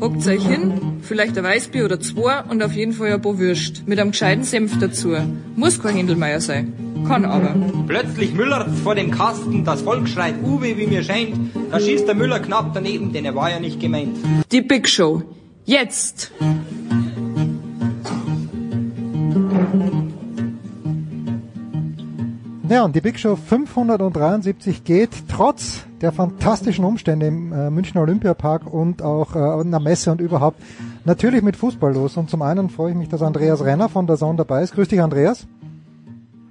Hockt euch hin, vielleicht ein Weißbier oder zwei und auf jeden Fall ein paar Würst. Mit einem gescheiten Senf dazu. Muss kein Händelmeier sein. Kann aber. Plötzlich müllert's vor dem Kasten, das Volk schreit Uwe, wie mir scheint. Da schießt der Müller knapp daneben, denn er war ja nicht gemeint. Die Big Show. Jetzt! Ja, und die Big Show 573 geht trotz der fantastischen Umstände im äh, Münchner Olympiapark und auch äh, in der Messe und überhaupt natürlich mit Fußball los. Und zum einen freue ich mich, dass Andreas Renner von der Zone dabei ist. Grüß dich, Andreas.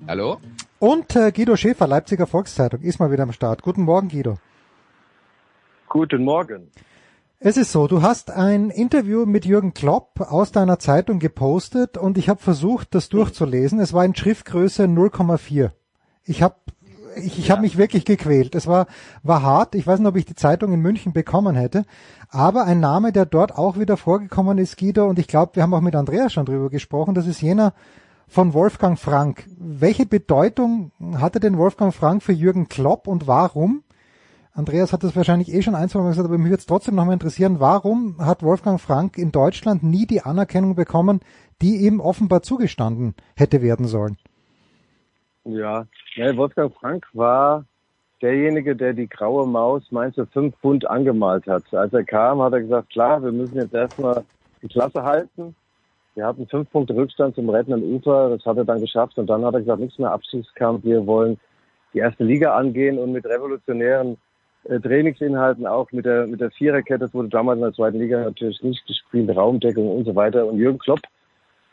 Hallo? Und äh, Guido Schäfer, Leipziger Volkszeitung, ist mal wieder am Start. Guten Morgen, Guido. Guten Morgen. Es ist so, du hast ein Interview mit Jürgen Klopp aus deiner Zeitung gepostet und ich habe versucht, das durchzulesen. Es war in Schriftgröße 0,4. Ich habe ich, ich ja. habe mich wirklich gequält. Es war war hart. Ich weiß nicht, ob ich die Zeitung in München bekommen hätte, aber ein Name, der dort auch wieder vorgekommen ist, Guido, und ich glaube, wir haben auch mit Andreas schon drüber gesprochen, das ist jener von Wolfgang Frank. Welche Bedeutung hatte denn Wolfgang Frank für Jürgen Klopp und warum? Andreas hat das wahrscheinlich eh schon ein, zwei Mal gesagt, aber mich würde es trotzdem nochmal interessieren, warum hat Wolfgang Frank in Deutschland nie die Anerkennung bekommen, die ihm offenbar zugestanden hätte werden sollen? Ja, ja Wolfgang Frank war derjenige, der die graue Maus meinst du fünf Pfund angemalt hat. Als er kam, hat er gesagt, klar, wir müssen jetzt erstmal die Klasse halten. Wir hatten fünf Punkte Rückstand zum rettenden Ufer, das hat er dann geschafft und dann hat er gesagt, nichts mehr Abschiedskampf, wir wollen die erste Liga angehen und mit revolutionären äh, Trainingsinhalten auch mit der mit der Viererkette, das wurde damals in der zweiten Liga natürlich nicht gespielt, Raumdeckung und so weiter. Und Jürgen Klopp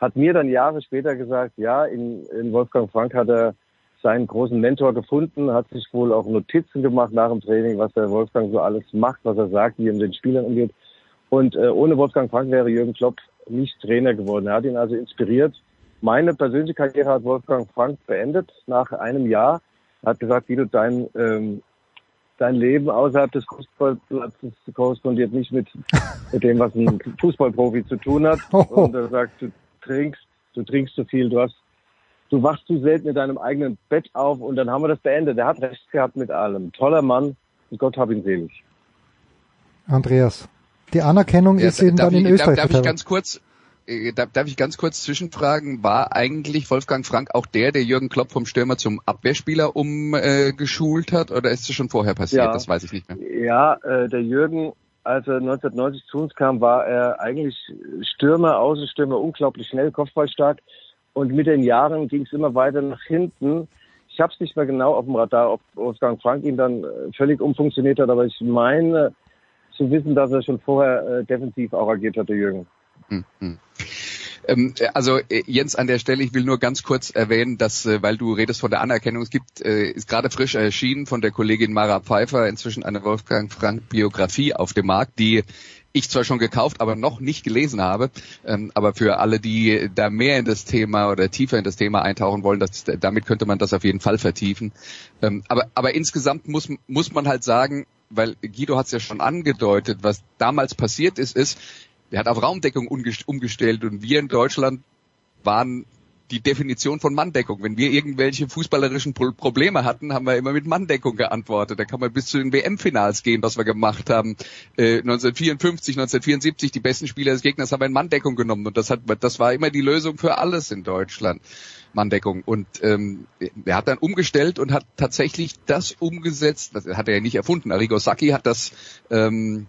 hat mir dann Jahre später gesagt, ja, in, in Wolfgang Frank hat er seinen großen Mentor gefunden, hat sich wohl auch Notizen gemacht nach dem Training, was der Wolfgang so alles macht, was er sagt, wie er mit den Spielern umgeht. Und äh, ohne Wolfgang Frank wäre Jürgen Klopp nicht Trainer geworden. Er hat ihn also inspiriert. Meine persönliche Karriere hat Wolfgang Frank beendet nach einem Jahr. Er hat gesagt, wie du dein, ähm, dein Leben außerhalb des Fußballplatzes korrespondiert nicht mit, mit dem, was ein Fußballprofi zu tun hat. Und er sagt, du trinkst, du trinkst zu viel, du hast, du wachst zu selten in deinem eigenen Bett auf und dann haben wir das beendet. Er hat recht gehabt mit allem. Toller Mann und Gott hab ihn selig. Andreas, die Anerkennung Ja, ist eben darf dann in ich, Österreich. Darf, darf ich ganz kurz, äh, darf, darf ich ganz kurz zwischenfragen, war eigentlich Wolfgang Frank auch der, der Jürgen Klopp vom Stürmer zum Abwehrspieler umgeschult äh, geschult hat oder ist es schon vorher passiert? Ja. Das weiß ich nicht mehr. Ja, äh, der Jürgen, als er 1990 zu uns kam, war er eigentlich Stürmer, Außenstürmer, unglaublich schnell, kopfballstark. Und mit den Jahren ging es immer weiter nach hinten. Ich habe es nicht mehr genau auf dem Radar, ob Wolfgang Frank ihn dann äh, völlig umfunktioniert hat, aber ich meine zu wissen, dass er schon vorher äh, defensiv auch agiert hat, der Jürgen. Hm, hm. Ähm, äh, also äh, Jens an der Stelle, ich will nur ganz kurz erwähnen, dass, weil du redest von der Anerkennung, es gibt, ist gerade frisch erschienen von der Kollegin Mara Pfeiffer inzwischen eine Wolfgang Frank Biografie auf dem Markt, die ich zwar schon gekauft, aber noch nicht gelesen habe. Ähm, aber für alle, die da mehr in das Thema oder tiefer in das Thema eintauchen wollen, das, damit könnte man das auf jeden Fall vertiefen. Ähm, aber, aber insgesamt muss, muss man halt sagen, weil Guido hat es ja schon angedeutet, was damals passiert ist, ist, er hat auf Raumdeckung umgest- umgestellt und wir in Deutschland waren die Definition von Manndeckung. Wenn wir irgendwelche fußballerischen Pro Probleme hatten, haben wir immer mit Manndeckung geantwortet. Da kann man bis zu den WM-Finals gehen, was wir gemacht haben. Äh, 1954, 1974, die besten Spieler des Gegners haben wir in Manndeckung genommen und das hat, das war immer die Lösung für alles in Deutschland. Manndeckung. Und ähm, er hat dann umgestellt und hat tatsächlich das umgesetzt, das hat er ja nicht erfunden. Arrigo Sacchi hat das ähm,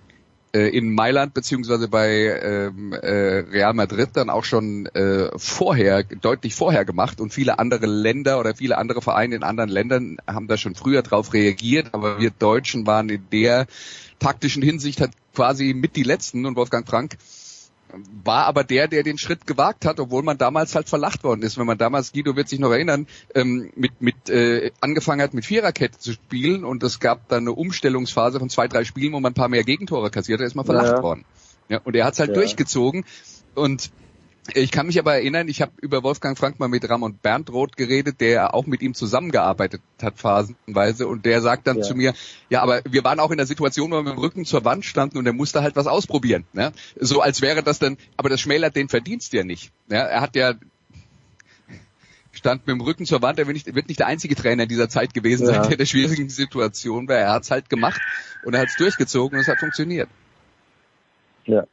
äh, in Mailand beziehungsweise bei ähm, äh, Real Madrid dann auch schon äh, vorher, deutlich vorher gemacht. Und viele andere Länder oder viele andere Vereine in anderen Ländern haben da schon früher drauf reagiert, aber wir Deutschen waren in der taktischen Hinsicht halt quasi mit die Letzten. Und Wolfgang Frank war aber der, der den Schritt gewagt hat, obwohl man damals halt verlacht worden ist. Wenn man damals, Guido wird sich noch erinnern, ähm, mit, mit äh, angefangen hat, mit Viererkette zu spielen und es gab dann eine Umstellungsphase von zwei, drei Spielen, wo man ein paar mehr Gegentore kassiert hat, ist man verlacht Ja. worden. Ja, und er hat es halt Ja. durchgezogen und ich kann mich aber erinnern, ich habe über Wolfgang Frank mal mit Ramon Berntroth geredet, der auch mit ihm zusammengearbeitet hat phasenweise und der sagt dann Ja. zu mir, ja, aber wir waren auch in der Situation, wo wir mit dem Rücken zur Wand standen und er musste halt was ausprobieren. Ne? So als wäre das dann, aber das schmälert den Verdienst ja nicht. Ja? Er hat ja stand mit dem Rücken zur Wand, er wird nicht, wird nicht der einzige Trainer in dieser Zeit gewesen Ja. sein, der in der schwierigen Situation war. Er hat es halt gemacht und er hat es durchgezogen und es hat funktioniert. Ja.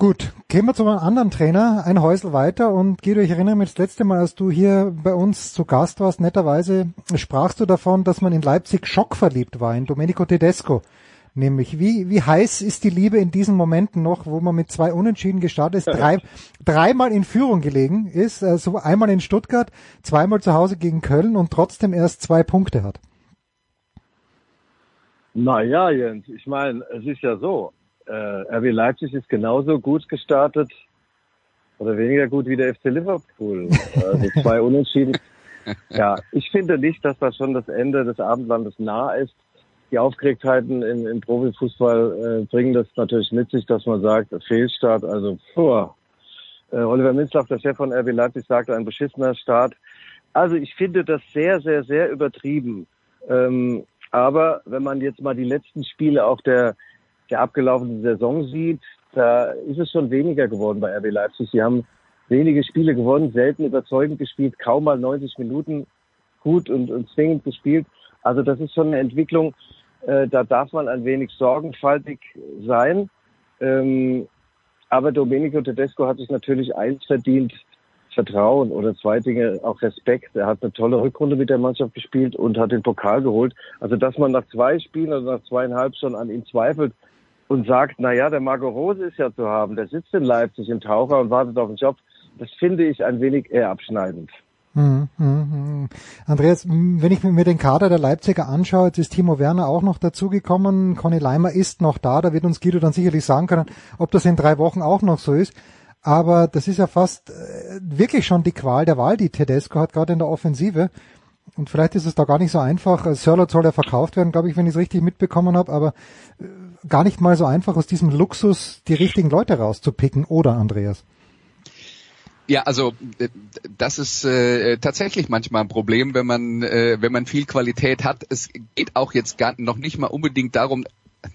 Gut, gehen wir zu einem anderen Trainer, ein Häusel weiter und Guido, ich erinnere mich das letzte Mal, als du hier bei uns zu Gast warst, netterweise sprachst du davon, dass man in Leipzig schockverliebt war, in Domenico Tedesco. Nämlich, wie, wie heiß ist die Liebe in diesen Momenten noch, wo man mit zwei Unentschieden gestartet ist, drei, dreimal in Führung gelegen ist, also einmal in Stuttgart, zweimal zu Hause gegen Köln und trotzdem erst zwei Punkte hat. Naja, Jens, ich meine, es ist ja so, äh, RB Leipzig ist genauso gut gestartet oder weniger gut wie der FC Liverpool. Also zwei Unentschieden. Ja, ich finde nicht, dass das schon das Ende des Abendlandes nah ist. Die Aufgeregtheiten im, im Profifußball äh, bringen das natürlich mit sich, dass man sagt, Fehlstart, also puh. Äh, Oliver Minzlaff, der Chef von RB Leipzig, sagte, ein beschissener Start. Also ich finde das sehr, sehr, sehr übertrieben. Ähm, aber wenn man jetzt mal die letzten Spiele auch der, der abgelaufenen Saison sieht, da ist es schon weniger geworden bei RB Leipzig. Sie haben wenige Spiele gewonnen, selten überzeugend gespielt, kaum mal 90 Minuten gut und, und zwingend gespielt. Also das ist schon eine Entwicklung, äh, da darf man ein wenig sorgenfaltig sein. Ähm, aber Domenico Tedesco hat sich natürlich eins verdient, Vertrauen oder zwei Dinge, auch Respekt. Er hat eine tolle Rückrunde mit der Mannschaft gespielt und hat den Pokal geholt. Also dass man nach zwei Spielen oder nach zweieinhalb schon an ihm zweifelt und sagt, na ja, der Marco Rose ist ja zu haben, der sitzt in Leipzig im Taucher und wartet auf den Job. Das finde ich ein wenig eher abschneidend. Hm, hm, hm. Andreas, wenn ich mir den Kader der Leipziger anschaue, jetzt ist Timo Werner auch noch dazugekommen, Conny Leimer ist noch da, da wird uns Guido dann sicherlich sagen können, ob das in drei Wochen auch noch so ist. Aber das ist ja fast äh, wirklich schon die Qual der Wahl, die Tedesco hat, gerade in der Offensive. Und vielleicht ist es da gar nicht so einfach. Sörlot soll ja verkauft werden, glaube ich, wenn ich es richtig mitbekommen habe, aber äh, gar nicht mal so einfach, aus diesem Luxus die richtigen Leute rauszupicken, oder Andreas? Ja, also äh, das ist äh, tatsächlich manchmal ein Problem, wenn man äh, wenn man viel Qualität hat. Es geht auch jetzt gar noch nicht mal unbedingt darum,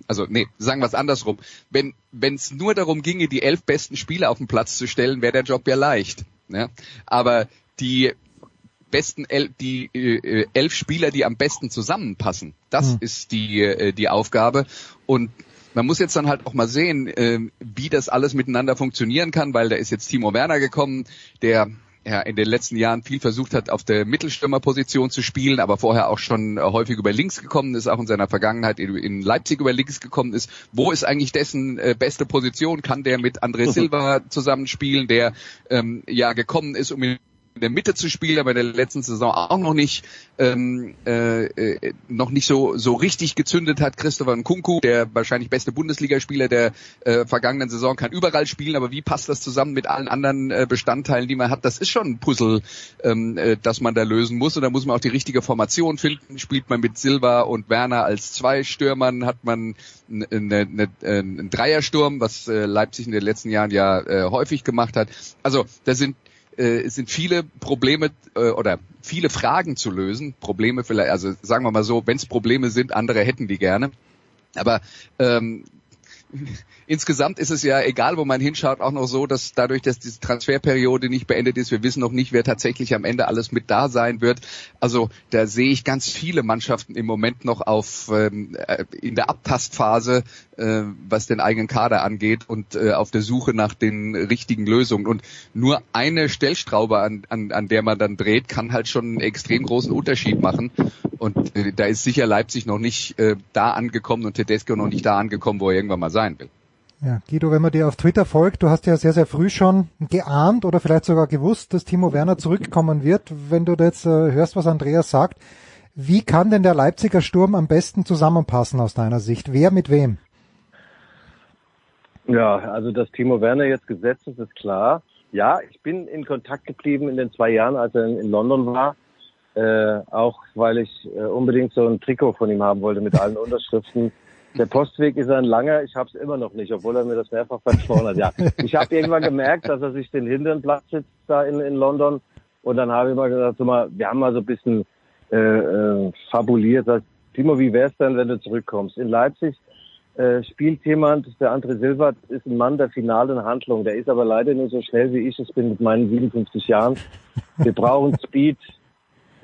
also nee, sagen wir es andersrum. Wenn wenn es nur darum ginge, die elf besten Spieler auf den Platz zu stellen, wäre der Job ja leicht. Ja? Aber die besten elf, die äh, elf Spieler, die am besten zusammenpassen, das Hm. ist die äh, die Aufgabe und man muss jetzt dann halt auch mal sehen, äh, wie das alles miteinander funktionieren kann, weil da ist jetzt Timo Werner gekommen, der ja, in den letzten Jahren viel versucht hat, auf der Mittelstürmerposition zu spielen, aber vorher auch schon äh, häufig über links gekommen ist, auch in seiner Vergangenheit in, Leipzig über links gekommen ist. Wo ist eigentlich dessen äh, beste Position? Kann der mit André Silva zusammenspielen, der ähm, ja gekommen ist, um in in der Mitte zu spielen, aber in der letzten Saison auch noch nicht ähm, äh, äh, noch nicht so so richtig gezündet hat. Christopher Nkunku, der wahrscheinlich beste Bundesligaspieler der äh, vergangenen Saison, kann überall spielen, aber wie passt das zusammen mit allen anderen äh, Bestandteilen, die man hat? Das ist schon ein Puzzle, ähm, äh, das man da lösen muss und da muss man auch die richtige Formation finden. Spielt man mit Silva und Werner als zwei Stürmern, hat man eine, eine, einen Dreiersturm, was äh, Leipzig in den letzten Jahren ja äh, häufig gemacht hat. Also da sind äh, es sind viele Probleme äh, oder viele Fragen zu lösen. Probleme vielleicht, also sagen wir mal so, wenn es Probleme sind, andere hätten die gerne. Aber ähm, insgesamt ist es ja, egal wo man hinschaut, auch noch so, dass dadurch, dass diese Transferperiode nicht beendet ist, wir wissen noch nicht, wer tatsächlich am Ende alles mit da sein wird. Also da sehe ich ganz viele Mannschaften im Moment noch auf ähm, äh, in der Abtastphase, äh, was den eigenen Kader angeht und äh, auf der Suche nach den richtigen Lösungen. Und nur eine Stellschraube, an, an, an der man dann dreht, kann halt schon einen extrem großen Unterschied machen. Und äh, da ist sicher Leipzig noch nicht äh, da angekommen und Tedesco noch nicht da angekommen, wo er irgendwann mal sein will. Ja, Guido, wenn man dir auf Twitter folgt, du hast ja sehr, sehr früh schon geahnt oder vielleicht sogar gewusst, dass Timo Werner zurückkommen wird. Wenn du jetzt äh, hörst, was Andreas sagt, wie kann denn der Leipziger Sturm am besten zusammenpassen aus deiner Sicht? Wer mit wem? Ja, also dass Timo Werner jetzt gesetzt ist, ist klar. Ja, ich bin in Kontakt geblieben in den zwei Jahren, als er in, in London war. Äh, auch weil ich äh, unbedingt so ein Trikot von ihm haben wollte mit allen Unterschriften. Der Postweg ist ein langer, ich habe es immer noch nicht, obwohl er mir das mehrfach versprochen hat. Ja, ich habe irgendwann gemerkt, dass er sich den hinteren Platz sitzt da in, in London. Und dann habe ich mal gesagt, so mal, wir haben mal so ein bisschen äh, äh, fabuliert. Sag, Timo, wie wär's denn, wenn du zurückkommst? In Leipzig äh, spielt jemand, der André Silva ist ein Mann der finalen Handlung. Der ist aber leider nicht so schnell wie ich es bin mit meinen 57 Jahren. Wir brauchen Speed,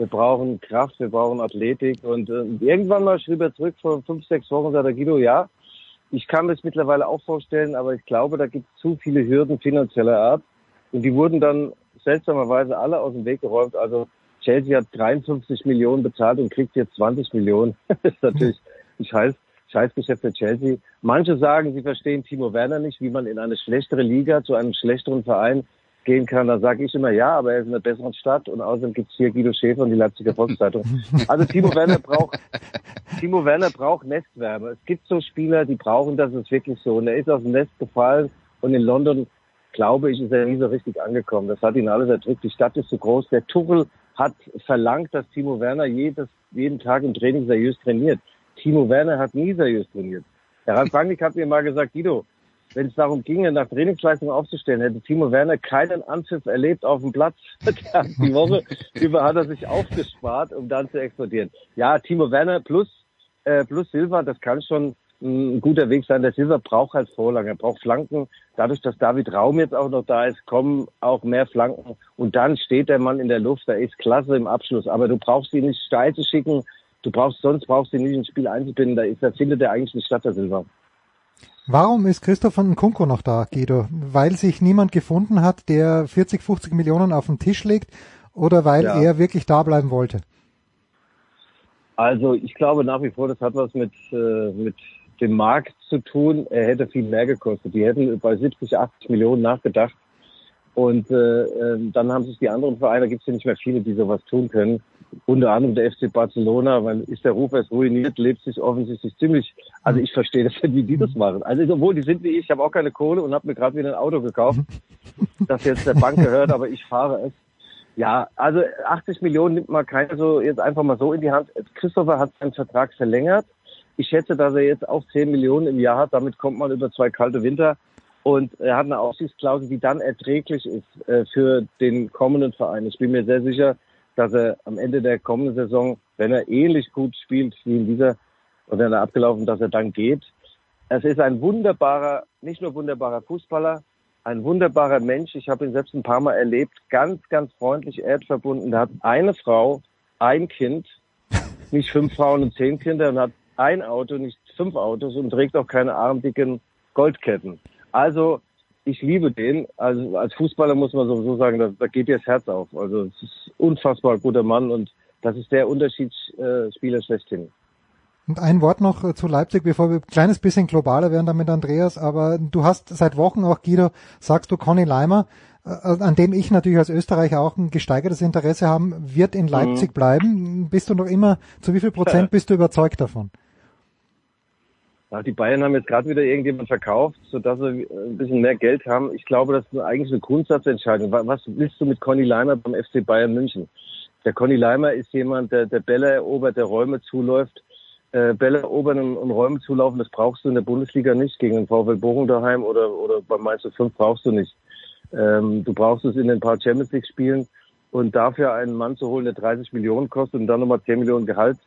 wir brauchen Kraft, wir brauchen Athletik. Und äh, irgendwann mal schrieb er zurück vor fünf, sechs Wochen, sagt er, Guido, ja, ich kann mir das mittlerweile auch vorstellen, aber ich glaube, da gibt es zu viele Hürden finanzieller Art. Und die wurden dann seltsamerweise alle aus dem Weg geräumt. Also Chelsea hat 53 Millionen bezahlt und kriegt jetzt 20 Millionen. das ist natürlich ein Scheiß, Scheißgeschäft für Chelsea. Manche sagen, sie verstehen Timo Werner nicht, wie man in eine schlechtere Liga zu einem schlechteren Verein gehen kann, da sage ich immer ja, aber er ist in einer besseren Stadt und außerdem gibt's hier Guido Schäfer und die Leipziger Volkszeitung. Also Timo Werner braucht Timo Werner braucht Nestwärme. Es gibt so Spieler, die brauchen das, ist wirklich so. Und er ist aus dem Nest gefallen und in London, glaube ich, ist er nie so richtig angekommen. Das hat ihn alles erdrückt. Die Stadt ist zu groß. Der Tuchel hat verlangt, dass Timo Werner jedes, jeden Tag im Training seriös trainiert. Timo Werner hat nie seriös trainiert. Herr Ralf Rangnick hat mir mal gesagt, Guido, wenn es darum ginge, nach Trainingsleistung aufzustellen, hätte Timo Werner keinen Anpfiff erlebt auf dem Platz. Die Woche über hat er sich aufgespart, um dann zu explodieren. Ja, Timo Werner plus, äh, plus Silva, das kann schon ein guter Weg sein. Der Silva braucht halt Vorlagen, er braucht Flanken. Dadurch, dass David Raum jetzt auch noch da ist, kommen auch mehr Flanken. Und dann steht der Mann in der Luft, der ist klasse im Abschluss. Aber du brauchst ihn nicht steil zu schicken. Du brauchst, sonst brauchst du ihn nicht ins Spiel einzubinden. Da ist, da findet er eigentlich nicht statt, der Silva. Warum ist Christoph von Nkunku noch da, Guido? Weil sich niemand gefunden hat, der 40, 50 Millionen auf den Tisch legt oder weil ja. er wirklich da bleiben wollte? Also ich glaube nach wie vor, das hat was mit, äh, mit dem Markt zu tun. Er hätte viel mehr gekostet. Die hätten bei 70, 80 Millionen nachgedacht. Und äh, äh, dann haben sich die anderen Vereine, da gibt es ja nicht mehr viele, die sowas tun können unter anderem der FC Barcelona, weil ist der Ruf erst ruiniert, lebt sich offensichtlich ziemlich, also ich verstehe das nicht, wie die das machen. Also obwohl die sind wie ich, ich habe auch keine Kohle und habe mir gerade wieder ein Auto gekauft, das jetzt der Bank gehört, aber ich fahre es. Ja, also 80 Millionen nimmt man keiner so jetzt einfach mal so in die Hand. Christopher hat seinen Vertrag verlängert. Ich schätze, dass er jetzt auch 10 Millionen im Jahr hat. Damit kommt man über zwei kalte Winter. Und er hat eine Aufsichtsklausel, die dann erträglich ist äh, für den kommenden Verein. Ich bin mir sehr sicher, dass er am Ende der kommenden Saison, wenn er ähnlich gut spielt wie in dieser in der abgelaufen, dass er dann geht. Es ist ein wunderbarer, nicht nur wunderbarer Fußballer, ein wunderbarer Mensch. Ich habe ihn selbst ein paar Mal erlebt, ganz, ganz freundlich, erdverbunden. Er hat eine Frau, ein Kind, nicht fünf Frauen und zehn Kinder und hat ein Auto, nicht fünf Autos und trägt auch keine armdicken Goldketten. Also ich liebe den. Also als Fußballer muss man sowieso sagen, da, da geht dir das Herz auf. Also es ist unfassbar guter Mann und das ist der Unterschiedsspieler schlechthin. Und ein Wort noch äh, zu Leipzig, bevor wir ein kleines bisschen globaler werden damit Andreas, aber du hast seit Wochen auch, Guido, sagst du, Conny Leimer, äh, an dem ich natürlich als Österreicher auch ein gesteigertes Interesse haben, wird in Leipzig mhm. bleiben. Bist du noch immer, zu wie viel Prozent bist du überzeugt davon? Ja, die Bayern haben jetzt gerade wieder irgendjemand verkauft, sodass sie ein bisschen mehr Geld haben. Ich glaube, das ist eigentlich eine Grundsatzentscheidung. Was willst du mit Conny Leimer beim FC Bayern München? Der Conny Leimer ist jemand, der, der Bälle erobert, der Räume zuläuft. Äh, Bälle erobern und, und Räume zulaufen, das brauchst du in der Bundesliga nicht. Gegen den VfL Bochum daheim oder, oder beim Mainz 5 brauchst du nicht. Ähm, du brauchst es in den paar Champions League Spielen und dafür einen Mann zu holen, der 30 Millionen kostet und dann nochmal 10 Millionen Gehalt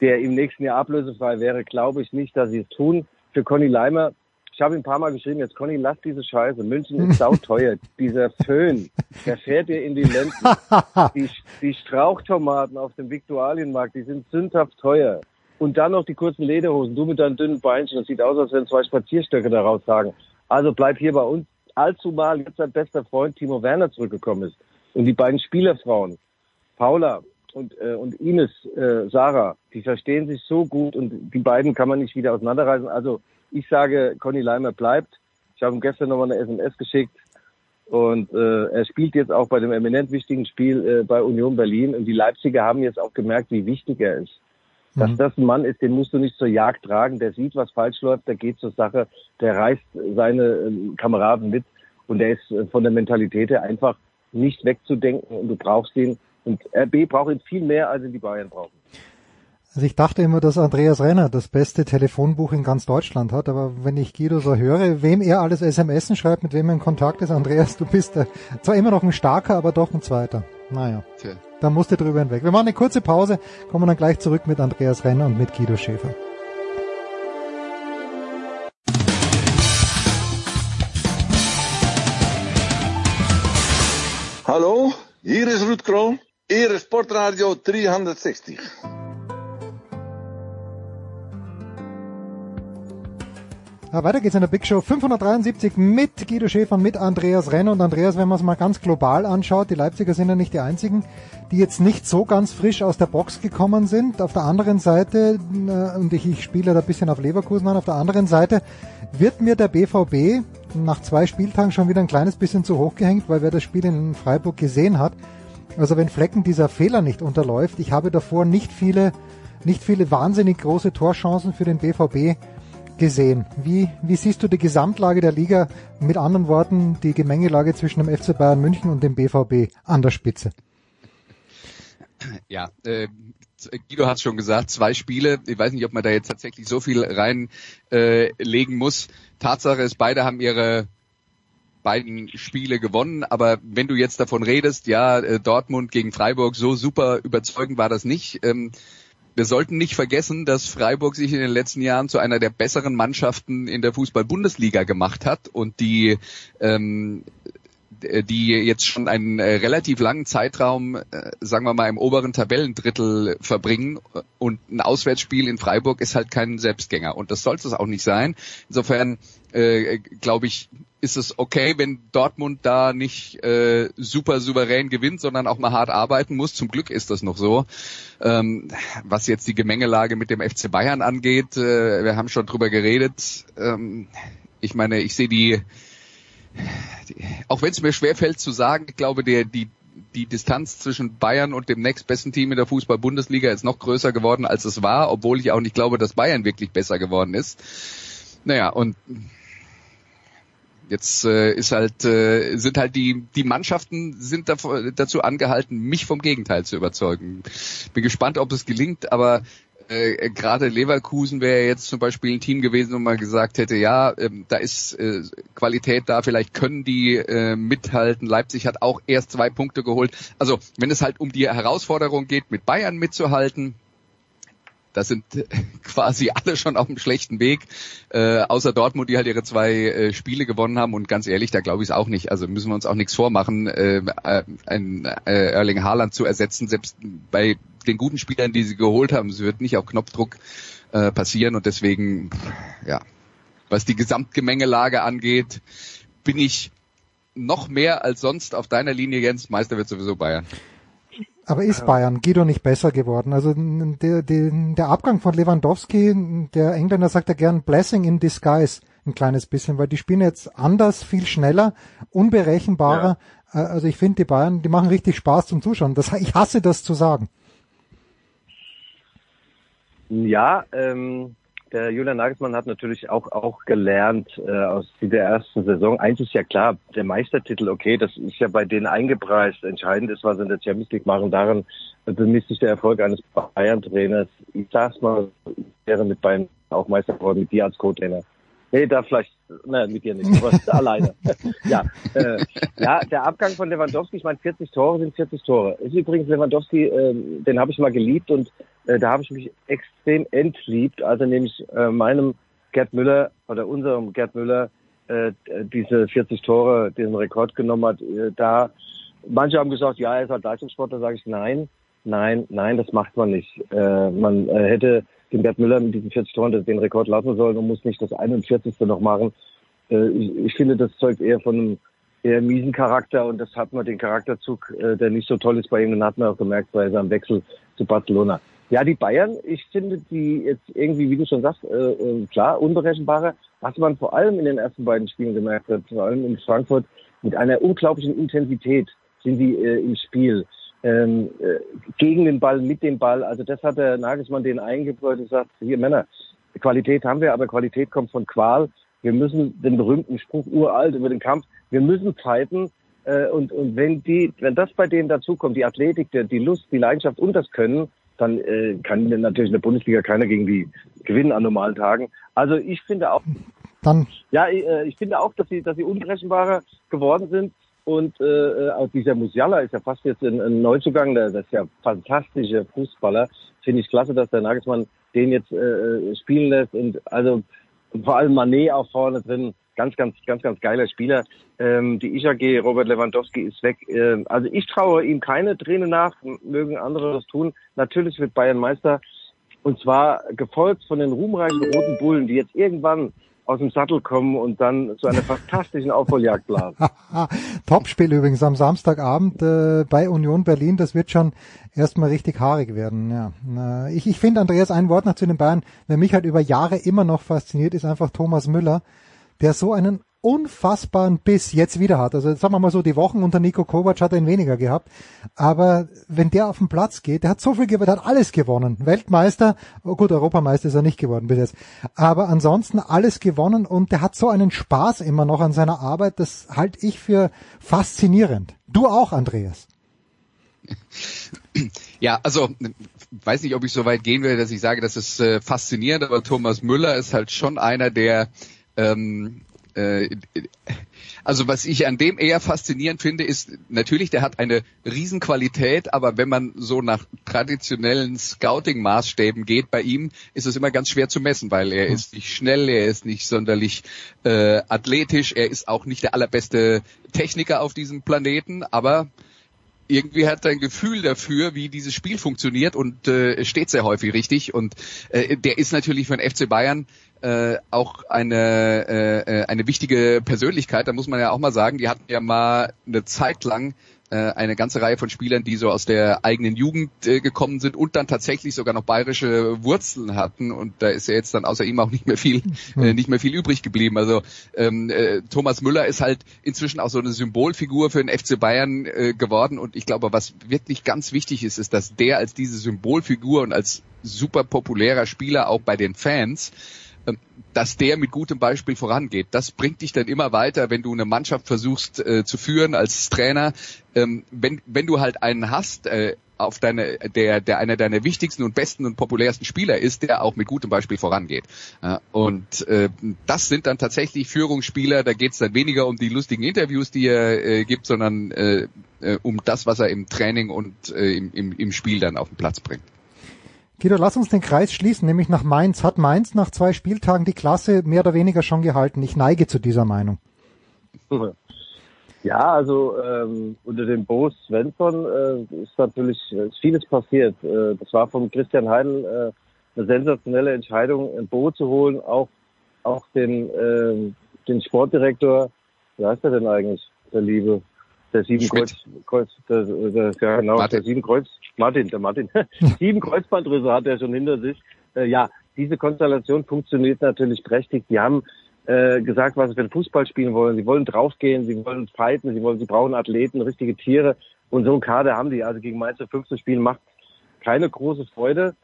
der im nächsten Jahr ablösefrei wäre, glaube ich nicht, dass sie es tun. Für Conny Leimer, ich habe ihm ein paar Mal geschrieben, jetzt Conny, lass diese Scheiße. München ist sauteuer. Dieser Föhn, der fährt dir in die Lenden. Die, die Strauchtomaten auf dem Viktualienmarkt, die sind sündhaft teuer. Und dann noch die kurzen Lederhosen, du mit deinen dünnen Beinchen. Das sieht aus, als wenn zwei Spazierstöcke da rausragen. Also bleib hier bei uns. Allzumal jetzt sein bester Freund Timo Werner zurückgekommen ist. Und die beiden Spielerfrauen, Paula und, äh, und Ines, äh, Sarah, die verstehen sich so gut und die beiden kann man nicht wieder auseinanderreißen. Also ich sage, Conny Leimer bleibt. Ich habe ihm gestern nochmal eine SMS geschickt und äh, er spielt jetzt auch bei dem eminent wichtigen Spiel äh, bei Union Berlin und die Leipziger haben jetzt auch gemerkt, wie wichtig er ist. Dass Mhm. das ein Mann ist, den musst du nicht zur Jagd tragen. Der sieht, was falsch läuft, der geht zur Sache, der reißt seine ähm, Kameraden mit und der ist äh, von der Mentalität her einfach nicht wegzudenken und du brauchst ihn. Und RB braucht ihn viel mehr, als ihn die Bayern brauchen. Also ich dachte immer, dass Andreas Renner das beste Telefonbuch in ganz Deutschland hat, aber wenn ich Guido so höre, wem er alles SMS schreibt, mit wem er in Kontakt ist, Andreas, du bist äh, zwar immer noch ein starker, aber doch ein zweiter. Naja, Tja. Da musst du drüber hinweg. Wir machen eine kurze Pause, kommen dann gleich zurück mit Andreas Renner und mit Guido Schäfer. Hallo, hier is Ruud Krol, Ere Sportradio 360. weiter geht's in der Big Show 573 mit Guido Schäfer, mit Andreas Renner und Andreas, wenn man es mal ganz global anschaut, die Leipziger sind ja nicht die einzigen, die jetzt nicht so ganz frisch aus der Box gekommen sind. Auf der anderen Seite, äh, und ich, ich spiele da ein bisschen auf Leverkusen an, auf der anderen Seite wird mir der BVB nach zwei Spieltagen schon wieder ein kleines bisschen zu hoch gehängt, weil wer das Spiel in Freiburg gesehen hat, also wenn Flecken dieser Fehler nicht unterläuft, ich habe davor nicht viele, nicht viele wahnsinnig große Torchancen für den BVB gesehen. Wie, wie siehst du die Gesamtlage der Liga? Mit anderen Worten, die Gemengelage zwischen dem FC Bayern München und dem BVB an der Spitze. Ja, äh, Guido hat schon gesagt, zwei Spiele. Ich weiß nicht, ob man da jetzt tatsächlich so viel reinlegen äh, legen muss. Tatsache ist, beide haben ihre beiden Spiele gewonnen, aber wenn du jetzt davon redest, ja, äh, Dortmund gegen Freiburg, so super überzeugend war das nicht. Ähm, wir sollten nicht vergessen, dass Freiburg sich in den letzten Jahren zu einer der besseren Mannschaften in der Fußball-Bundesliga gemacht hat und die ähm, die jetzt schon einen äh, relativ langen Zeitraum, äh, sagen wir mal, im oberen Tabellendrittel verbringen und ein Auswärtsspiel in Freiburg ist halt kein Selbstgänger und das sollte es auch nicht sein. Insofern äh, glaube ich, ist es okay, wenn Dortmund da nicht äh, super souverän gewinnt, sondern auch mal hart arbeiten muss. Zum Glück ist das noch so. Ähm, was jetzt die Gemengelage mit dem FC Bayern angeht, äh, wir haben schon drüber geredet. Ähm, ich meine, ich sehe die auch wenn es mir schwerfällt zu sagen, ich glaube, der, die, die Distanz zwischen Bayern und dem nächstbesten Team in der Fußball-Bundesliga ist noch größer geworden, als es war, obwohl ich auch nicht glaube, dass Bayern wirklich besser geworden ist. Naja, und jetzt äh, ist halt, äh, sind halt die, die Mannschaften sind davor, dazu angehalten, mich vom Gegenteil zu überzeugen. Bin gespannt, ob es gelingt, aber äh, gerade Leverkusen wäre jetzt zum Beispiel ein Team gewesen, wo man gesagt hätte, ja, ähm, da ist äh, Qualität da, vielleicht können die äh, mithalten. Leipzig hat auch erst zwei Punkte geholt. Also wenn es halt um die Herausforderung geht, mit Bayern mitzuhalten, da sind quasi alle schon auf einem schlechten Weg, äh, außer Dortmund, die halt ihre zwei äh, Spiele gewonnen haben. Und ganz ehrlich, da glaube ich es auch nicht. Also müssen wir uns auch nichts vormachen, äh, äh, ein äh, Erling Haaland zu ersetzen, selbst bei den guten Spielern, die sie geholt haben. Es wird nicht auf Knopfdruck äh, passieren. Und deswegen, ja, was die Gesamtgemengelage angeht, bin ich noch mehr als sonst auf deiner Linie, Jens. Meister wird sowieso Bayern. Aber ist Bayern, Guido, nicht besser geworden? Also der, der, der Abgang von Lewandowski, der Engländer sagt ja gern Blessing in Disguise, ein kleines bisschen, weil die spielen jetzt anders, viel schneller, unberechenbarer. Ja. Also ich finde, die Bayern, die machen richtig Spaß zum Zuschauen. Das, ich hasse das zu sagen. Ja, ähm, der Julian Nagelsmann hat natürlich auch auch gelernt äh, aus dieser ersten Saison. Eins ist ja klar, der Meistertitel, okay, das ist ja bei denen eingepreist. Entscheidend ist, was sie in der Champions League machen. Daran bemisst sich der Erfolg eines Bayern-Trainers. Ich sag's mal, ich wäre mit Bayern auch Meister geworden, mit dir als Co-Trainer. Nee, da vielleicht, nein, mit dir nicht, aber alleine. ja, äh, ja, der Abgang von Lewandowski, ich meine, 40 Tore sind 40 Tore. Ist übrigens Lewandowski, äh, den habe ich mal geliebt und äh, da habe ich mich extrem entliebt, also nämlich äh, meinem Gerd Müller oder unserem Gerd Müller äh, diese 40 Tore, diesen Rekord genommen hat. Äh, da manche haben gesagt, ja, er ist halt Leistungssportler, sage ich nein, nein, nein, das macht man nicht. Äh, man äh, hätte den Gerd Müller mit diesen 40 Toren den Rekord lassen sollen und muss nicht das 41. noch machen. Äh, ich, finde, das zeugt eher von einem eher miesen Charakter und das hat man den Charakterzug, äh, der nicht so toll ist bei ihm, den hat man auch gemerkt bei seinem Wechsel zu Barcelona. Ja, die Bayern, ich finde die jetzt irgendwie, wie du schon sagst, äh, klar, unberechenbarer. Was man vor allem in den ersten beiden Spielen gemerkt hat, vor allem in Frankfurt, mit einer unglaublichen Intensität sind die im Spiel. Ähm, äh, gegen den Ball, mit dem Ball. Also das hat der Nagelsmann den eingebläut und sagt, hier Männer, Qualität haben wir, aber Qualität kommt von Qual. Wir müssen den berühmten Spruch uralt über den Kampf, wir müssen fighten. Äh, und, und wenn die, wenn das bei denen dazukommt, die Athletik, die, die Lust, die Leidenschaft und das Können, dann äh, kann natürlich in der Bundesliga keiner gegen die gewinnen an normalen Tagen. Also ich finde auch, Dann ja, äh, ich finde auch, dass sie, dass sie unberechenbarer geworden sind. Und äh, auch dieser Musiala ist ja fast jetzt ein, ein Neuzugang, der, das ist ja fantastische Fußballer. Finde ich klasse, dass der Nagelsmann den jetzt äh, spielen lässt. Und also vor allem Manet auch vorne drin. Ganz, ganz, ganz, ganz geiler Spieler. Ähm, die IAG, Robert Lewandowski ist weg. Ähm, also ich traue ihm keine Träne nach, mögen andere das tun. Natürlich wird Bayern Meister. Und zwar gefolgt von den ruhmreichen roten Bullen, die jetzt irgendwann aus dem Sattel kommen und dann zu einer fantastischen Aufholjagd blasen. Topspiel übrigens am Samstagabend äh, bei Union Berlin. Das wird schon erstmal richtig haarig werden. Ja. Ich, ich finde, Andreas, ein Wort noch zu den Bayern. Wer mich halt über Jahre immer noch fasziniert, ist einfach Thomas Müller, der so einen unfassbaren Biss jetzt wieder hat. Also sagen wir mal so, die Wochen unter Nico Kovac hat er ihn weniger gehabt. Aber wenn der auf den Platz geht, der hat so viel gewonnen, der hat alles gewonnen. Weltmeister, oh gut, Europameister ist er nicht geworden bis jetzt. Aber ansonsten alles gewonnen und der hat so einen Spaß immer noch an seiner Arbeit, das halte ich für faszinierend. Du auch, Andreas. Ja, also weiß nicht, ob ich so weit gehen will, dass ich sage, das ist äh, faszinierend, aber Thomas Müller ist halt schon einer, der ähm, äh, also was ich an dem eher faszinierend finde, ist natürlich, der hat eine Riesenqualität, aber wenn man so nach traditionellen Scouting-Maßstäben geht bei ihm, ist es immer ganz schwer zu messen, weil er ist nicht schnell, er ist nicht sonderlich äh, athletisch, er ist auch nicht der allerbeste Techniker auf diesem Planeten, aber irgendwie hat er ein Gefühl dafür, wie dieses Spiel funktioniert und äh, steht sehr häufig richtig. Und äh, der ist natürlich für den FC Bayern äh, auch eine, äh, äh, eine wichtige Persönlichkeit. Da muss man ja auch mal sagen, die hatten ja mal eine Zeit lang äh, eine ganze Reihe von Spielern, die so aus der eigenen Jugend äh, gekommen sind und dann tatsächlich sogar noch bayerische Wurzeln hatten. Und da ist ja jetzt dann außer ihm auch nicht mehr viel, äh, nicht mehr viel übrig geblieben. Also ähm, äh, Thomas Müller ist halt inzwischen auch so eine Symbolfigur für den FC Bayern äh, geworden. Und ich glaube, was wirklich ganz wichtig ist, ist, dass der als diese Symbolfigur und als super populärer Spieler auch bei den Fans dass der mit gutem Beispiel vorangeht. Das bringt dich dann immer weiter, wenn du eine Mannschaft versuchst äh, zu führen als Trainer. Ähm, wenn, wenn du halt einen hast, äh, auf deine, der, der einer deiner wichtigsten und besten und populärsten Spieler ist, der auch mit gutem Beispiel vorangeht. Ja, und äh, das sind dann tatsächlich Führungsspieler, da geht es dann weniger um die lustigen Interviews, die er äh, gibt, sondern äh, äh, um das, was er im Training und äh, im, im, im Spiel dann auf den Platz bringt. Guido, lass uns den Kreis schließen, nämlich nach Mainz. Hat Mainz nach zwei Spieltagen die Klasse mehr oder weniger schon gehalten? Ich neige zu dieser Meinung. Ja, also ähm, unter dem Bo Svensson äh, ist natürlich äh, ist vieles passiert. Äh, das war von Christian Heidel äh, eine sensationelle Entscheidung, ein Bo zu holen, auch auch den äh, den Sportdirektor, wie heißt er denn eigentlich, der Liebe, der sieben Kreuz, der, der, ja genau, Martin. der sieben Kreuz, Martin, der Martin, sieben Kreuzbandrisse hat er schon hinter sich. Äh, ja, diese Konstellation funktioniert natürlich prächtig. Die haben äh, gesagt, was sie für den Fußball spielen wollen. Sie wollen draufgehen, sie wollen fighten, sie wollen, sie brauchen Athleten, richtige Tiere. Und so einen Kader haben die. Also gegen Mainz 5 zu spielen macht keine große Freude.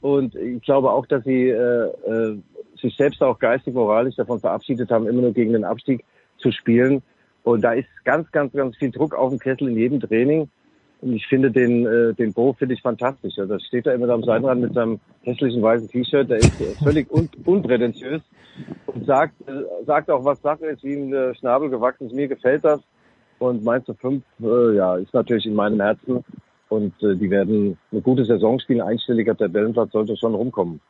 Und ich glaube auch, dass sie äh, äh, sich selbst auch geistig, moralisch davon verabschiedet haben, immer nur gegen den Abstieg zu spielen. Und da ist ganz, ganz, ganz viel Druck auf dem Kessel in jedem Training. Und ich finde den, äh, den Bo finde ich fantastisch. Also, da steht er immer da am Seitenrand mit seinem hässlichen weißen T-Shirt. Der ist äh, völlig un unprätentiös und sagt, äh, sagt auch, was Sache ist, wie ihm der Schnabel gewachsen ist. Mir gefällt das. Und Mainz 5, äh, ja, ist natürlich in meinem Herzen. Und äh, die werden eine gute Saison spielen. Einstelliger Tabellenplatz sollte schon rumkommen.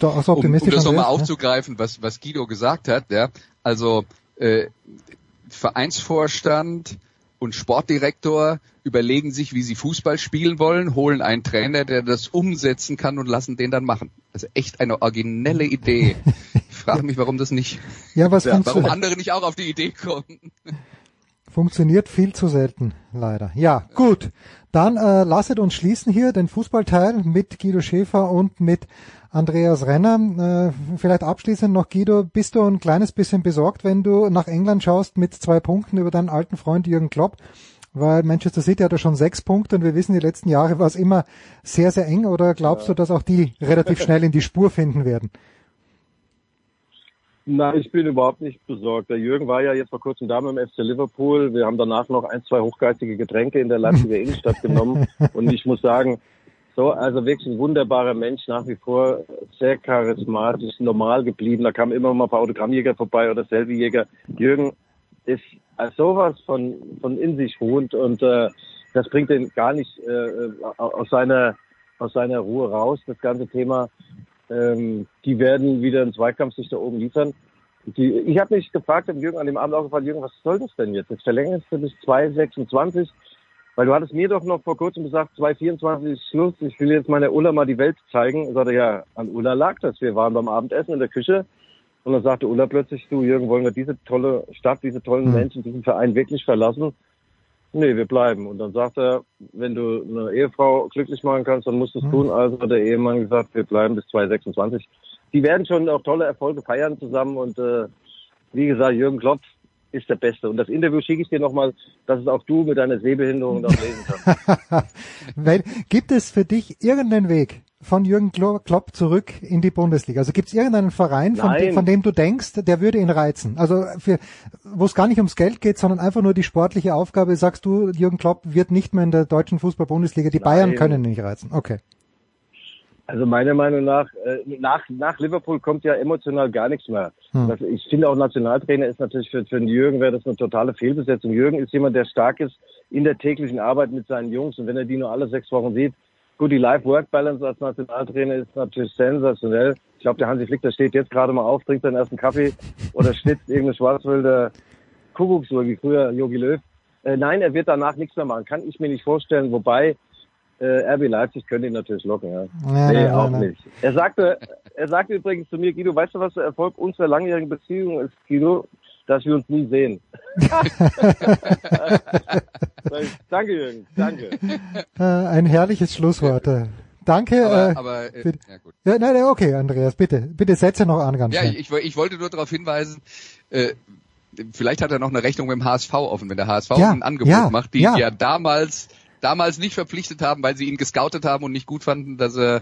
Auch so um, um das nochmal Andreas? aufzugreifen, was, was Guido gesagt hat, ja, also äh, Vereinsvorstand und Sportdirektor überlegen sich, wie sie Fußball spielen wollen, holen einen Trainer, der das umsetzen kann und lassen den dann machen. Also echt eine originelle Idee. Ich frage mich, warum das nicht, Ja, was warum funktio- andere nicht auch auf die Idee kommen. funktioniert viel zu selten, leider. Ja, gut. Dann äh, lasset uns schließen hier den Fußballteil mit Guido Schäfer und mit Andreas Renner. Äh, vielleicht abschließend noch, Guido, bist du ein kleines bisschen besorgt, wenn du nach England schaust mit zwei Punkten über deinen alten Freund Jürgen Klopp? Weil Manchester City hat ja schon sechs Punkte und wir wissen, die letzten Jahre war es immer sehr, sehr eng. Oder glaubst du, dass auch die relativ schnell in die Spur finden werden? Na, ich bin überhaupt nicht besorgt. Der Jürgen war ja jetzt vor kurzem da mit dem FC Liverpool. Wir haben danach noch ein, zwei hochgeistige Getränke in der Leipziger Innenstadt genommen. Und ich muss sagen, so, also wirklich ein wunderbarer Mensch, nach wie vor sehr charismatisch, normal geblieben. Da kamen immer mal ein paar Autogrammjäger vorbei oder Selfie-Jäger. Jürgen ist sowas von, von in sich ruhend und äh, das bringt ihn gar nicht äh, aus seiner aus seiner Ruhe raus, das ganze Thema. Ähm, die werden wieder einen Zweikampf sich da oben liefern. Die, ich habe mich gefragt, dem Jürgen an dem Abend auch gefragt, Jürgen, was soll das denn jetzt? Jetzt verlängerst du bis 2,26, weil du hattest mir doch noch vor kurzem gesagt, 2,24 ist Schluss, ich will jetzt meiner Ulla mal die Welt zeigen. Ich sagte, ja, an Ulla lag das. Wir waren beim Abendessen in der Küche und dann sagte Ulla plötzlich, du Jürgen, wollen wir diese tolle Stadt, diese tollen Menschen, diesen Verein wirklich verlassen? Nee, wir bleiben. Und dann sagt er, wenn du eine Ehefrau glücklich machen kannst, dann musst du es tun. Also hat der Ehemann gesagt, wir bleiben bis 2026. Die werden schon auch tolle Erfolge feiern zusammen. Und äh, wie gesagt, Jürgen Klopp ist der Beste. Und das Interview schicke ich dir nochmal, dass es auch du mit deiner Sehbehinderung noch lesen kannst. Weil, gibt es für dich irgendeinen Weg von Jürgen Klopp zurück in die Bundesliga? Also gibt es irgendeinen Verein, von, Nein. von dem du denkst, der würde ihn reizen? Also für, wo es gar nicht ums Geld geht, sondern einfach nur die sportliche Aufgabe, sagst du, Jürgen Klopp wird nicht mehr in der deutschen Fußball-Bundesliga, die Bayern Nein. können ihn nicht reizen. Okay. Also meiner Meinung nach, äh, nach, nach Liverpool kommt ja emotional gar nichts mehr. Hm. Ich finde auch Nationaltrainer ist natürlich für, für den Jürgen wäre das eine totale Fehlbesetzung. Jürgen ist jemand, der stark ist in der täglichen Arbeit mit seinen Jungs und wenn er die nur alle sechs Wochen sieht, gut, die Life-Work-Balance als Nationaltrainer ist natürlich sensationell. Ich glaube, der Hansi Flick, der steht jetzt gerade mal auf, trinkt seinen ersten Kaffee oder schnitzt irgendeine Schwarzwälder Kuckucksuhr, wie früher Jogi Löw. Äh, nein, er wird danach nichts mehr machen. Kann ich mir nicht vorstellen, wobei äh, RB Leipzig könnte ihn natürlich locken, ja. Ja, nee, nein, auch nein, nicht. Er sagte, er sagte übrigens zu mir, Guido, weißt du, was der Erfolg unserer langjährigen Beziehung ist, Guido? Dass wir uns nie sehen. Danke, Jürgen, danke. Äh, ein herrliches Schlusswort. Danke. Aber, äh, aber äh, bitte. ja gut. Ja, nein, nein, okay, Andreas, bitte, bitte setze noch an ganz Ja, schnell. ich, ich wollte nur darauf hinweisen, äh, vielleicht hat er noch eine Rechnung mit dem HSV offen, wenn der HSV Ja, ein Angebot ja, macht, die ja. ja damals damals nicht verpflichtet haben, weil sie ihn gescoutet haben und nicht gut fanden, dass er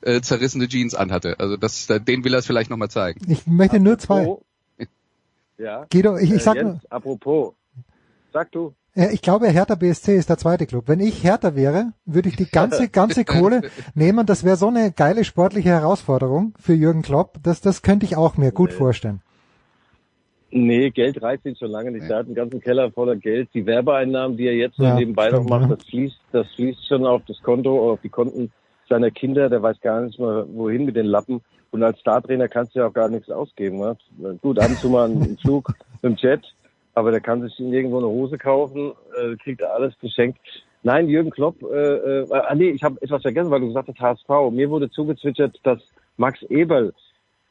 äh, zerrissene Jeans anhatte. Also das, den will er es vielleicht nochmal zeigen. Ich möchte nur zwei. Ja. Guido, ich, ich Äh, sag Jens, nur, apropos. Sag du. Ich glaube, Hertha BSC ist der zweite Club. Wenn ich Hertha wäre, würde ich die ganze, ganze Kohle nehmen. Das wäre so eine geile sportliche Herausforderung für Jürgen Klopp. Das, das könnte ich auch mir gut vorstellen. Nee, Geld reicht ihn schon lange nicht. Er hat einen ganzen Keller voller Geld. Die Werbeeinnahmen, die er jetzt Ja, nebenbei noch stimmt, macht, ja. das fließt, das fließt schon auf das Konto oder auf die Konten seiner Kinder. Der weiß gar nicht mehr, wohin mit den Lappen. Und als Startrainer kannst du ja auch gar nichts ausgeben. Ne? Gut, ab und zu mal einen Flug dem Jet, aber der kann sich irgendwo eine Hose kaufen, äh, kriegt alles geschenkt. Nein, Jürgen Klopp, äh, äh, ah nee, ich habe etwas vergessen, weil du gesagt hast HSV. Mir wurde zugezwitschert, dass Max Eberl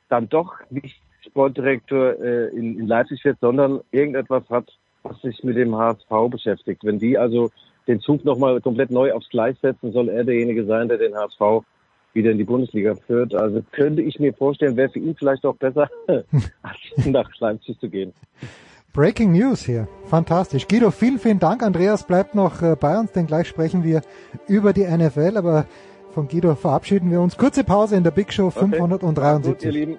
dann doch nicht Sportdirektor äh, in, in Leipzig wird, sondern irgendetwas hat, was sich mit dem HSV beschäftigt. Wenn die also den Zug nochmal komplett neu aufs Gleis setzen, soll er derjenige sein, der den HSV wieder in die Bundesliga führt. Also könnte ich mir vorstellen, wäre für ihn vielleicht auch besser, als nach Leipzig zu gehen. Breaking News hier. Fantastisch. Guido, vielen, vielen Dank. Andreas bleibt noch äh, bei uns, denn gleich sprechen wir über die NFL, aber von Guido verabschieden wir uns. Kurze Pause in der Big Show Okay. Gut, ihr 573. Lieben.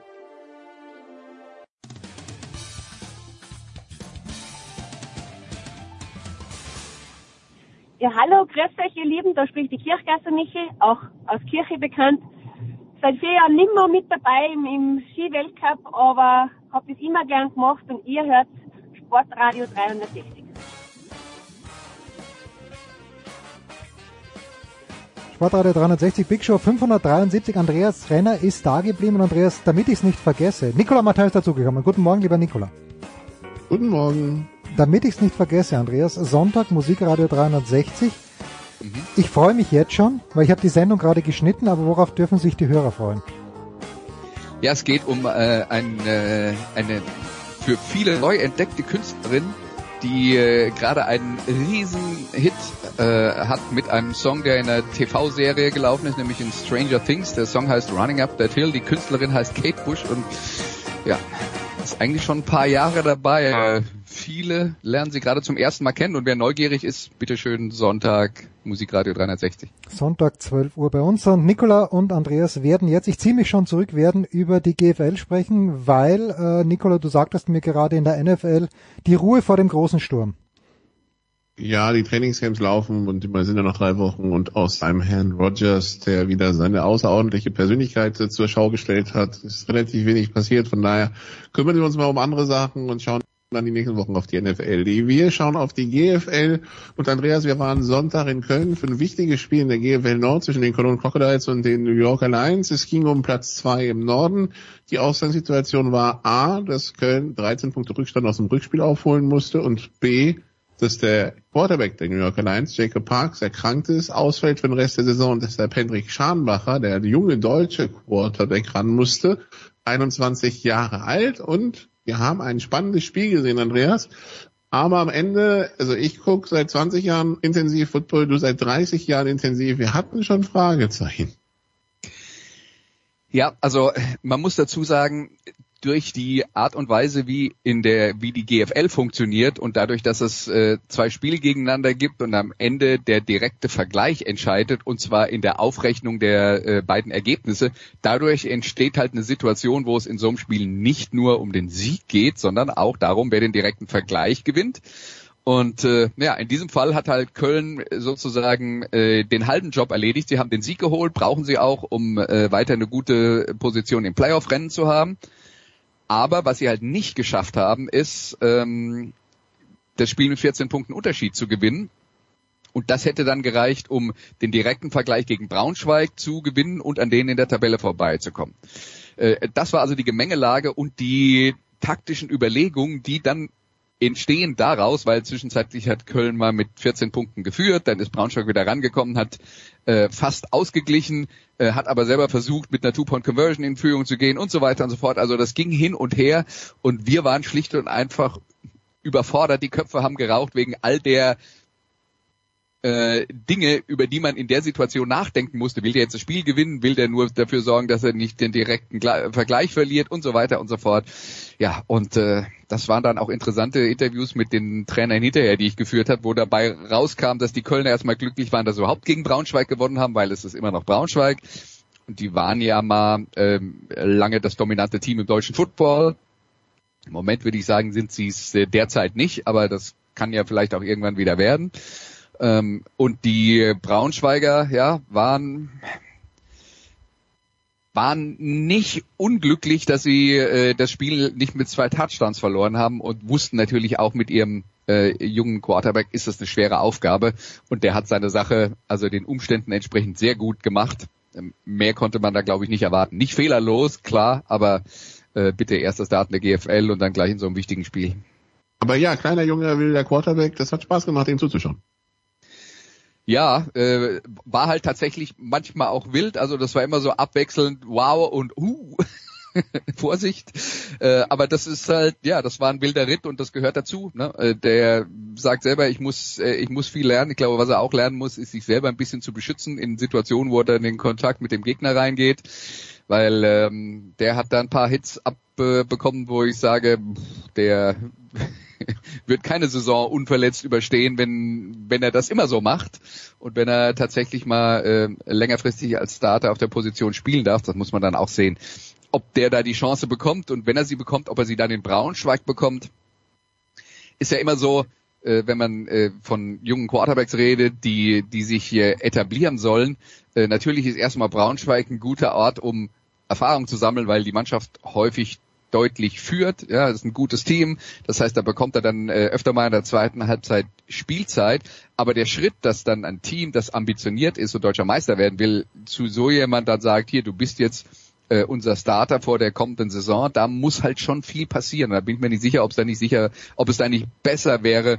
Ja, hallo, grüß euch, ihr Lieben. Da spricht die Kirchgasser Michi, auch aus Kirche bekannt. Seit vier Jahren nimmer mit dabei im, im Skiweltcup, aber habe das immer gern gemacht und ihr hört Sportradio 360. Sportradio 360, Big Show 573. Andreas Renner ist da geblieben und Andreas, damit ich es nicht vergesse, Nikola Matthäus dazugekommen. Guten Morgen, lieber Nikola. Guten Morgen. Damit ich es nicht vergesse, Andreas, Sonntag Musikradio 360. Ich freue mich jetzt schon, weil ich habe die Sendung gerade geschnitten, aber worauf dürfen sich die Hörer freuen? Ja, es geht um äh, ein, äh, eine für viele neu entdeckte Künstlerin, die äh, gerade einen riesen Hit äh, hat mit einem Song, der in einer TV-Serie gelaufen ist, nämlich in Stranger Things. Der Song heißt Running Up That Hill. Die Künstlerin heißt Kate Bush und ja, Ist eigentlich schon ein paar Jahre dabei. Äh, viele lernen sie gerade zum ersten Mal kennen und wer neugierig ist, bitteschön Sonntag Musikradio 360. Sonntag 12 Uhr bei uns und Nicola und Andreas werden jetzt, ich ziehe mich schon zurück, werden über die GFL sprechen, weil, äh, Nicola, du sagtest mir gerade in der NFL, die Ruhe vor dem großen Sturm. Ja, die Trainingscamps laufen und immer sind ja noch drei Wochen und aus seinem Herrn Rogers, der wieder seine außerordentliche Persönlichkeit zur Schau gestellt hat, ist relativ wenig passiert. Von daher kümmern wir uns mal um andere Sachen und schauen dann die nächsten Wochen auf die NFL. Wir schauen auf die GFL und Andreas, wir waren Sonntag in Köln für ein wichtiges Spiel in der GFL Nord zwischen den Cologne Crocodiles und den New Yorker Lions. Es ging um Platz zwei im Norden. Die Ausgangssituation war A, dass Köln 13 Punkte Rückstand aus dem Rückspiel aufholen musste und B, dass der Quarterback der New Yorker Lions, Jacob Parks, erkrankt ist, ausfällt für den Rest der Saison und deshalb Hendrik Scharnbacher, der junge deutsche Quarterback, ran musste, 21 Jahre alt und wir haben ein spannendes Spiel gesehen, Andreas. Aber am Ende, also ich gucke seit 20 Jahren intensiv Football, du seit 30 Jahren intensiv. Wir hatten schon Fragezeichen. Ja, also man muss dazu sagen, durch die Art und Weise, wie in der, wie die GFL funktioniert und dadurch, dass es äh, zwei Spiele gegeneinander gibt und am Ende der direkte Vergleich entscheidet und zwar in der Aufrechnung der äh, beiden Ergebnisse, dadurch entsteht halt eine Situation, wo es in so einem Spiel nicht nur um den Sieg geht, sondern auch darum, wer den direkten Vergleich gewinnt. Und äh, ja, in diesem Fall hat halt Köln sozusagen äh, den halben Job erledigt. Sie haben den Sieg geholt, brauchen sie auch, um äh, weiter eine gute Position im Playoff-Rennen zu haben. Aber was sie halt nicht geschafft haben, ist, ähm, das Spiel mit 14 Punkten Unterschied zu gewinnen. Und das hätte dann gereicht, um den direkten Vergleich gegen Braunschweig zu gewinnen und an denen in der Tabelle vorbeizukommen. Äh, das war also die Gemengelage und die taktischen Überlegungen, die dann entstehen daraus, weil zwischenzeitlich hat Köln mal mit 14 Punkten geführt, dann ist Braunschweig wieder rangekommen, hat äh, fast ausgeglichen, äh, hat aber selber versucht, mit einer Two-Point-Conversion in Führung zu gehen und so weiter und so fort. Also das ging hin und her und wir waren schlicht und einfach überfordert, die Köpfe haben geraucht wegen all der äh, Dinge, über die man in der Situation nachdenken musste. Will der jetzt das Spiel gewinnen? Will der nur dafür sorgen, dass er nicht den direkten Gle Vergleich verliert und so weiter und so fort. Ja, und äh, das waren dann auch interessante Interviews mit den Trainern hinterher, die ich geführt habe, wo dabei rauskam, dass die Kölner erstmal glücklich waren, dass sie überhaupt gegen Braunschweig gewonnen haben, weil es ist immer noch Braunschweig. Und die waren ja mal ähm, lange das dominante Team im deutschen Football. Im Moment würde ich sagen, sind sie es äh, derzeit nicht, aber das kann ja vielleicht auch irgendwann wieder werden. Ähm, und die Braunschweiger, ja, waren waren nicht unglücklich, dass sie äh, das Spiel nicht mit zwei Touchdowns verloren haben und wussten natürlich auch mit ihrem äh, jungen Quarterback ist das eine schwere Aufgabe und der hat seine Sache also den Umständen entsprechend sehr gut gemacht. Ähm, mehr konnte man da glaube ich nicht erwarten. Nicht fehlerlos, klar, aber äh, bitte erst das Daten der GFL und dann gleich in so einem wichtigen Spiel. Aber ja, kleiner Junge will der Quarterback, das hat Spaß gemacht, ihm zuzuschauen. Ja, äh, war halt tatsächlich manchmal auch wild. Also das war immer so abwechselnd wow und uh. Vorsicht. Äh, aber das ist halt, ja, das war ein wilder Ritt und das gehört dazu. Ne? Äh, der sagt selber, ich muss, äh, ich muss viel lernen. Ich glaube, was er auch lernen muss, ist sich selber ein bisschen zu beschützen in Situationen, wo er dann in den Kontakt mit dem Gegner reingeht. Weil ähm, der hat da ein paar Hits abbekommen, äh, wo ich sage, der wird keine Saison unverletzt überstehen, wenn, wenn er das immer so macht. Und wenn er tatsächlich mal äh, längerfristig als Starter auf der Position spielen darf, das muss man dann auch sehen, ob der da die Chance bekommt. Und wenn er sie bekommt, ob er sie dann in Braunschweig bekommt, ist ja immer so, äh, wenn man äh, von jungen Quarterbacks redet, die, die sich hier etablieren sollen. Äh, natürlich ist erstmal Braunschweig ein guter Ort, um Erfahrung zu sammeln, weil die Mannschaft häufig deutlich führt. Ja, das ist ein gutes Team. Das heißt, da bekommt er dann äh, öfter mal in der zweiten Halbzeit Spielzeit. Aber der Schritt, dass dann ein Team, das ambitioniert ist und deutscher Meister werden will, zu so jemand dann sagt, hier, du bist jetzt äh, unser Starter vor der kommenden Saison, da muss halt schon viel passieren. Da bin ich mir nicht sicher, ob es da nicht sicher, ob es da nicht besser wäre,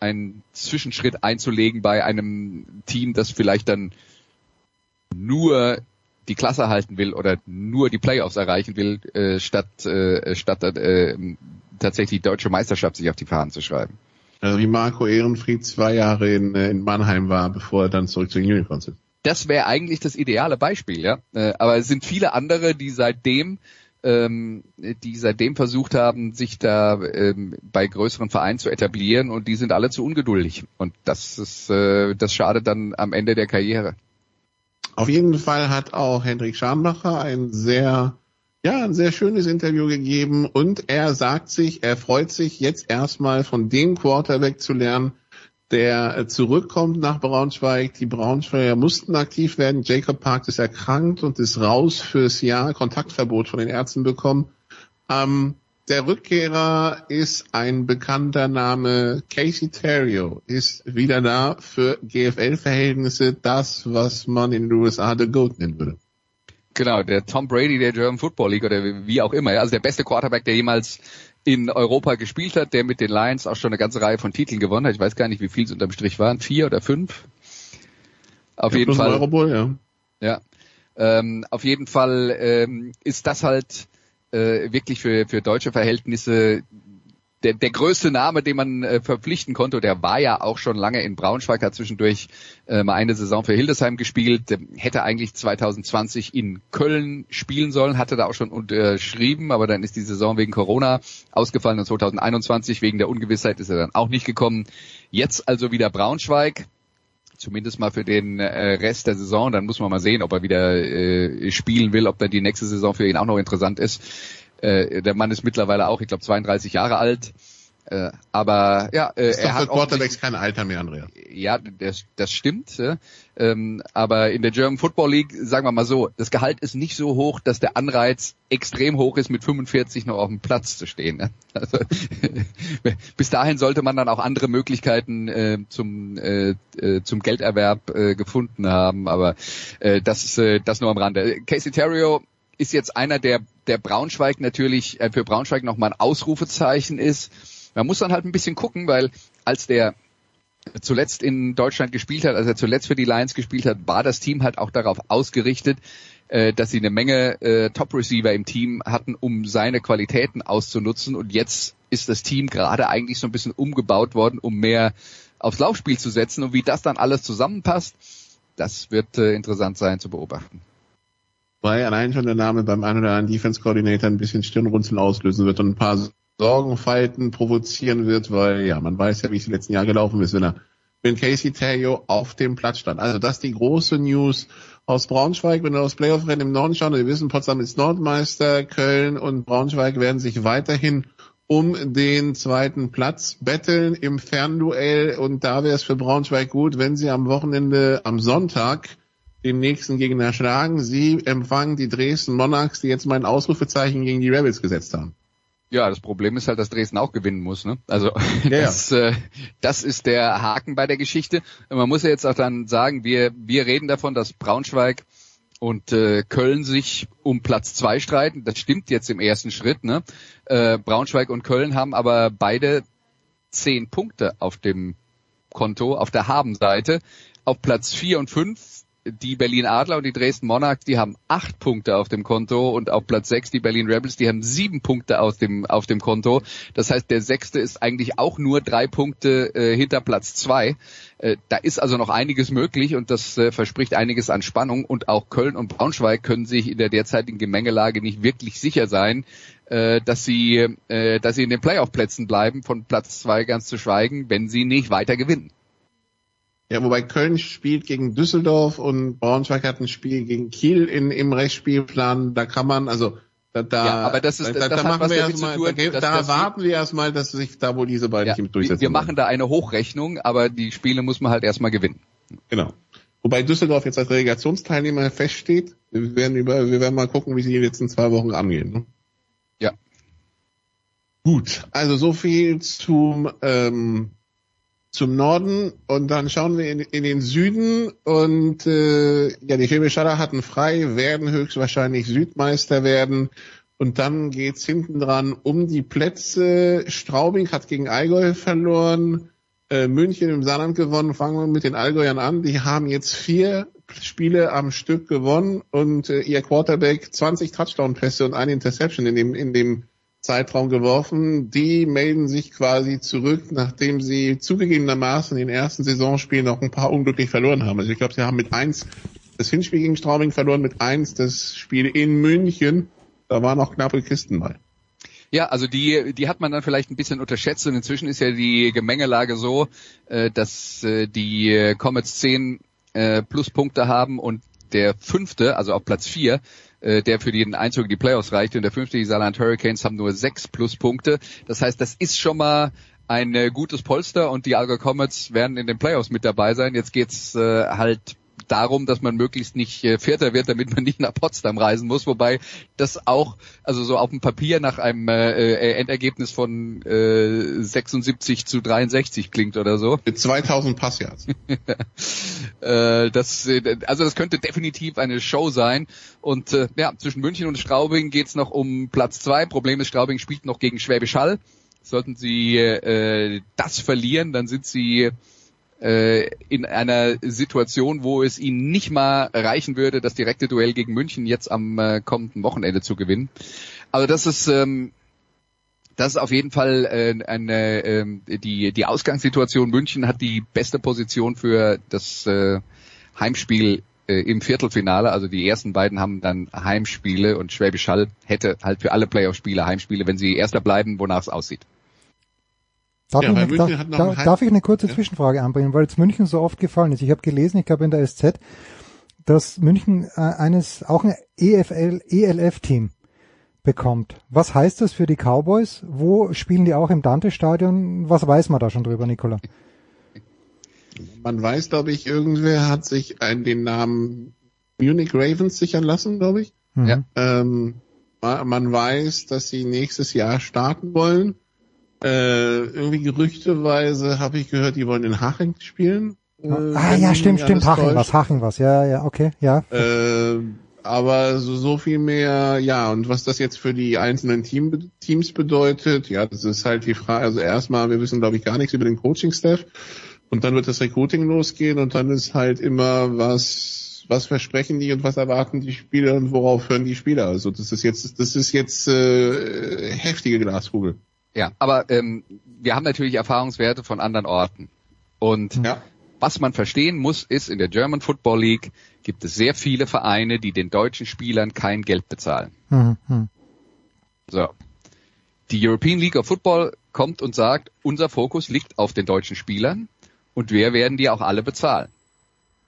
einen Zwischenschritt einzulegen bei einem Team, das vielleicht dann nur die Klasse halten will oder nur die Playoffs erreichen will, äh, statt, äh, statt äh, tatsächlich die deutsche Meisterschaft sich auf die Fahnen zu schreiben. Also wie Marco Ehrenfried zwei Jahre in, äh, in Mannheim war, bevor er dann zurück zu den Unicorns ist. Das wäre eigentlich das ideale Beispiel, ja. Äh, aber es sind viele andere, die seitdem ähm, die seitdem versucht haben, sich da ähm, bei größeren Vereinen zu etablieren und die sind alle zu ungeduldig. Und das ist, äh, das schadet dann am Ende der Karriere. Auf jeden Fall hat auch Hendrik Schambacher ein sehr, ja, ein sehr schönes Interview gegeben und er sagt sich, er freut sich jetzt erstmal von dem Quarterback zu lernen, der zurückkommt nach Braunschweig. Die Braunschweiger mussten aktiv werden. Jacob Park ist erkrankt und ist raus fürs Jahr. Kontaktverbot von den Ärzten bekommen. Ähm, der Rückkehrer ist ein bekannter Name. Casey Terrio ist wieder da für GFL-Verhältnisse. Das, was man in den USA The Goat nennen würde. Genau, der Tom Brady der German Football League oder wie auch immer. Also der beste Quarterback, der jemals in Europa gespielt hat, der mit den Lions auch schon eine ganze Reihe von Titeln gewonnen hat. Ich weiß gar nicht, wie viel es unterm Strich waren. Vier oder fünf? Auf ja, jeden Fall. Europol, ja. Ja. Ähm, auf jeden Fall ähm, ist das halt äh, wirklich für, für deutsche Verhältnisse der, der größte Name, den man äh, verpflichten konnte, der war ja auch schon lange in Braunschweig, hat zwischendurch äh, mal eine Saison für Hildesheim gespielt, äh, hätte eigentlich 2020 in Köln spielen sollen, hatte da auch schon unterschrieben, aber dann ist die Saison wegen Corona ausgefallen und 2021 wegen der Ungewissheit ist er dann auch nicht gekommen. Jetzt also wieder Braunschweig, zumindest mal für den äh, Rest der Saison. Dann muss man mal sehen, ob er wieder äh, spielen will, ob dann die nächste Saison für ihn auch noch interessant ist. Äh, der Mann ist mittlerweile auch, ich glaube, 32 Jahre alt. Äh, aber ja, äh, ist er hat Quarterbacks kein Alter mehr, Andrea. Ja, das, das stimmt. Ja. Ähm, aber in der German Football League, sagen wir mal so, das Gehalt ist nicht so hoch, dass der Anreiz extrem hoch ist, mit 45 noch auf dem Platz zu stehen. Ne? Also, bis dahin sollte man dann auch andere Möglichkeiten äh, zum äh, äh zum Gelderwerb äh, gefunden haben. Aber äh, das ist äh, das nur am Rande. Casey Terrio ist jetzt einer, der, der Braunschweig natürlich, äh, für Braunschweig nochmal ein Ausrufezeichen ist. Man muss dann halt ein bisschen gucken, weil als der zuletzt in Deutschland gespielt hat, als er zuletzt für die Lions gespielt hat, war das Team halt auch darauf ausgerichtet, äh, dass sie eine Menge äh, Top-Receiver im Team hatten, um seine Qualitäten auszunutzen. Und jetzt ist das Team gerade eigentlich so ein bisschen umgebaut worden, um mehr aufs Laufspiel zu setzen. Und wie das dann alles zusammenpasst, das wird äh, interessant sein zu beobachten weil allein schon der Name beim einen oder anderen Defense Coordinator ein bisschen Stirnrunzeln auslösen wird und ein paar Sorgenfalten provozieren wird, weil ja, man weiß ja, wie es im letzten Jahr gelaufen ist, wenn er wenn Casey Terrio auf dem Platz stand. Also das ist die große News aus Braunschweig. Wenn wir aufs Playoff-Rennen im Norden schauen, wir wissen, Potsdam ist Nordmeister, Köln und Braunschweig werden sich weiterhin um den zweiten Platz betteln im Fernduell und da wäre es für Braunschweig gut, wenn sie am Wochenende, am Sonntag den nächsten Gegner schlagen. Sie empfangen die Dresden Monarchs, die jetzt mal ein Ausrufezeichen gegen die Rebels gesetzt haben. Ja, das Problem ist halt, dass Dresden auch gewinnen muss. Ne? Also ja, das, ja. Äh, das ist der Haken bei der Geschichte. Man muss ja jetzt auch dann sagen, wir, wir reden davon, dass Braunschweig und äh, Köln sich um Platz zwei streiten. Das stimmt jetzt im ersten Schritt. Ne? Äh, Braunschweig und Köln haben aber beide zehn Punkte auf dem Konto, auf der Habenseite. Auf Platz vier und fünf die Berlin Adler und die Dresden Monarchs, die haben acht Punkte auf dem Konto und auf Platz sechs die Berlin Rebels, die haben sieben Punkte auf dem, auf dem Konto. Das heißt, der sechste ist eigentlich auch nur drei Punkte äh, hinter Platz zwei. Äh, da ist also noch einiges möglich und das äh, verspricht einiges an Spannung und auch Köln und Braunschweig können sich in der derzeitigen Gemengelage nicht wirklich sicher sein, äh, dass sie, äh, dass sie in den Playoff-Plätzen bleiben, von Platz zwei ganz zu schweigen, wenn sie nicht weiter gewinnen. Ja, wobei Köln spielt gegen Düsseldorf und Braunschweig hat ein Spiel gegen Kiel in, im Rechtsspielplan. Da kann man, also da, da, ja, aber das ist, da, das da machen wir erstmal, da, da das, erwarten wir erstmal, dass sich da wohl diese beiden ja, Teams durchsetzen. Wir, wir machen da eine Hochrechnung, aber die Spiele muss man halt erstmal gewinnen. Genau. Wobei Düsseldorf jetzt als Relegationsteilnehmer feststeht. Wir werden über, wir werden mal gucken, wie sie die letzten zwei Wochen angehen. Ne? Ja. Gut, also so viel zum ähm, zum Norden und dann schauen wir in, in den Süden und äh, ja, die Chemischalter hatten frei, werden höchstwahrscheinlich Südmeister werden und dann geht's hinten dran um die Plätze. Straubing hat gegen Allgäu verloren, äh, München im Saarland gewonnen. Fangen wir mit den Allgäuern an. Die haben jetzt vier Spiele am Stück gewonnen und äh, ihr Quarterback 20 Touchdown-Pässe und eine Interception in dem in dem Zeitraum geworfen. Die melden sich quasi zurück, nachdem sie zugegebenermaßen in den ersten Saisonspielen noch ein paar unglücklich verloren haben. Also ich glaube, sie haben mit eins das Hinspiel gegen Straubing verloren, mit eins das Spiel in München. da waren auch knappe Kisten bei. Ja, also die, die hat man dann vielleicht ein bisschen unterschätzt und inzwischen ist ja die Gemengelage so, äh, dass äh, die Comets 10 äh, Pluspunkte haben und der fünfte, also auf Platz vier, äh, der für den Einzug in die Playoffs reichte und der fünfte, die Saarland Hurricanes, haben nur sechs Pluspunkte. Das heißt, das ist schon mal ein äh, gutes Polster und die Alga Comets werden in den Playoffs mit dabei sein. Jetzt geht's äh, halt darum, dass man möglichst nicht äh, Vierter wird, damit man nicht nach Potsdam reisen muss, wobei das auch, also so auf dem Papier nach einem äh, äh Endergebnis von äh, 76 zu 63 klingt oder so. Mit 2000 Passjahrs. äh, das, äh, also das könnte definitiv eine Show sein und äh, ja, zwischen München und Straubing geht's noch um Platz zwei. Problem ist, Straubing spielt noch gegen Schwäbisch Hall. Sollten sie äh, das verlieren, dann sind sie äh, in einer Situation, wo es ihnen nicht mal reichen würde, das direkte Duell gegen München jetzt am äh, kommenden Wochenende zu gewinnen. Also das ist ähm, das ist auf jeden Fall äh, eine äh, die die Ausgangssituation. München hat die beste Position für das äh, Heimspiel äh, im Viertelfinale. Also die ersten beiden haben dann Heimspiele und Schwäbisch Hall hätte halt für alle Playoff-Spiele Heimspiele, wenn sie Erster bleiben, wonach es aussieht. Darf, ja, ich, eine, da, darf ich eine kurze ja? Zwischenfrage anbringen, weil jetzt München so oft gefallen ist. Ich habe gelesen, ich glaube in der SZ, dass München äh, eines auch ein EFL, ELF-Team bekommt. Was heißt das für die Cowboys? Wo spielen die auch im Dante-Stadion? Was weiß man da schon drüber, Nicola? Man weiß, glaube ich, irgendwer hat sich einen, den Namen Munich Ravens sichern lassen, glaube ich. Mhm. Ja. Ähm, man weiß, dass sie nächstes Jahr starten wollen. Äh, irgendwie gerüchteweise habe ich gehört, die wollen in Haching spielen. Äh, ah ja, stimmt, stimmt, Haching was, Haching was, ja, ja, okay, ja. Äh, aber so, so viel mehr, ja, und was das jetzt für die einzelnen Team, Teams bedeutet, ja, das ist halt die Frage, also erstmal, wir wissen glaube ich gar nichts über den Coaching-Staff und dann wird das Recruiting losgehen und dann ist halt immer was, was versprechen die und was erwarten die Spieler und worauf hören die Spieler. Also das ist jetzt, das ist jetzt äh, heftige Glaskugel. Ja, aber ähm, wir haben natürlich Erfahrungswerte von anderen Orten. Und ja. was man verstehen muss, ist, in der German Football League gibt es sehr viele Vereine, die den deutschen Spielern kein Geld bezahlen. Mhm. So. Die European League of Football kommt und sagt, unser Fokus liegt auf den deutschen Spielern und wir werden die auch alle bezahlen.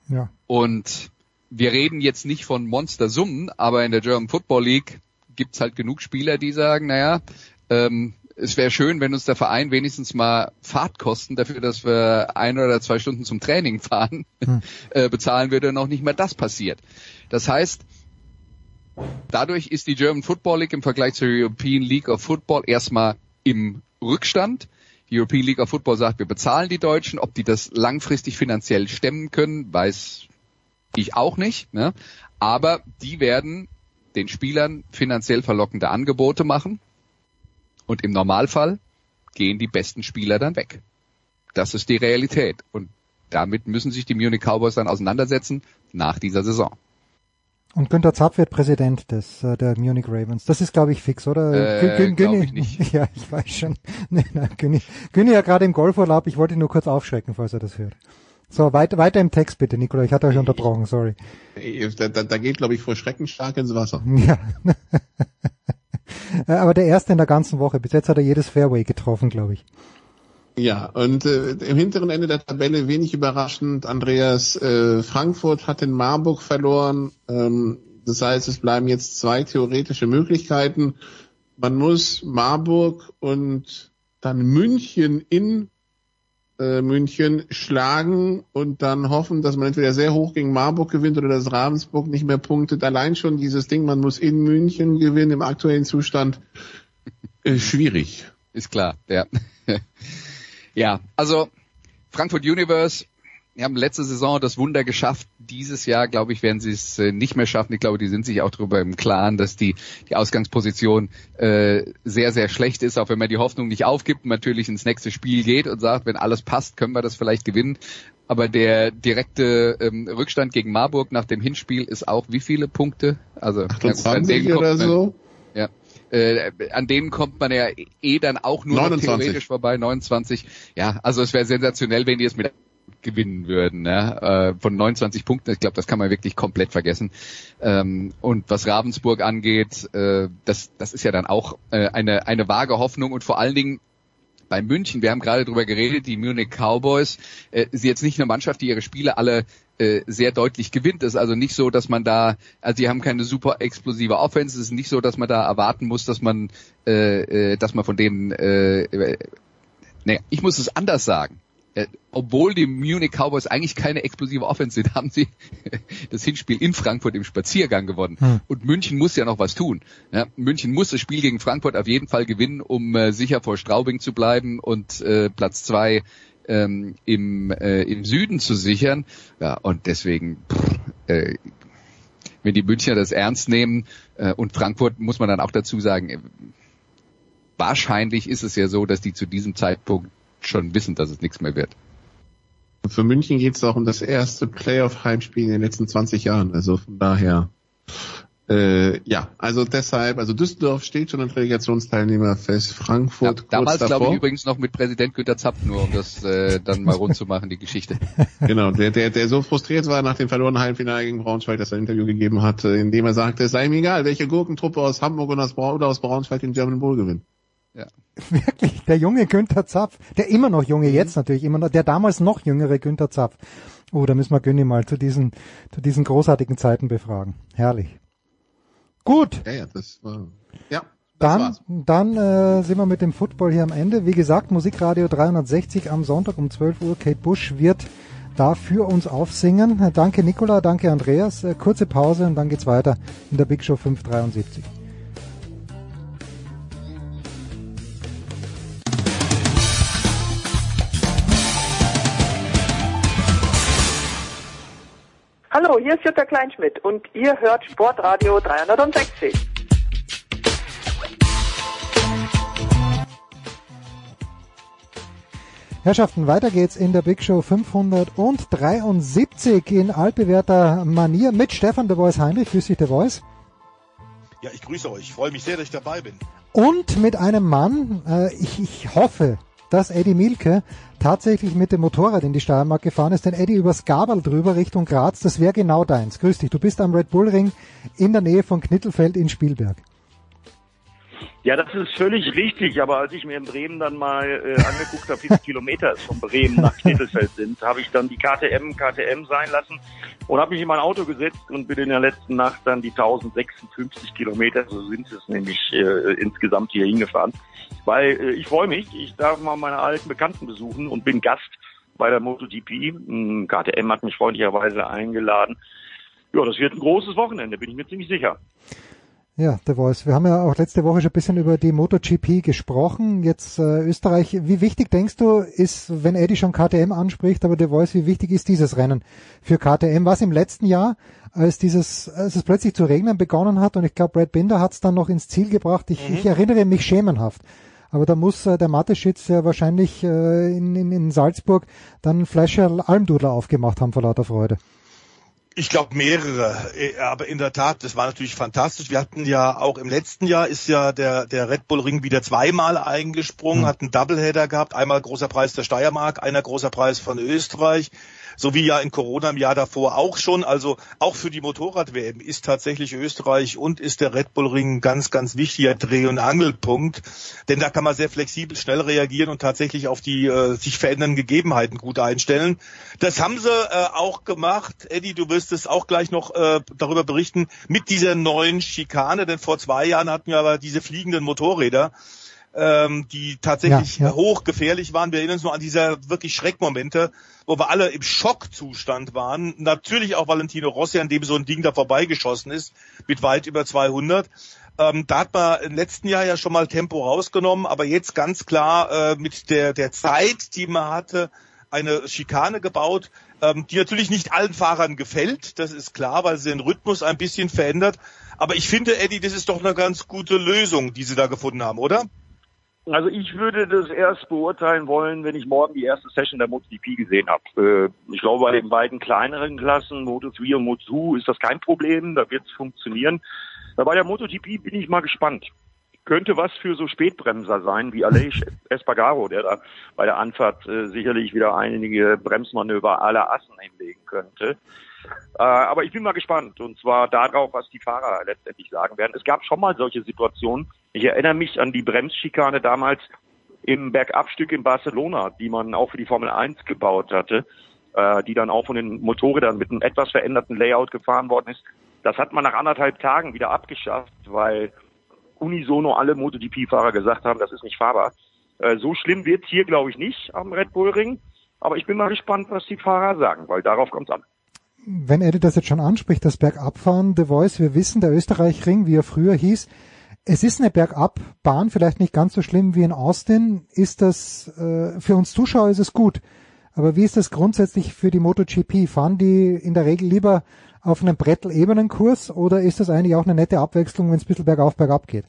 Ja. Und wir reden jetzt nicht von Monstersummen, aber in der German Football League gibt's halt genug Spieler, die sagen, naja, ähm, es wäre schön, wenn uns der Verein wenigstens mal Fahrtkosten dafür, dass wir ein oder zwei Stunden zum Training fahren, hm. äh, bezahlen würde, noch nicht mehr das passiert. Das heißt, dadurch ist die German Football League im Vergleich zur European League of Football erstmal im Rückstand. Die European League of Football sagt, wir bezahlen die Deutschen. Ob die das langfristig finanziell stemmen können, weiß ich auch nicht. Ne? Aber die werden den Spielern finanziell verlockende Angebote machen und im Normalfall gehen die besten Spieler dann weg. Das ist die Realität. Und damit müssen sich die Munich Cowboys dann auseinandersetzen nach dieser Saison. Und Günter Zapp wird Präsident des äh, der Munich Ravens. Das ist, glaube ich, fix, oder? Äh, Günni, ich nicht. Ja, ich weiß schon. Nee, nein, Günni, Günni ja gerade im Golfurlaub. Ich wollte ihn nur kurz aufschrecken, falls er das hört. So, weiter, weiter im Text bitte, Nikola. Ich hatte euch unterbrochen, sorry. Da, da, da geht, glaube ich, vor Schrecken stark ins Wasser. Ja. Äh, aber der erste in der ganzen Woche. Bis jetzt hat er jedes Fairway getroffen, glaube ich. Ja, und äh, im hinteren Ende der Tabelle wenig überraschend, Andreas, äh, Frankfurt hat in Marburg verloren. Ähm, das heißt, es bleiben jetzt zwei theoretische Möglichkeiten. Man muss Marburg und dann München in äh, München schlagen und dann hoffen, dass man entweder sehr hoch gegen Marburg gewinnt oder dass Ravensburg nicht mehr punktet. Allein schon dieses Ding, man muss in München gewinnen im aktuellen Zustand, äh, schwierig. Ist klar, ja. ja, also Frankfurt Universe die haben letzte Saison das Wunder geschafft. Dieses Jahr, glaube ich, werden sie es äh, nicht mehr schaffen. Ich glaube, die sind sich auch darüber im Klaren, dass die, die Ausgangsposition äh, sehr, sehr schlecht ist, auch wenn man die Hoffnung nicht aufgibt, natürlich ins nächste Spiel geht und sagt, wenn alles passt, können wir das vielleicht gewinnen. Aber der direkte ähm, Rückstand gegen Marburg nach dem Hinspiel ist auch wie viele Punkte? Also 28 gut, oder so? Ja. Äh, an denen kommt man ja eh dann auch nur 29. theoretisch vorbei, 29. Ja, also es wäre sensationell, wenn die es mit gewinnen würden, ja, äh, von 29 Punkten. Ich glaube, das kann man wirklich komplett vergessen. Ähm, und was Ravensburg angeht, äh, das, das ist ja dann auch äh, eine, eine vage Hoffnung und vor allen Dingen bei München, wir haben gerade drüber geredet, die Munich Cowboys, äh, ist jetzt nicht eine Mannschaft, die ihre Spiele alle äh, sehr deutlich gewinnt. Es ist also nicht so, dass man da, also die haben keine super explosive Offense. Es ist nicht so, dass man da erwarten muss, dass man, äh, äh, dass man von denen, äh, äh, nee, ich muss es anders sagen. Äh, obwohl die Munich Cowboys eigentlich keine explosive Offense sind, haben sie das Hinspiel in Frankfurt im Spaziergang gewonnen. Hm. Und München muss ja noch was tun. Ja, München muss das Spiel gegen Frankfurt auf jeden Fall gewinnen, um äh, sicher vor Straubing zu bleiben und äh, Platz zwei ähm, im, äh, im Süden zu sichern. Ja, und deswegen, pff, äh, wenn die Münchner das ernst nehmen äh, und Frankfurt muss man dann auch dazu sagen, äh, wahrscheinlich ist es ja so, dass die zu diesem Zeitpunkt schon wissen, dass es nichts mehr wird. Für München geht es auch um das erste Playoff-Heimspiel in den letzten 20 Jahren. Also von daher, äh, ja, also deshalb, also Düsseldorf steht schon als Relegationsteilnehmer fest, Frankfurt ja, Damals glaube ich übrigens noch mit Präsident Günter Zapp, nur um das äh, dann mal rund zu machen, die Geschichte. Genau, der, der, der so frustriert war nach dem verlorenen Halbfinale gegen Braunschweig, dass er ein Interview gegeben hat, in dem er sagte, es sei ihm egal, welche Gurkentruppe aus Hamburg und aus, oder aus Braunschweig den German Bowl gewinnt. Ja. Wirklich, der junge Günther Zapf, der immer noch junge, mhm. jetzt natürlich immer noch, der damals noch jüngere Günther Zapf. Oh, da müssen wir Günni mal zu diesen, zu diesen großartigen Zeiten befragen. Herrlich. Gut. Ja, ja, das war, ja. Dann, dann äh, sind wir mit dem Football hier am Ende. Wie gesagt, Musikradio 360 am Sonntag um 12 Uhr. Kate Bush wird da für uns aufsingen. Danke Nicola, danke Andreas. Äh, kurze Pause und dann geht's weiter in der Big Show 573. Hallo, hier ist Jutta Kleinschmidt und ihr hört Sportradio 360. Herrschaften, weiter geht's in der Big Show 573 in altbewährter Manier mit Stefan der Voice Heinrich. Grüß dich, der Voice. Ja, ich grüße euch. Ich freue mich sehr, dass ich dabei bin. Und mit einem Mann, äh, ich, ich hoffe, dass Eddie Milke tatsächlich mit dem Motorrad in die Steiermark gefahren ist, denn Eddie übers Gabel drüber Richtung Graz, das wäre genau deins. Grüß dich, du bist am Red Bull Ring in der Nähe von Knittelfeld in Spielberg. Ja, das ist völlig richtig, aber als ich mir in Bremen dann mal äh, angeguckt habe, wie viele Kilometer es von Bremen nach Knittelfeld sind, habe ich dann die KTM KTM sein lassen und habe mich in mein Auto gesetzt und bin in der letzten Nacht dann die 1056 Kilometer, so sind es nämlich äh, insgesamt hier hingefahren, weil äh, ich freue mich, ich darf mal meine alten Bekannten besuchen und bin Gast bei der MotoGP. KTM hm, hat mich freundlicherweise eingeladen. Ja, das wird ein großes Wochenende, bin ich mir ziemlich sicher. Ja, der Voice. Wir haben ja auch letzte Woche schon ein bisschen über die MotoGP gesprochen. Jetzt äh, Österreich. Wie wichtig denkst du, ist, wenn Eddie schon KTM anspricht, aber der Voice, wie wichtig ist dieses Rennen für KTM? Was im letzten Jahr, als dieses, als es plötzlich zu regnen begonnen hat und ich glaube, Brad Binder hat es dann noch ins Ziel gebracht. Ich, mhm. ich erinnere mich schemenhaft. Aber da muss äh, der Mateschitz ja wahrscheinlich äh, in, in, in Salzburg dann Fleischer Almdudler aufgemacht haben vor lauter Freude. Ich glaube mehrere, äh, aber in der Tat, das war natürlich fantastisch. Wir hatten ja auch im letzten Jahr ist ja der der Red Bull Ring wieder zweimal eingesprungen, mhm. hat einen Doubleheader gehabt, einmal großer Preis der Steiermark, einer großer Preis von Österreich so wie ja in Corona im Jahr davor auch schon. Also auch für die Motorrad-WM ist tatsächlich Österreich und ist der Red Bull Ring ein ganz, ganz wichtiger Dreh- und Angelpunkt. Denn da kann man sehr flexibel, schnell reagieren und tatsächlich auf die äh, sich verändernden Gegebenheiten gut einstellen. Das haben sie äh, auch gemacht. Eddie, du wirst es auch gleich noch äh, darüber berichten, mit dieser neuen Schikane. Denn vor zwei Jahren hatten wir aber diese fliegenden Motorräder ähm, die tatsächlich ja, ja. hochgefährlich waren. Wir erinnern uns nur an diese wirklich Schreckmomente, wo wir alle im Schockzustand waren. Natürlich auch Valentino Rossi, an dem so ein Ding da vorbeigeschossen ist, mit weit über 200. Ähm, da hat man im letzten Jahr ja schon mal Tempo rausgenommen, aber jetzt ganz klar äh, mit der, der Zeit, die man hatte, eine Schikane gebaut, ähm, die natürlich nicht allen Fahrern gefällt, das ist klar, weil sie den Rhythmus ein bisschen verändert. Aber ich finde, Eddie, das ist doch eine ganz gute Lösung, die sie da gefunden haben, oder? Also ich würde das erst beurteilen wollen, wenn ich morgen die erste Session der MotoGP gesehen habe. Äh, ich glaube, bei den beiden kleineren Klassen, Moto3 und Moto2, ist das kein Problem, da wird es funktionieren. Bei der MotoGP bin ich mal gespannt. könnte was für so Spätbremser sein, wie Aleix Espargaro, der da bei der Anfahrt äh, sicherlich wieder einige Bremsmanöver aller Assen hinlegen könnte. Äh, aber ich bin mal gespannt und zwar darauf, was die Fahrer letztendlich sagen werden. Es gab schon mal solche Situationen. Ich erinnere mich an die Bremsschikane damals im Bergabstück in Barcelona, die man auch für die Formel 1 gebaut hatte, äh, die dann auch von den Motorrädern mit einem etwas veränderten Layout gefahren worden ist. Das hat man nach anderthalb Tagen wieder abgeschafft, weil unisono alle MotoGP-Fahrer gesagt haben, das ist nicht fahrbar. Äh, so schlimm wird's hier, glaube ich, nicht am Red Bull Ring. Aber ich bin mal gespannt, was die Fahrer sagen, weil darauf kommt's an. Wenn Eddie das jetzt schon anspricht, das Bergabfahren, The Voice, wir wissen, der Österreich-Ring, wie er früher hieß, es ist eine Bergabbahn, vielleicht nicht ganz so schlimm wie in Austin. Ist das äh, für uns Zuschauer ist es gut. Aber wie ist das grundsätzlich für die MotoGP? Fahren die in der Regel lieber auf einem Brettel-Ebenen-Kurs oder ist das eigentlich auch eine nette Abwechslung, wenn es ein bisschen bergauf, bergab geht?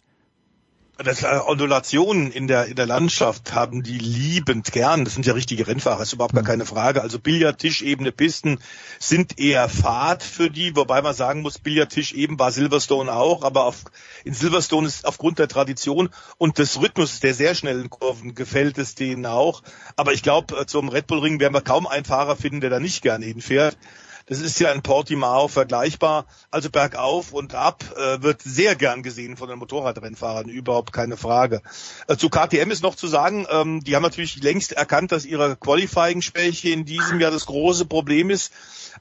Das äh, Ondulationen in der in der Landschaft haben die liebend gern. Das sind ja richtige Rennfahrer, ist überhaupt gar keine Frage. Also Billardtischebene Pisten sind eher Fahrt für die, wobei man sagen muss, Billardtisch eben war Silverstone auch, aber auf, in Silverstone ist aufgrund der Tradition und des Rhythmus der sehr schnellen Kurven gefällt es denen auch. Aber ich glaube, äh, zum Red Bull Ring werden wir kaum einen Fahrer finden, der da nicht gerne hinfährt. Das ist ja in Portimao vergleichbar. Also bergauf und ab äh, wird sehr gern gesehen von den Motorradrennfahrern, überhaupt keine Frage. Äh, zu KTM ist noch zu sagen, ähm, die haben natürlich längst erkannt, dass ihre Qualifying-Schwäche in diesem Jahr das große Problem ist.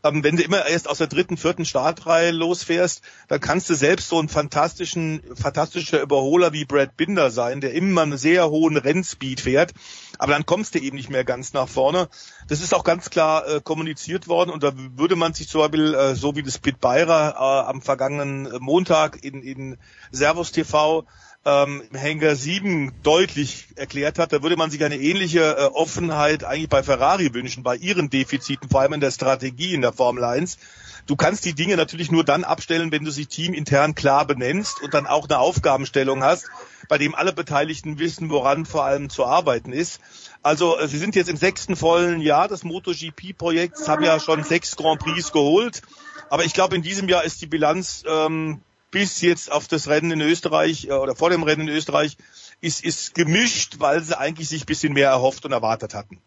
Ähm, wenn du immer erst aus der dritten, vierten Startreihe losfährst, dann kannst du selbst so ein fantastischen, fantastischer Überholer wie Brad Binder sein, der immer einen sehr hohen Rennspeed fährt. Aber dann kommst du eben nicht mehr ganz nach vorne. Das ist auch ganz klar äh, kommuniziert worden und da würde man sich zum Beispiel, äh, so wie das Pit Beira äh, am vergangenen Montag in, in Servus TV ähm, Hangar 7 deutlich erklärt hat, da würde man sich eine ähnliche äh, Offenheit eigentlich bei Ferrari wünschen, bei ihren Defiziten, vor allem in der Strategie in der Formel 1. Du kannst die Dinge natürlich nur dann abstellen, wenn du sie teamintern klar benennst und dann auch eine Aufgabenstellung hast, bei dem alle Beteiligten wissen, woran vor allem zu arbeiten ist. Also äh, sie sind jetzt im sechsten vollen Jahr des MotoGP-Projekts, haben ja schon sechs Grand Prix geholt. Aber ich glaube, in diesem Jahr ist die Bilanz ähm, bis jetzt auf das Rennen in Österreich äh, oder vor dem Rennen in Österreich ist, ist gemischt, weil sie eigentlich sich bisschen mehr erhofft und erwartet hatten.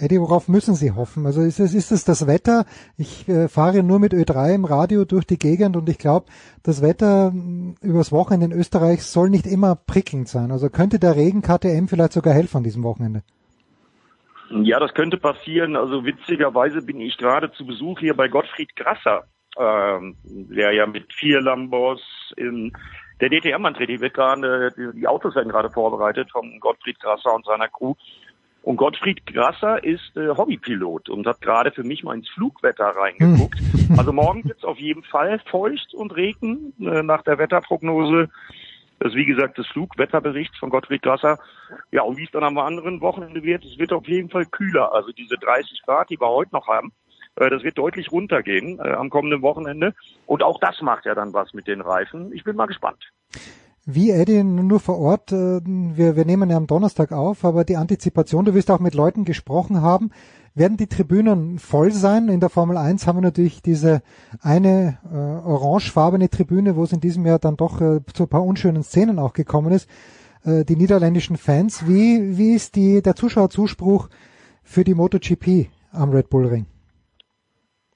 Eddie, worauf müssen Sie hoffen? Also ist es, ist es das Wetter? Ich äh, fahre nur mit Ö3 im Radio durch die Gegend und ich glaube, das Wetter mh, übers Wochenende in Österreich soll nicht immer prickelnd sein. Also könnte der Regen KTM vielleicht sogar helfen an diesem Wochenende? Ja, das könnte passieren. Also witzigerweise bin ich gerade zu Besuch hier bei Gottfried Grasser ähm, der ja mit vier Lambos in der DTM antritt. Die, wird gerade, die Autos werden gerade vorbereitet von Gottfried Grasser und seiner Crew. Und Gottfried Grasser ist äh, Hobbypilot und hat gerade für mich mal ins Flugwetter reingeguckt. Also morgen wird es auf jeden Fall feucht und Regen äh, nach der Wetterprognose. Das ist wie gesagt das Flugwetterbericht von Gottfried Grasser. Ja, und wie es dann am anderen Wochenende wird, es wird auf jeden Fall kühler. Also diese 30 Grad, die wir heute noch haben, äh, das wird deutlich runtergehen äh, am kommenden Wochenende. Und auch das macht ja dann was mit den Reifen. Ich bin mal gespannt. Wie Eddie, nur vor Ort, äh, wir, wir nehmen ja am Donnerstag auf, aber die Antizipation, du wirst auch mit Leuten gesprochen haben, werden die Tribünen voll sein? In der Formel 1 haben wir natürlich diese eine äh, orangefarbene Tribüne, wo es in diesem Jahr dann doch äh, zu ein paar unschönen Szenen auch gekommen ist. Äh, die niederländischen Fans, wie, wie ist die, der Zuschauerzuspruch für die MotoGP am Red Bull Ring?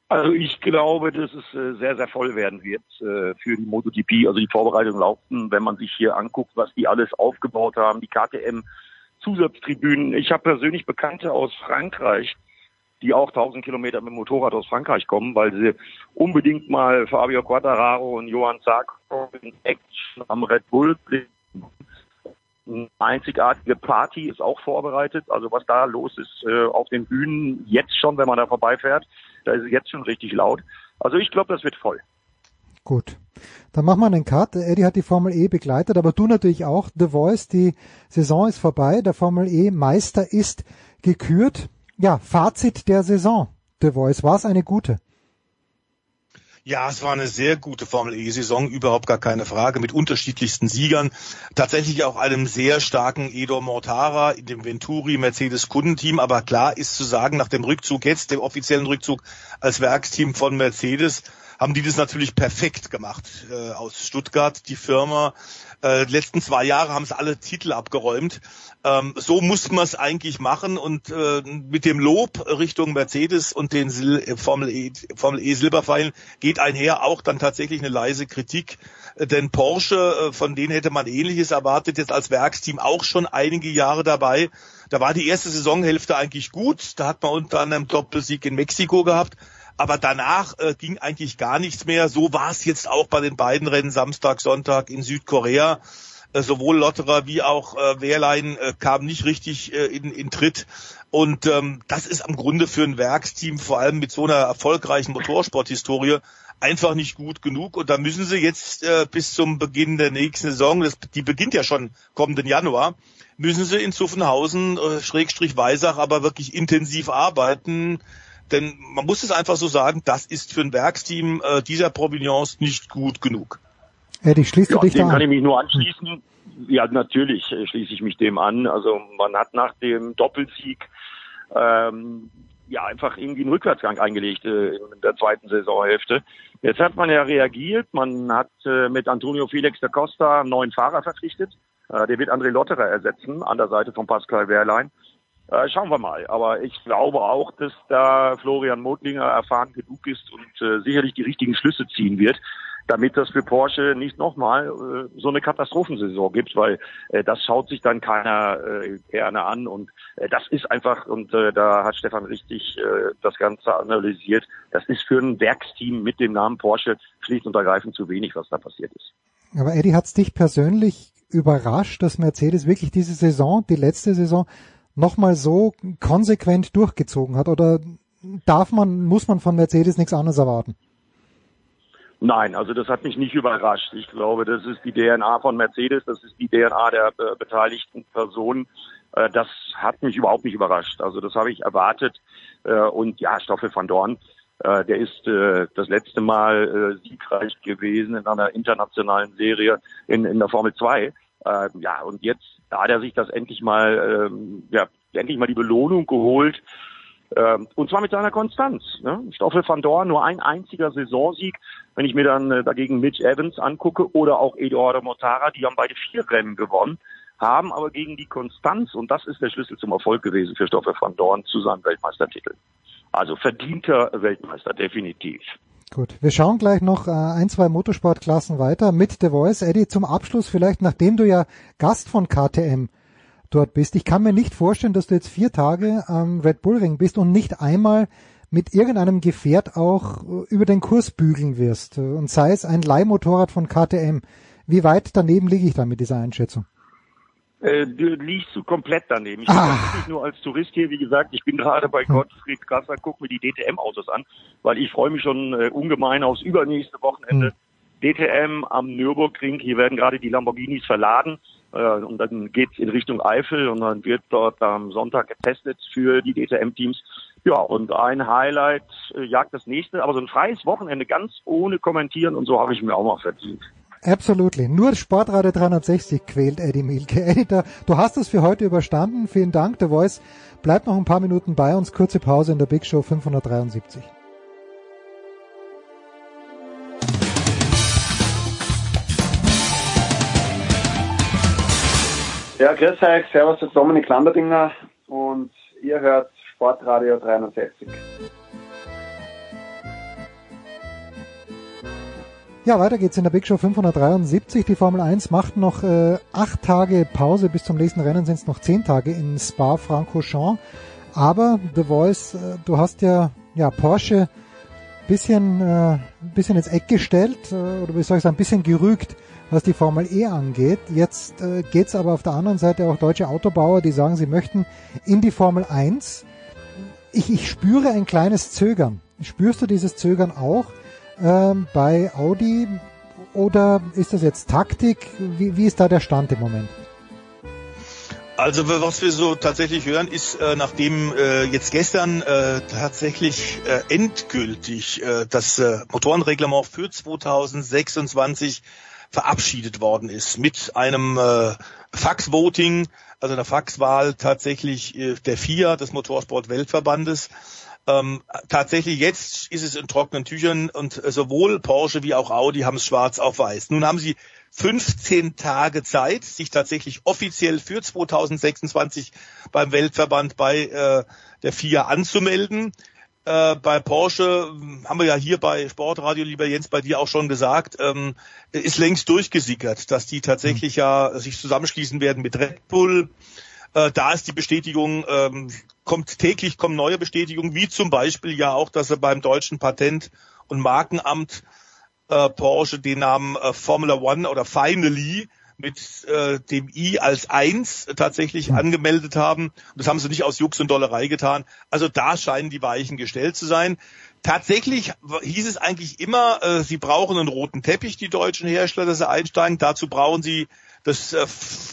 Also ich glaube, dass es äh, sehr, sehr voll werden wird äh, für die MotoGP. Also die Vorbereitungen laufen, wenn man sich hier anguckt, was die alles aufgebaut haben, die KTM Zusatztribünen. Ich habe persönlich Bekannte aus Frankreich, die auch 1000 Kilometer mit dem Motorrad aus Frankreich kommen, weil sie unbedingt mal Fabio Quattararo und Johann Zarco in Action am Red Bull einzigartige Party ist auch vorbereitet. Also was da los ist äh, auf den Bühnen, jetzt schon, wenn man da vorbeifährt, da ist es jetzt schon richtig laut. Also ich glaube, das wird voll. Gut. Dann machen wir einen Cut. Eddie hat die Formel E begleitet, aber du natürlich auch. The Voice, die Saison ist vorbei. Der Formel E Meister ist gekürt. Ja, Fazit der Saison. The Voice, war es eine gute? Ja, es war eine sehr gute Formel E-Saison, überhaupt gar keine Frage, mit unterschiedlichsten Siegern. Tatsächlich auch einem sehr starken Edo Mortara in dem Venturi Mercedes Kundenteam. Aber klar ist zu sagen, nach dem Rückzug jetzt, dem offiziellen Rückzug als Werksteam von Mercedes, haben die das natürlich perfekt gemacht äh, aus Stuttgart, die Firma. Äh, die letzten zwei Jahre haben es alle Titel abgeräumt. Ähm, so muss man es eigentlich machen und äh, mit dem Lob Richtung Mercedes und den Sil Formel E, Formel E Silberpfeilen geht einher auch dann tatsächlich eine leise Kritik, äh, denn Porsche, äh, von denen hätte man ähnliches erwartet, jetzt als Werksteam auch schon einige Jahre dabei. Da war die erste Saisonhälfte eigentlich gut, da hat man unter anderem Doppelsieg in Mexiko gehabt, aber danach äh, ging eigentlich gar nichts mehr. So war es jetzt auch bei den beiden Rennen Samstag, Sonntag in Südkorea. Äh, sowohl Lotterer wie auch äh, Wehrlein äh, kamen nicht richtig äh, in, in Tritt. Und ähm, das ist am Grunde für ein Werksteam, vor allem mit so einer erfolgreichen Motorsporthistorie, einfach nicht gut genug. Und da müssen sie jetzt äh, bis zum Beginn der nächsten Saison, das, die beginnt ja schon kommenden Januar, müssen sie in Zuffenhausen, äh, Schrägstrich Weisach, aber wirklich intensiv arbeiten. Denn man muss es einfach so sagen, das ist für ein Werksteam äh, dieser Provenience nicht gut genug. Eddie, schließt ja, du dich dem da kann an? ich mich nur anschließen. Ja, natürlich äh, schließe ich mich dem an. Also man hat nach dem Doppelsieg ähm, ja einfach irgendwie einen Rückwärtsgang eingelegt äh, in der zweiten Saisonhälfte. Jetzt hat man ja reagiert. Man hat äh, mit Antonio Felix da Costa einen neuen Fahrer verpflichtet. Äh, der wird André Lotterer ersetzen an der Seite von Pascal Wehrlein. Äh, schauen wir mal. Aber ich glaube auch, dass da Florian Modlinger erfahren genug ist und äh, sicherlich die richtigen Schlüsse ziehen wird, damit das für Porsche nicht nochmal äh, so eine Katastrophensaison gibt, weil äh, das schaut sich dann keiner äh, gerne an und äh, das ist einfach, und äh, da hat Stefan richtig äh, das Ganze analysiert, das ist für ein Werksteam mit dem Namen Porsche schlicht und ergreifend zu wenig, was da passiert ist. Aber Eddie, hat's dich persönlich überrascht, dass Mercedes wirklich diese Saison, die letzte Saison, nochmal so konsequent durchgezogen hat? Oder darf man, muss man von Mercedes nichts anderes erwarten? Nein, also das hat mich nicht überrascht. Ich glaube, das ist die DNA von Mercedes, das ist die DNA der äh, beteiligten Personen. Äh, das hat mich überhaupt nicht überrascht. Also das habe ich erwartet. Äh, und ja, Stoffel van Dorn, äh, der ist äh, das letzte Mal äh, siegreich gewesen in einer internationalen Serie in, in der Formel 2. Äh, ja, und jetzt hat er sich das endlich mal, ähm, ja, endlich mal die Belohnung geholt. Ähm, und zwar mit seiner Konstanz. Ne? Stoffel van Dorn, nur ein einziger Saisonsieg. Wenn ich mir dann äh, dagegen Mitch Evans angucke oder auch Eduardo Mortara, die haben beide vier Rennen gewonnen, haben aber gegen die Konstanz, und das ist der Schlüssel zum Erfolg gewesen für Stoffel van Dorn, zu seinem Weltmeistertitel. Also verdienter Weltmeister, definitiv. Gut, wir schauen gleich noch äh, ein, zwei Motorsportklassen weiter mit The Voice. Eddie, zum Abschluss vielleicht, nachdem du ja Gast von KTM dort bist. Ich kann mir nicht vorstellen, dass du jetzt vier Tage am Red Bull Ring bist und nicht einmal mit irgendeinem Gefährt auch äh, über den Kurs bügeln wirst. Und sei es ein Leihmotorrad von KTM. Wie weit daneben liege ich da mit dieser Einschätzung? Äh, liegst du komplett daneben. Ich bin Ah. nicht nur als Tourist hier, wie gesagt, ich bin gerade bei Gottfried Gasser, guck mir die DTM-Autos an, weil ich freue mich schon äh, ungemein aufs übernächste Wochenende. DTM am Nürburgring, hier werden gerade die Lamborghinis verladen äh, und dann geht's in Richtung Eifel und dann wird dort am Sonntag getestet für die DTM-Teams. Ja, und ein Highlight äh, jagt das nächste, aber so ein freies Wochenende ganz ohne kommentieren und so habe ich mir auch mal verdient. Absolutely. Nur Sportradio 360 quält Eddie Milke. Eddie, du hast es für heute überstanden. Vielen Dank. The Voice bleibt noch ein paar Minuten bei uns. Kurze Pause in der Big Show 573. Ja, grüß euch, servus, das ist Dominik Landerdinger und ihr hört Sportradio 360. Ja, weiter geht's in der Big Show 573. Die Formel 1 macht noch äh, acht Tage Pause. Bis zum nächsten Rennen sind es noch zehn Tage in Spa-Francorchamps. Aber The Voice, äh, du hast ja, ja Porsche bisschen, äh, bisschen ins Eck gestellt, äh, oder wie soll ich sagen, ein bisschen gerügt, was die Formel E angeht. Jetzt äh, geht's aber auf der anderen Seite auch deutsche Autobauer, die sagen, sie möchten in die Formel 1. Ich, ich spüre ein kleines Zögern. Spürst du dieses Zögern auch ähm, bei Audi oder ist das jetzt Taktik? Wie, wie ist da der Stand im Moment? Also was wir so tatsächlich hören, ist, äh, nachdem äh, jetzt gestern äh, tatsächlich äh, endgültig äh, das äh, Motorenreglement für 2026 verabschiedet worden ist mit einem äh, Fax-Voting, also einer Faxwahl tatsächlich äh, der FIA, des Motorsport-Weltverbandes, Ähm, tatsächlich jetzt ist es in trockenen Tüchern und sowohl Porsche wie auch Audi haben es schwarz auf weiß. Nun haben sie 15 Tage Zeit, sich tatsächlich offiziell für 2026 beim Weltverband bei äh, der FIA anzumelden. Äh, bei Porsche haben wir ja hier bei Sportradio, lieber Jens, bei dir auch schon gesagt, ähm, ist längst durchgesickert, dass die tatsächlich ja sich zusammenschließen werden mit Red Bull. Äh, da ist die Bestätigung, ähm, kommt täglich kommen neue Bestätigungen, wie zum Beispiel ja auch, dass er beim deutschen Patent- und Markenamt äh, Porsche den Namen äh, Formula One oder Finally mit äh, dem I als eins tatsächlich Hm. angemeldet haben. Das haben sie nicht aus Jux und Dollerei getan. Also da scheinen die Weichen gestellt zu sein. Tatsächlich hieß es eigentlich immer, äh, sie brauchen einen roten Teppich, die deutschen Hersteller, dass sie einsteigen. Dazu brauchen sie das äh,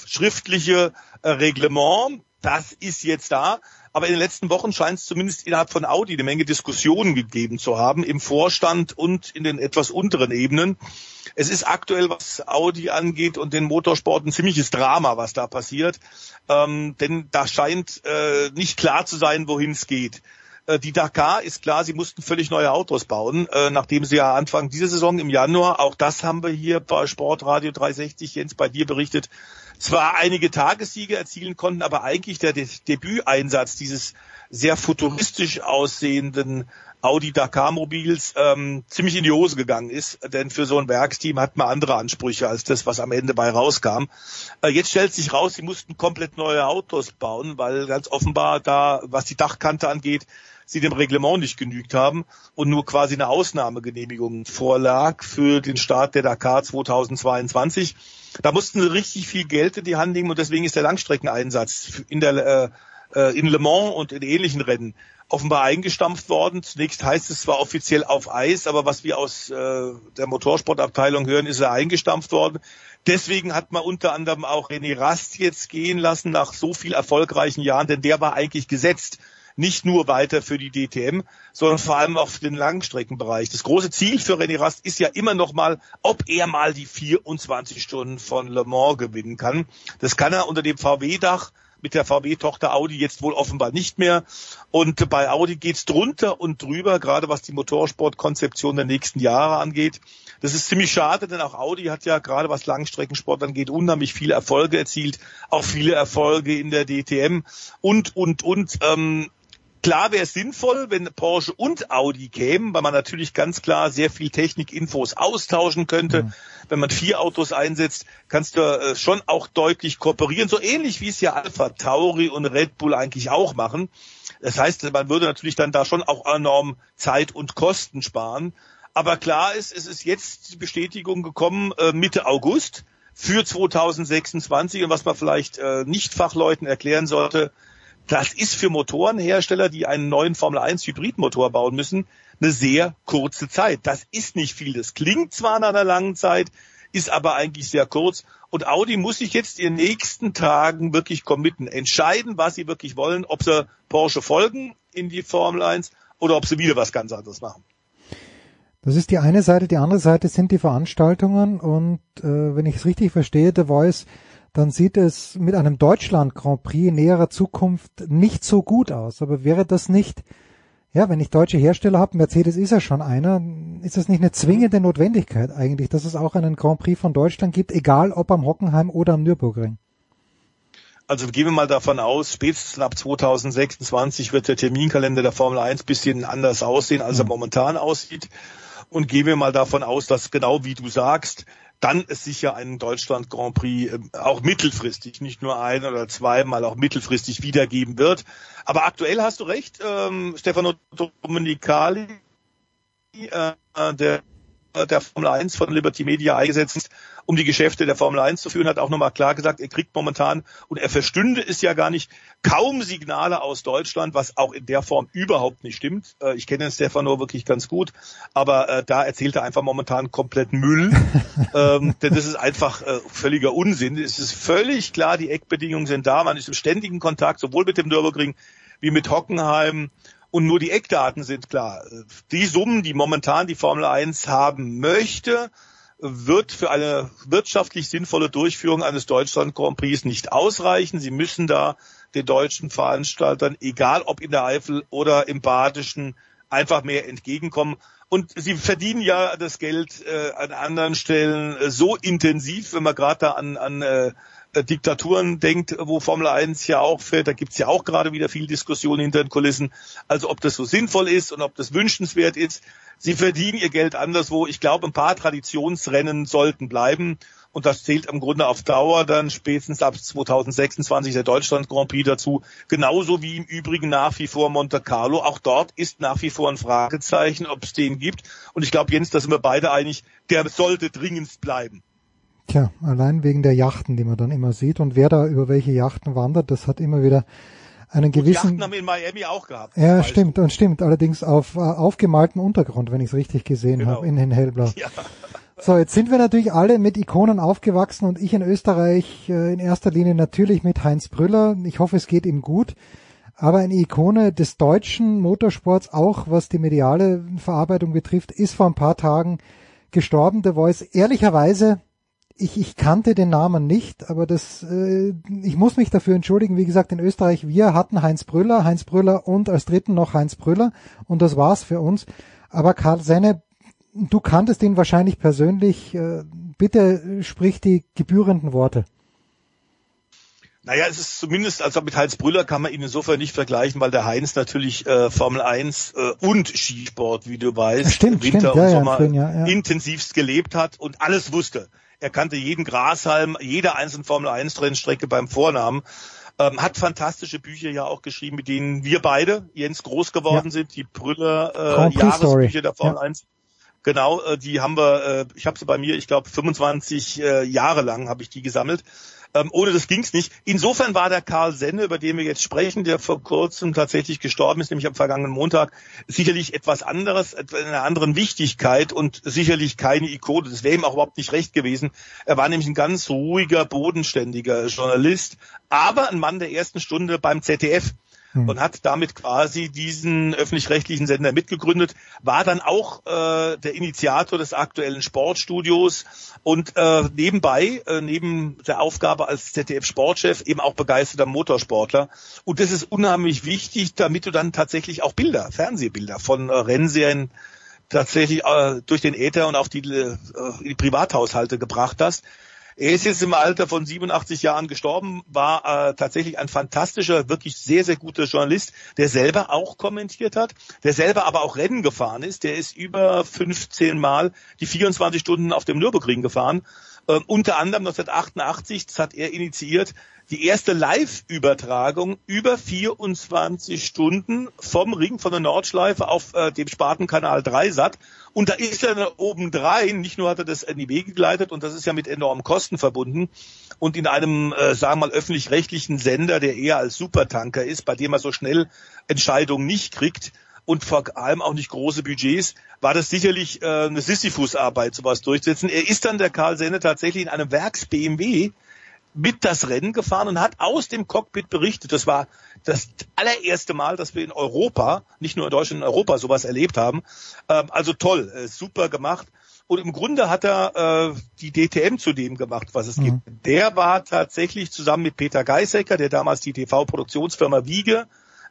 schriftliche Reglement. Das ist jetzt da. Aber in den letzten Wochen scheint es zumindest innerhalb von Audi eine Menge Diskussionen gegeben zu haben, im Vorstand und in den etwas unteren Ebenen. Es ist aktuell, was Audi angeht und den Motorsport, ein ziemliches Drama, was da passiert. Ähm, denn da scheint äh, nicht klar zu sein, wohin es geht. Äh, Die Dakar ist klar, sie mussten völlig neue Autos bauen, äh, nachdem sie ja Anfang dieser Saison im Januar, auch das haben wir hier bei Sportradio 360, Jens, bei dir berichtet, zwar einige Tagessiege erzielen konnten, aber eigentlich der De Debüteinsatz dieses sehr futuristisch aussehenden Audi Dakar Mobils ähm, ziemlich in die Hose gegangen ist, denn für so ein Werksteam hat man andere Ansprüche als das, was am Ende bei rauskam. Äh, jetzt stellt sich raus, sie mussten komplett neue Autos bauen, weil ganz offenbar da, was die Dachkante angeht, sie dem Reglement nicht genügt haben und nur quasi eine Ausnahmegenehmigung vorlag für den Start der Dakar 2022. Da mussten sie richtig viel Geld in die Hand nehmen und deswegen ist der Langstreckeneinsatz in der äh, äh, in Le Mans und in ähnlichen Rennen offenbar eingestampft worden. Zunächst heißt es zwar offiziell auf Eis, aber was wir aus äh, der Motorsportabteilung hören, ist er eingestampft worden. Deswegen hat man unter anderem auch René Rast jetzt gehen lassen nach so viel erfolgreichen Jahren, denn der war eigentlich gesetzt nicht nur weiter für die DTM, sondern vor allem auch für den Langstreckenbereich. Das große Ziel für René Rast ist ja immer noch mal, ob er mal die 24 Stunden von Le Mans gewinnen kann. Das kann er unter dem VW-Dach mit der VW-Tochter Audi jetzt wohl offenbar nicht mehr. Und bei Audi geht's drunter und drüber, gerade was die Motorsportkonzeption der nächsten Jahre angeht. Das ist ziemlich schade, denn auch Audi hat ja gerade was Langstreckensport angeht unheimlich viele Erfolge erzielt, auch viele Erfolge in der DTM und, und, und. Ähm, Klar wäre es sinnvoll, wenn Porsche und Audi kämen, weil man natürlich ganz klar sehr viel Technikinfos austauschen könnte. Mhm. Wenn man vier Autos einsetzt, kannst du äh, schon auch deutlich kooperieren, so ähnlich wie es ja Alpha Tauri und Red Bull eigentlich auch machen. Das heißt, man würde natürlich dann da schon auch enorm Zeit und Kosten sparen. Aber klar ist, es ist jetzt die Bestätigung gekommen, äh, Mitte August für 2026 und was man vielleicht äh, Nicht-Fachleuten erklären sollte, das ist für Motorenhersteller, die einen neuen Formel 1 Hybridmotor bauen müssen, eine sehr kurze Zeit. Das ist nicht viel. Das klingt zwar nach einer langen Zeit, ist aber eigentlich sehr kurz. Und Audi muss sich jetzt in den nächsten Tagen wirklich committen, entscheiden, was sie wirklich wollen, ob sie Porsche folgen in die Formel 1 oder ob sie wieder was ganz anderes machen. Das ist die eine Seite. Die andere Seite sind die Veranstaltungen. Und äh, wenn ich es richtig verstehe, The Voice dann sieht es mit einem Deutschland Grand Prix in näherer Zukunft nicht so gut aus. Aber wäre das nicht, ja, wenn ich deutsche Hersteller habe, Mercedes ist ja schon einer, ist das nicht eine zwingende Notwendigkeit eigentlich, dass es auch einen Grand Prix von Deutschland gibt, egal ob am Hockenheim oder am Nürburgring? Also gehen wir mal davon aus, spätestens ab 2026 wird der Terminkalender der Formel 1 bisschen anders aussehen, als er momentan aussieht. Und gehen wir mal davon aus, dass genau wie du sagst, dann es sicher einen Deutschland Grand Prix äh, auch mittelfristig, nicht nur ein oder zweimal, auch mittelfristig wiedergeben wird. Aber aktuell hast du recht, ähm, Stefano Domenicali, äh, der der Formel 1 von Liberty Media eingesetzt ist, um die Geschäfte der Formel 1 zu führen, hat auch nochmal klar gesagt, er kriegt momentan, und er verstünde es ja gar nicht, kaum Signale aus Deutschland, was auch in der Form überhaupt nicht stimmt. Äh, ich kenne Stefano wirklich ganz gut, aber äh, da erzählt er einfach momentan komplett Müll. ähm, denn das ist einfach äh, völliger Unsinn. Es ist völlig klar, die Eckbedingungen sind da, man ist im ständigen Kontakt, sowohl mit dem Nürburgring wie mit Hockenheim. Und nur die Eckdaten sind klar. Die Summen, die momentan die Formel 1 haben möchte, wird für eine wirtschaftlich sinnvolle Durchführung eines Deutschland Grand Prix nicht ausreichen. Sie müssen da den deutschen Veranstaltern, egal ob in der Eifel oder im Badischen, einfach mehr entgegenkommen. Und sie verdienen ja das Geld äh, an anderen Stellen äh, so intensiv, wenn man gerade da an, an äh, Diktaturen denkt, wo Formel 1 ja auch fällt, da gibt's ja auch gerade wieder viel Diskussion hinter den Kulissen. Also ob das so sinnvoll ist und ob das wünschenswert ist. Sie verdienen ihr Geld anderswo. Ich glaube, ein paar Traditionsrennen sollten bleiben. Und das zählt im Grunde auf Dauer dann spätestens ab 2026 der Deutschland Grand Prix dazu. Genauso wie im Übrigen nach wie vor Monte Carlo. Auch dort ist nach wie vor ein Fragezeichen, ob es den gibt. Und ich glaube, Jens, da sind wir beide einig, der sollte dringendst bleiben. Tja, allein wegen der Yachten, die man dann immer sieht. Und wer da über welche Yachten wandert, das hat immer wieder einen gewissen. Yachten haben wir in Miami auch gehabt. Ja, stimmt, und stimmt. Allerdings auf äh, aufgemaltem Untergrund, wenn ich es richtig gesehen genau. habe, in, in hellblau. Ja. So, jetzt sind wir natürlich alle mit Ikonen aufgewachsen und ich in Österreich äh, in erster Linie natürlich mit Heinz Brüller. Ich hoffe, es geht ihm gut. Aber eine Ikone des deutschen Motorsports, auch was die mediale Verarbeitung betrifft, ist vor ein paar Tagen gestorben. Der Voice ehrlicherweise, ich, ich kannte den Namen nicht, aber das, äh, ich muss mich dafür entschuldigen. Wie gesagt, in Österreich, wir hatten Heinz Brüller, Heinz Brüller und als dritten noch Heinz Brüller und das war's für uns. Aber Karl Senne du kanntest ihn wahrscheinlich persönlich. Äh, bitte sprich die gebührenden Worte. Naja, es ist zumindest, also mit Heinz Brüller kann man ihn insofern nicht vergleichen, weil der Heinz natürlich äh, Formel 1 äh, und Skisport, wie du weißt, stimmt, Winter stimmt, und ja, Sommer ja, ja, ja. intensivst gelebt hat und alles wusste. Er kannte jeden Grashalm, jede einzelne Formel 1 Rennstrecke beim Vornamen. Ähm, hat fantastische Bücher ja auch geschrieben, mit denen wir beide, Jens, groß geworden Ja. sind. Die Brüller äh. Jahresbücher der Formel Ja. 1. Genau, äh, die haben wir, äh, ich habe sie bei mir, ich glaube 25 äh, Jahre lang habe ich die gesammelt. Ähm, ohne das ging's nicht. Insofern war der Karl Senne, über den wir jetzt sprechen, der vor kurzem tatsächlich gestorben ist, nämlich am vergangenen Montag, sicherlich etwas anderes, in einer anderen Wichtigkeit und sicherlich keine Ikone. Das wäre ihm auch überhaupt nicht recht gewesen. Er war nämlich ein ganz ruhiger, bodenständiger Journalist, aber ein Mann der ersten Stunde beim ZDF und hat damit quasi diesen öffentlich-rechtlichen Sender mitgegründet, war dann auch äh, der Initiator des aktuellen Sportstudios und äh, nebenbei, äh, neben der Aufgabe als ZDF-Sportchef, eben auch begeisterter Motorsportler. Und das ist unheimlich wichtig, damit du dann tatsächlich auch Bilder, Fernsehbilder von äh, Rennserien tatsächlich äh, durch den Äther und auf die, äh, die Privathaushalte gebracht hast. Er ist jetzt im Alter von 87 Jahren gestorben, war äh, tatsächlich ein fantastischer, wirklich sehr, sehr guter Journalist, der selber auch kommentiert hat, der selber aber auch Rennen gefahren ist. Der ist über 15 Mal die 24 Stunden auf dem Nürburgring gefahren. Ähm, unter anderem 1988, das hat er initiiert, die erste Live-Übertragung über 24 Stunden vom Ring von der Nordschleife auf äh, dem Spartenkanal 3 Sat. Und da ist er obendrein, nicht nur hat er das Wege geleitet, und das ist ja mit enormen Kosten verbunden, und in einem, äh, sagen wir mal, öffentlich-rechtlichen Sender, der eher als Supertanker ist, bei dem er so schnell Entscheidungen nicht kriegt, und vor allem auch nicht große Budgets, war das sicherlich äh, eine Sisyphus-Arbeit, sowas durchzusetzen. Er ist dann der Karl Senne tatsächlich in einem Werks-BMW mit das Rennen gefahren und hat aus dem Cockpit berichtet. Das war das allererste Mal, dass wir in Europa, nicht nur in Deutschland, in Europa sowas erlebt haben. Ähm, also toll, äh, super gemacht. Und im Grunde hat er äh, die DTM zu dem gemacht, was es gibt. Der war tatsächlich zusammen mit Peter Geisecker, der damals die TV-Produktionsfirma Wiege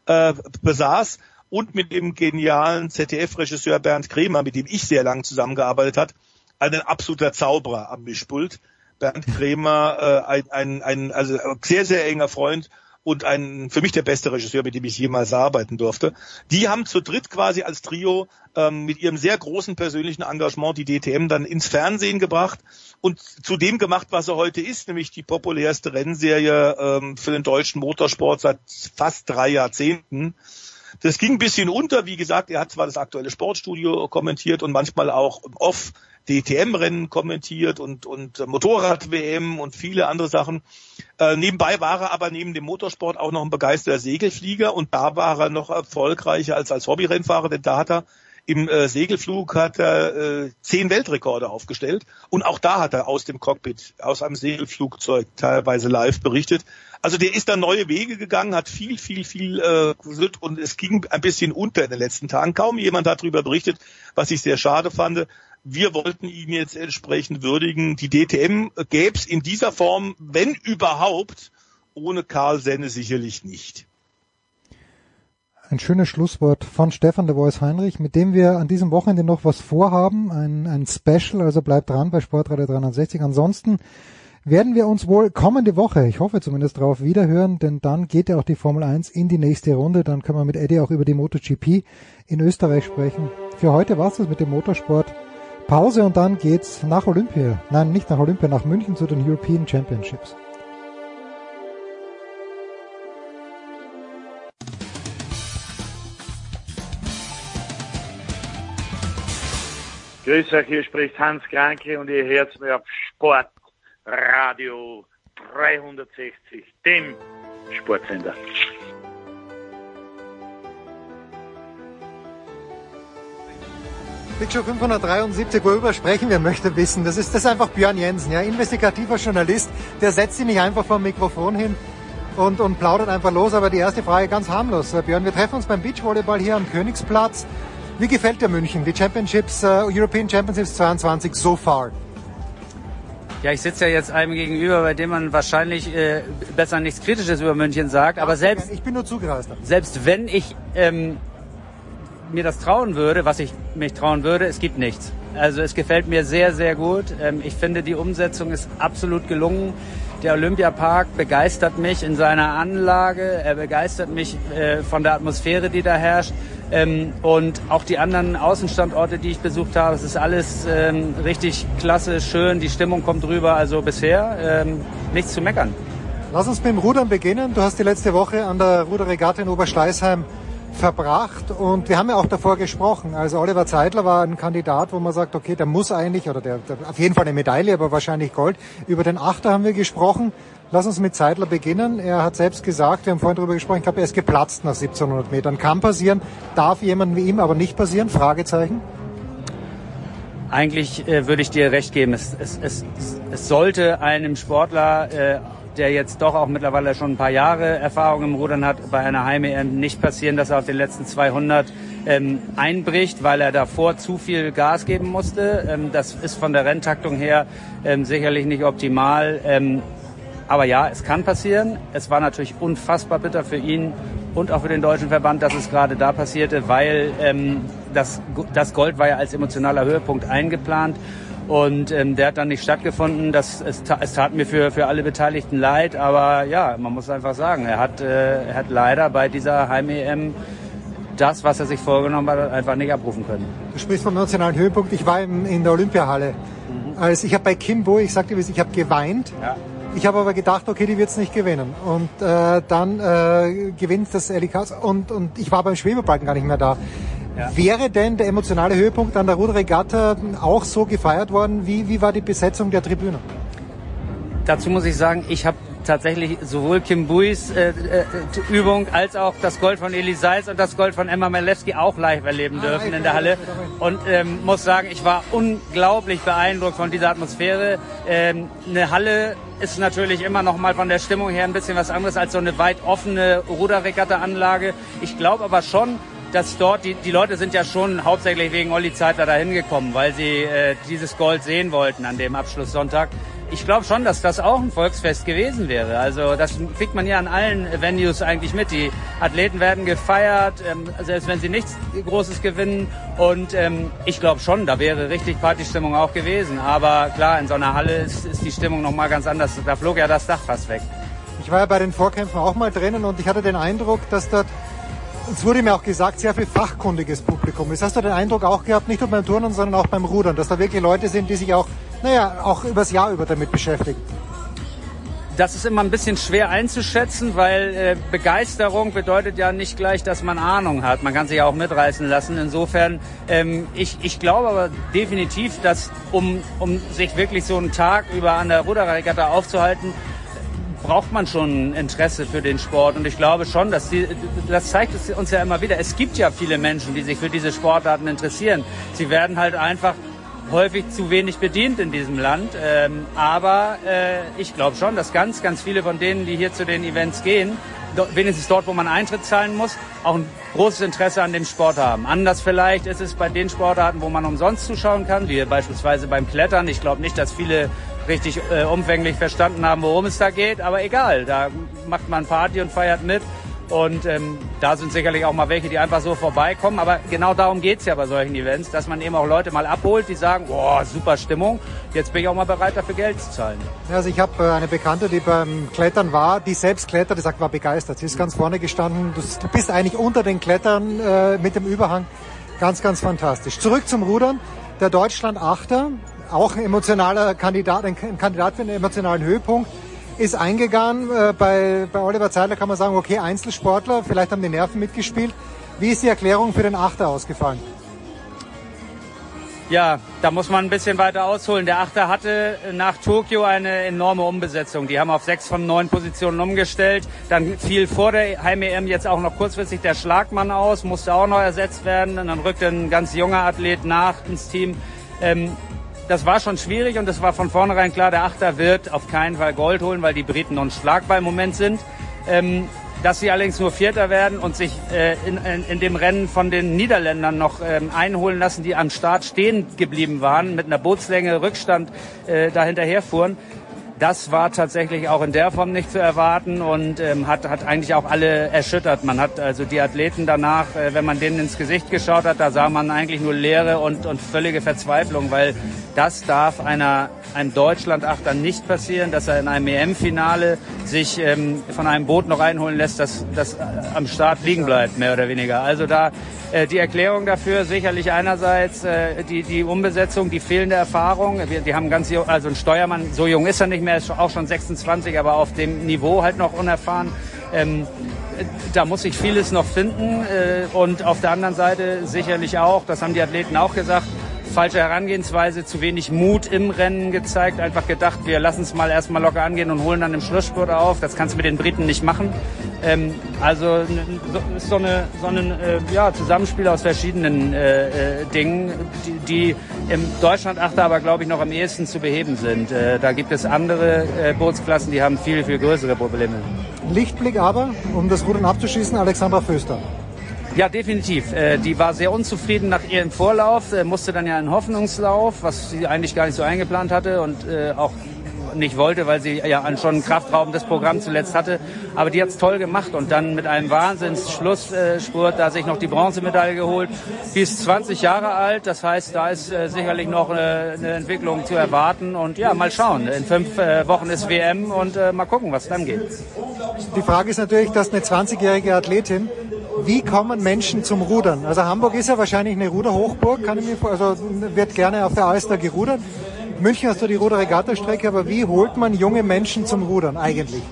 äh, besaß, und mit dem genialen ZDF-Regisseur Bernd Kremer, mit dem ich sehr lange zusammengearbeitet hat, ein absoluter Zauberer am Mischpult. Bernd Kremer, äh, ein, ein, ein also sehr, sehr enger Freund und ein für mich der beste Regisseur, mit dem ich jemals arbeiten durfte. Die haben zu dritt quasi als Trio ähm, mit ihrem sehr großen persönlichen Engagement die DTM dann ins Fernsehen gebracht und zu dem gemacht, was er heute ist, nämlich die populärste Rennserie ähm, für den deutschen Motorsport seit fast drei Jahrzehnten. Das ging ein bisschen unter. Wie gesagt, er hat zwar das aktuelle Sportstudio kommentiert und manchmal auch off DTM-Rennen kommentiert und, und Motorrad-WM und viele andere Sachen. Äh, nebenbei war er aber neben dem Motorsport auch noch ein begeisterter Segelflieger und da war er noch erfolgreicher als als Hobbyrennfahrer, denn da hat er im äh, Segelflug hat er äh, zehn Weltrekorde aufgestellt und auch da hat er aus dem Cockpit, aus einem Segelflugzeug teilweise live berichtet. Also der ist da neue Wege gegangen, hat viel, viel, viel äh, und es ging ein bisschen unter in den letzten Tagen. Kaum jemand hat darüber berichtet, was ich sehr schade fand. Wir wollten ihn jetzt entsprechend würdigen. Die DTM gäbe es in dieser Form, wenn überhaupt, ohne Karl Senne sicherlich nicht. Ein schönes Schlusswort von Stefan de Vois Heinrich, mit dem wir an diesem Wochenende noch was vorhaben, ein, ein Special, also bleibt dran bei Sportradio 360. Ansonsten werden wir uns wohl kommende Woche, ich hoffe zumindest darauf, wiederhören, denn dann geht ja auch die Formel 1 in die nächste Runde. Dann können wir mit Eddie auch über die MotoGP in Österreich sprechen. Für heute war's das mit dem Motorsport. Pause und dann geht's nach Olympia. Nein, nicht nach Olympia, nach München zu den European Championships. Grüß euch, hier spricht Hans Kranke und ihr hört mir auf Sportradio 360, dem Sportsender. Big Show 573, worüber sprechen wir, möchte wissen. Das ist, das ist einfach Björn Jensen, ja, investigativer Journalist. Der setzt sich nicht einfach vor dem Mikrofon hin und, und plaudert einfach los. Aber die erste Frage ganz harmlos. Äh, Björn, wir treffen uns beim Beachvolleyball hier am Königsplatz. Wie gefällt dir München, die Championships, uh, European Championships 22 so far? Ja, ich sitze ja jetzt einem gegenüber, bei dem man wahrscheinlich äh, besser nichts Kritisches über München sagt. Aber selbst ich bin nur zugereist. Selbst wenn ich ähm, mir das trauen würde, was ich mich trauen würde, es gibt nichts. Also es gefällt mir sehr, sehr gut. Ähm, ich finde, die Umsetzung ist absolut gelungen. Der Olympiapark begeistert mich in seiner Anlage. Er begeistert mich äh, von der Atmosphäre, die da herrscht. Ähm, und auch die anderen Außenstandorte, die ich besucht habe, es ist alles ähm, richtig klasse, schön. Die Stimmung kommt rüber. Also bisher nichts zu meckern. Lass uns mit dem Rudern beginnen. Du hast die letzte Woche an der Ruderregatta in Oberschleißheim verbracht und wir haben ja auch davor gesprochen. Also Oliver Zeitler war ein Kandidat, wo man sagt, okay, der muss eigentlich, oder der, der auf jeden Fall eine Medaille, aber wahrscheinlich Gold. Über den Achter haben wir gesprochen. Lass uns mit Zeitler beginnen. Er hat selbst gesagt, wir haben vorhin darüber gesprochen, ich glaube, er ist geplatzt nach 1700 Metern. Kann passieren, darf jemand wie ihm aber nicht passieren? Fragezeichen. Eigentlich äh, würde ich dir recht geben. Es, es, es, es sollte einem Sportler äh, der jetzt doch auch mittlerweile schon ein paar Jahre Erfahrung im Rudern hat, bei einer Heim-EM nicht passieren, dass er auf den letzten 200 ähm, einbricht, weil er davor zu viel Gas geben musste. Ähm, das ist von der Renntaktung her ähm, sicherlich nicht optimal. Ähm, aber ja, es kann passieren. Es war natürlich unfassbar bitter für ihn und auch für den deutschen Verband, dass es gerade da passierte, weil ähm, das, das Gold war ja als emotionaler Höhepunkt eingeplant. Und ähm, der hat dann nicht stattgefunden. Das, es, es tat mir für, für alle Beteiligten leid. Aber ja, man muss einfach sagen, er hat, äh, er hat leider bei dieser Heim-EM das, was er sich vorgenommen hat, einfach nicht abrufen können. Du sprichst vom nationalen Höhepunkt. Ich war in, in der Olympiahalle. Mhm. Also ich habe bei Kimbo, ich sagte, ich habe geweint. Ja. Ich habe aber gedacht, okay, die wird's nicht gewinnen. Und äh, dann äh, gewinnt das Elikas und, und ich war beim Schwebebalken gar nicht mehr da. Ja. Wäre denn der emotionale Höhepunkt an der Ruderregatta auch so gefeiert worden? Wie, wie war die Besetzung der Tribüne? Dazu muss ich sagen, ich habe tatsächlich sowohl Kim Buis äh, äh, Übung als auch das Gold von Eli Seitz und das Gold von Emma Melewski auch live erleben ah, dürfen in der Halle. Und ähm, muss sagen, ich war unglaublich beeindruckt von dieser Atmosphäre. Ähm, eine Halle ist natürlich immer noch mal von der Stimmung her ein bisschen was anderes als so eine weit offene Ruderregatta-Anlage. Ich glaube aber schon, dass dort, die, die Leute sind ja schon hauptsächlich wegen Olli Zeitler dahin gekommen, weil sie äh, dieses Gold sehen wollten an dem Abschlusssonntag. Ich glaube schon, dass das auch ein Volksfest gewesen wäre. Also das kriegt man ja an allen Venues eigentlich mit. Die Athleten werden gefeiert, ähm, selbst wenn sie nichts Großes gewinnen. Und ähm, ich glaube schon, da wäre richtig Partystimmung auch gewesen. Aber klar, in so einer Halle ist, ist die Stimmung nochmal ganz anders. Da flog ja das Dach fast weg. Ich war ja bei den Vorkämpfen auch mal drinnen und ich hatte den Eindruck, dass dort es wurde mir auch gesagt, sehr viel fachkundiges Publikum ist. Hast du den Eindruck auch gehabt, nicht nur beim Turnen, sondern auch beim Rudern, dass da wirklich Leute sind, die sich auch, naja, auch übers Jahr über damit beschäftigen? Das ist immer ein bisschen schwer einzuschätzen, weil äh, Begeisterung bedeutet ja nicht gleich, dass man Ahnung hat. Man kann sich ja auch mitreißen lassen. Insofern, ähm, ich, ich glaube aber definitiv, dass um, um sich wirklich so einen Tag über an der Ruderregatta aufzuhalten, braucht man schon Interesse für den Sport. Und ich glaube schon, dass die, das zeigt es uns ja immer wieder. Es gibt ja viele Menschen, die sich für diese Sportarten interessieren. Sie werden halt einfach häufig zu wenig bedient in diesem Land. Ähm, aber äh, ich glaube schon, dass ganz, ganz viele von denen, die hier zu den Events gehen, do, wenigstens dort, wo man Eintritt zahlen muss, auch ein großes Interesse an dem Sport haben. Anders vielleicht ist es bei den Sportarten, wo man umsonst zuschauen kann, wie beispielsweise beim Klettern. Ich glaube nicht, dass viele richtig äh, umfänglich verstanden haben, worum es da geht, aber egal, da macht man Party und feiert mit. Und ähm, da sind sicherlich auch mal welche, die einfach so vorbeikommen. Aber genau darum geht's ja bei solchen Events, dass man eben auch Leute mal abholt, die sagen, boah, super Stimmung, jetzt bin ich auch mal bereit, dafür Geld zu zahlen. Also ich habe äh, eine Bekannte, die beim Klettern war, die selbst klettert, die sagt, war begeistert. Sie ist ganz vorne gestanden. Du, bist eigentlich unter den Klettern äh, mit dem Überhang. Ganz, ganz fantastisch. Zurück zum Rudern. Der Deutschland Achter, auch ein emotionaler Kandidat, ein Kandidat für einen emotionalen Höhepunkt ist eingegangen. Äh, bei, bei Oliver Zeidler kann man sagen, okay, Einzelsportler, vielleicht haben die Nerven mitgespielt. Wie ist die Erklärung für den Achter ausgefallen? Ja, da muss man ein bisschen weiter ausholen. Der Achter hatte nach Tokio eine enorme Umbesetzung. Die haben auf sechs von neun Positionen umgestellt. Dann fiel vor der Heim-EM jetzt auch noch kurzfristig der Schlagmann aus, musste auch noch ersetzt werden. Und dann rückte ein ganz junger Athlet nach ins Team. Ähm, das war schon schwierig und es war von vornherein klar, der Achter wird auf keinen Fall Gold holen, weil die Briten unschlagbar im Moment sind. Ähm, dass sie allerdings nur Vierter werden und sich äh, in, in, in, dem Rennen von den Niederländern noch ähm, einholen lassen, die am Start stehen geblieben waren, mit einer Bootslänge Rückstand äh, da hinterherfuhren. Das war tatsächlich auch in der Form nicht zu erwarten und ähm, hat, hat eigentlich auch alle erschüttert. Man hat also die Athleten danach, äh, wenn man denen ins Gesicht geschaut hat, da sah man eigentlich nur Leere und, und völlige Verzweiflung, weil das darf einer, einem Deutschlandachter nicht passieren, dass er in einem EM-Finale sich ähm, von einem Boot noch einholen lässt, das, am Start liegen bleibt, mehr oder weniger. Also da die Erklärung dafür sicherlich einerseits äh, die, die Umbesetzung, die fehlende Erfahrung. Wir, die haben ganz, also ein Steuermann, so jung ist er nicht mehr, ist auch schon 26, aber auf dem Niveau halt noch unerfahren. Ähm, da muss sich vieles noch finden äh, und auf der anderen Seite sicherlich auch, das haben die Athleten auch gesagt, falsche Herangehensweise, zu wenig Mut im Rennen gezeigt, einfach gedacht, wir lassen es mal erstmal locker angehen und holen dann im Schlussspurt auf. Das kannst du mit den Briten nicht machen. Ähm, also ist so, eine, so ein äh, ja, Zusammenspiel aus verschiedenen äh, äh, Dingen, die, die im Deutschlandachter aber, glaube ich, noch am ehesten zu beheben sind. Äh, da gibt es andere äh, Bootsklassen, die haben viel, viel größere Probleme. Lichtblick aber, um das Rudern abzuschließen, Alexandra Föster. Ja, definitiv. Äh, die war sehr unzufrieden nach ihrem Vorlauf, äh, musste dann ja einen Hoffnungslauf, was sie eigentlich gar nicht so eingeplant hatte und äh, auch nicht wollte, weil sie ja schon ein kraftraubendes Programm zuletzt hatte. Aber die hat's toll gemacht und dann mit einem Wahnsinns-Schlussspurt da sich noch die Bronzemedaille geholt. Die ist 20 Jahre alt, das heißt, da ist äh, sicherlich noch eine, eine, Entwicklung zu erwarten. Und ja, mal schauen. In fünf äh, Wochen ist WM und äh, mal gucken, was dann geht. Die Frage ist natürlich, dass eine 20-jährige Athletin wie kommen Menschen zum Rudern? Also Hamburg ist ja wahrscheinlich eine Ruderhochburg, kann ich mir also wird gerne auf der Alster gerudert. München hast du die Ruderregatta-Strecke, aber wie holt man junge Menschen zum Rudern eigentlich?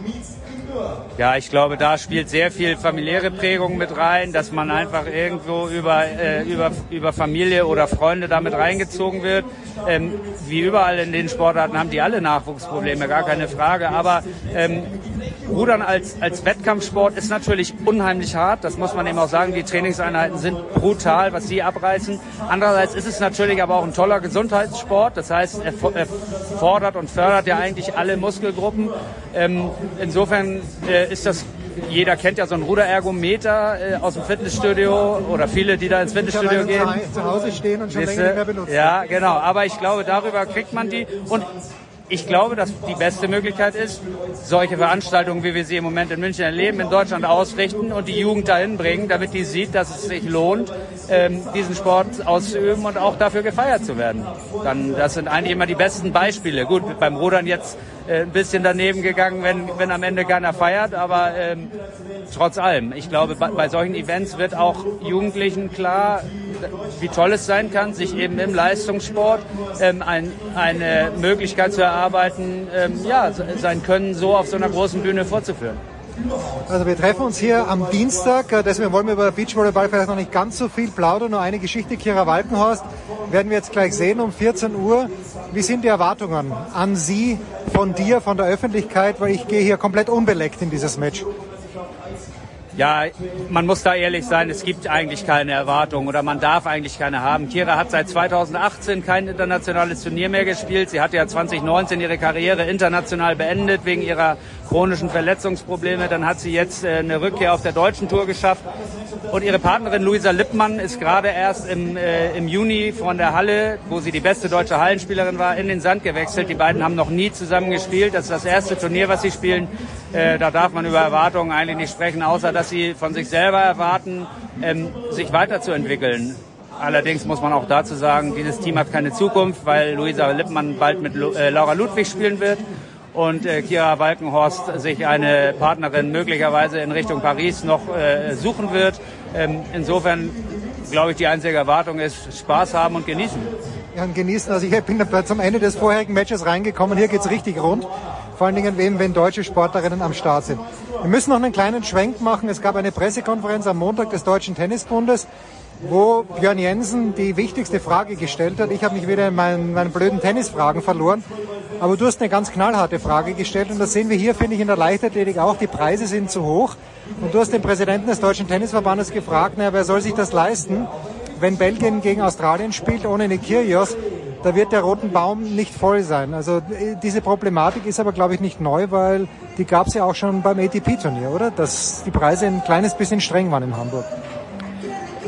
Ja, ich glaube, da spielt sehr viel familiäre Prägung mit rein, dass man einfach irgendwo über, äh, über, über Familie oder Freunde damit reingezogen wird. Ähm, wie überall in den Sportarten haben die alle Nachwuchsprobleme, gar keine Frage. Aber ähm, Rudern als, als Wettkampfsport ist natürlich unheimlich hart. Das muss man eben auch sagen. Die Trainingseinheiten sind brutal, was sie abreißen. Andererseits ist es natürlich aber auch ein toller Gesundheitssport. Das heißt, er, er fordert und fördert ja eigentlich alle Muskelgruppen. Ähm, insofern äh, ist das jeder kennt ja so ein Ruderergometer äh, aus dem Fitnessstudio oder viele, die da ins Fitnessstudio gehen. Zu Hause stehen und schon länger nicht mehr benutzen. Ja, genau. Aber ich glaube, darüber kriegt man die. Und ich glaube, dass die beste Möglichkeit ist, solche Veranstaltungen, wie wir sie im Moment in München erleben, in Deutschland ausrichten und die Jugend dahin bringen, damit die sieht, dass es sich lohnt, ähm, diesen Sport auszuüben und auch dafür gefeiert zu werden. Dann, das sind eigentlich immer die besten Beispiele. Gut, beim Rudern jetzt äh, ein bisschen daneben gegangen, wenn, wenn am Ende keiner feiert, aber ähm, trotz allem, ich glaube, bei, bei solchen Events wird auch Jugendlichen klar, wie toll es sein kann, sich eben im Leistungssport ähm, ein, eine Möglichkeit zu erarbeiten, ähm, ja, sein Können so auf so einer großen Bühne vorzuführen. Also wir treffen uns hier am Dienstag, äh, deswegen wollen wir über Beachvolleyball vielleicht noch nicht ganz so viel plaudern, nur eine Geschichte. Kira Walkenhorst werden wir jetzt gleich sehen um 14 Uhr. Wie sind die Erwartungen an Sie, von dir, von der Öffentlichkeit, weil ich gehe hier komplett unbeleckt in dieses Match? Ja, man muss da ehrlich sein, es gibt eigentlich keine Erwartungen oder man darf eigentlich keine haben. Kira hat seit 2018 kein internationales Turnier mehr gespielt. Sie hat ja 2019 ihre Karriere international beendet wegen ihrer chronischen Verletzungsprobleme. Dann hat sie jetzt äh, eine Rückkehr auf der deutschen Tour geschafft. Und ihre Partnerin Luisa Lippmann ist gerade erst im, äh, im Juni von der Halle, wo sie die beste deutsche Hallenspielerin war, in den Sand gewechselt. Die beiden haben noch nie zusammen gespielt. Das ist das erste Turnier, was sie spielen. Äh, da darf man über Erwartungen eigentlich nicht sprechen, außer dass sie von sich selber erwarten, ähm, sich weiterzuentwickeln. Allerdings muss man auch dazu sagen, dieses Team hat keine Zukunft, weil Luisa Lippmann bald mit Lu äh, Laura Ludwig spielen wird und äh, Kira Walkenhorst sich eine Partnerin möglicherweise in Richtung Paris noch äh, suchen wird. Ähm, insofern glaube ich, die einzige Erwartung ist Spaß haben und genießen. Ja, und genießen. Also ich bin zum Ende des vorherigen Matches reingekommen. Hier geht's richtig rund. Vor allen Dingen, wenn deutsche Sportlerinnen am Start sind. Wir müssen noch einen kleinen Schwenk machen. Es gab eine Pressekonferenz am Montag des Deutschen Tennisbundes, wo Björn Jensen die wichtigste Frage gestellt hat. Ich habe mich wieder in meinen, meinen blöden Tennisfragen verloren. Aber du hast eine ganz knallharte Frage gestellt und das sehen wir hier, finde ich, in der Leichtathletik auch. Die Preise sind zu hoch. Und du hast den Präsidenten des Deutschen Tennisverbandes gefragt, na, wer soll sich das leisten, wenn Belgien gegen Australien spielt ohne Nikirios? Da wird der Roten Baum nicht voll sein. Also äh, diese Problematik ist aber, glaube ich, nicht neu, weil die gab es ja auch schon beim ATP-Turnier, oder? Dass die Preise ein kleines bisschen streng waren in Hamburg.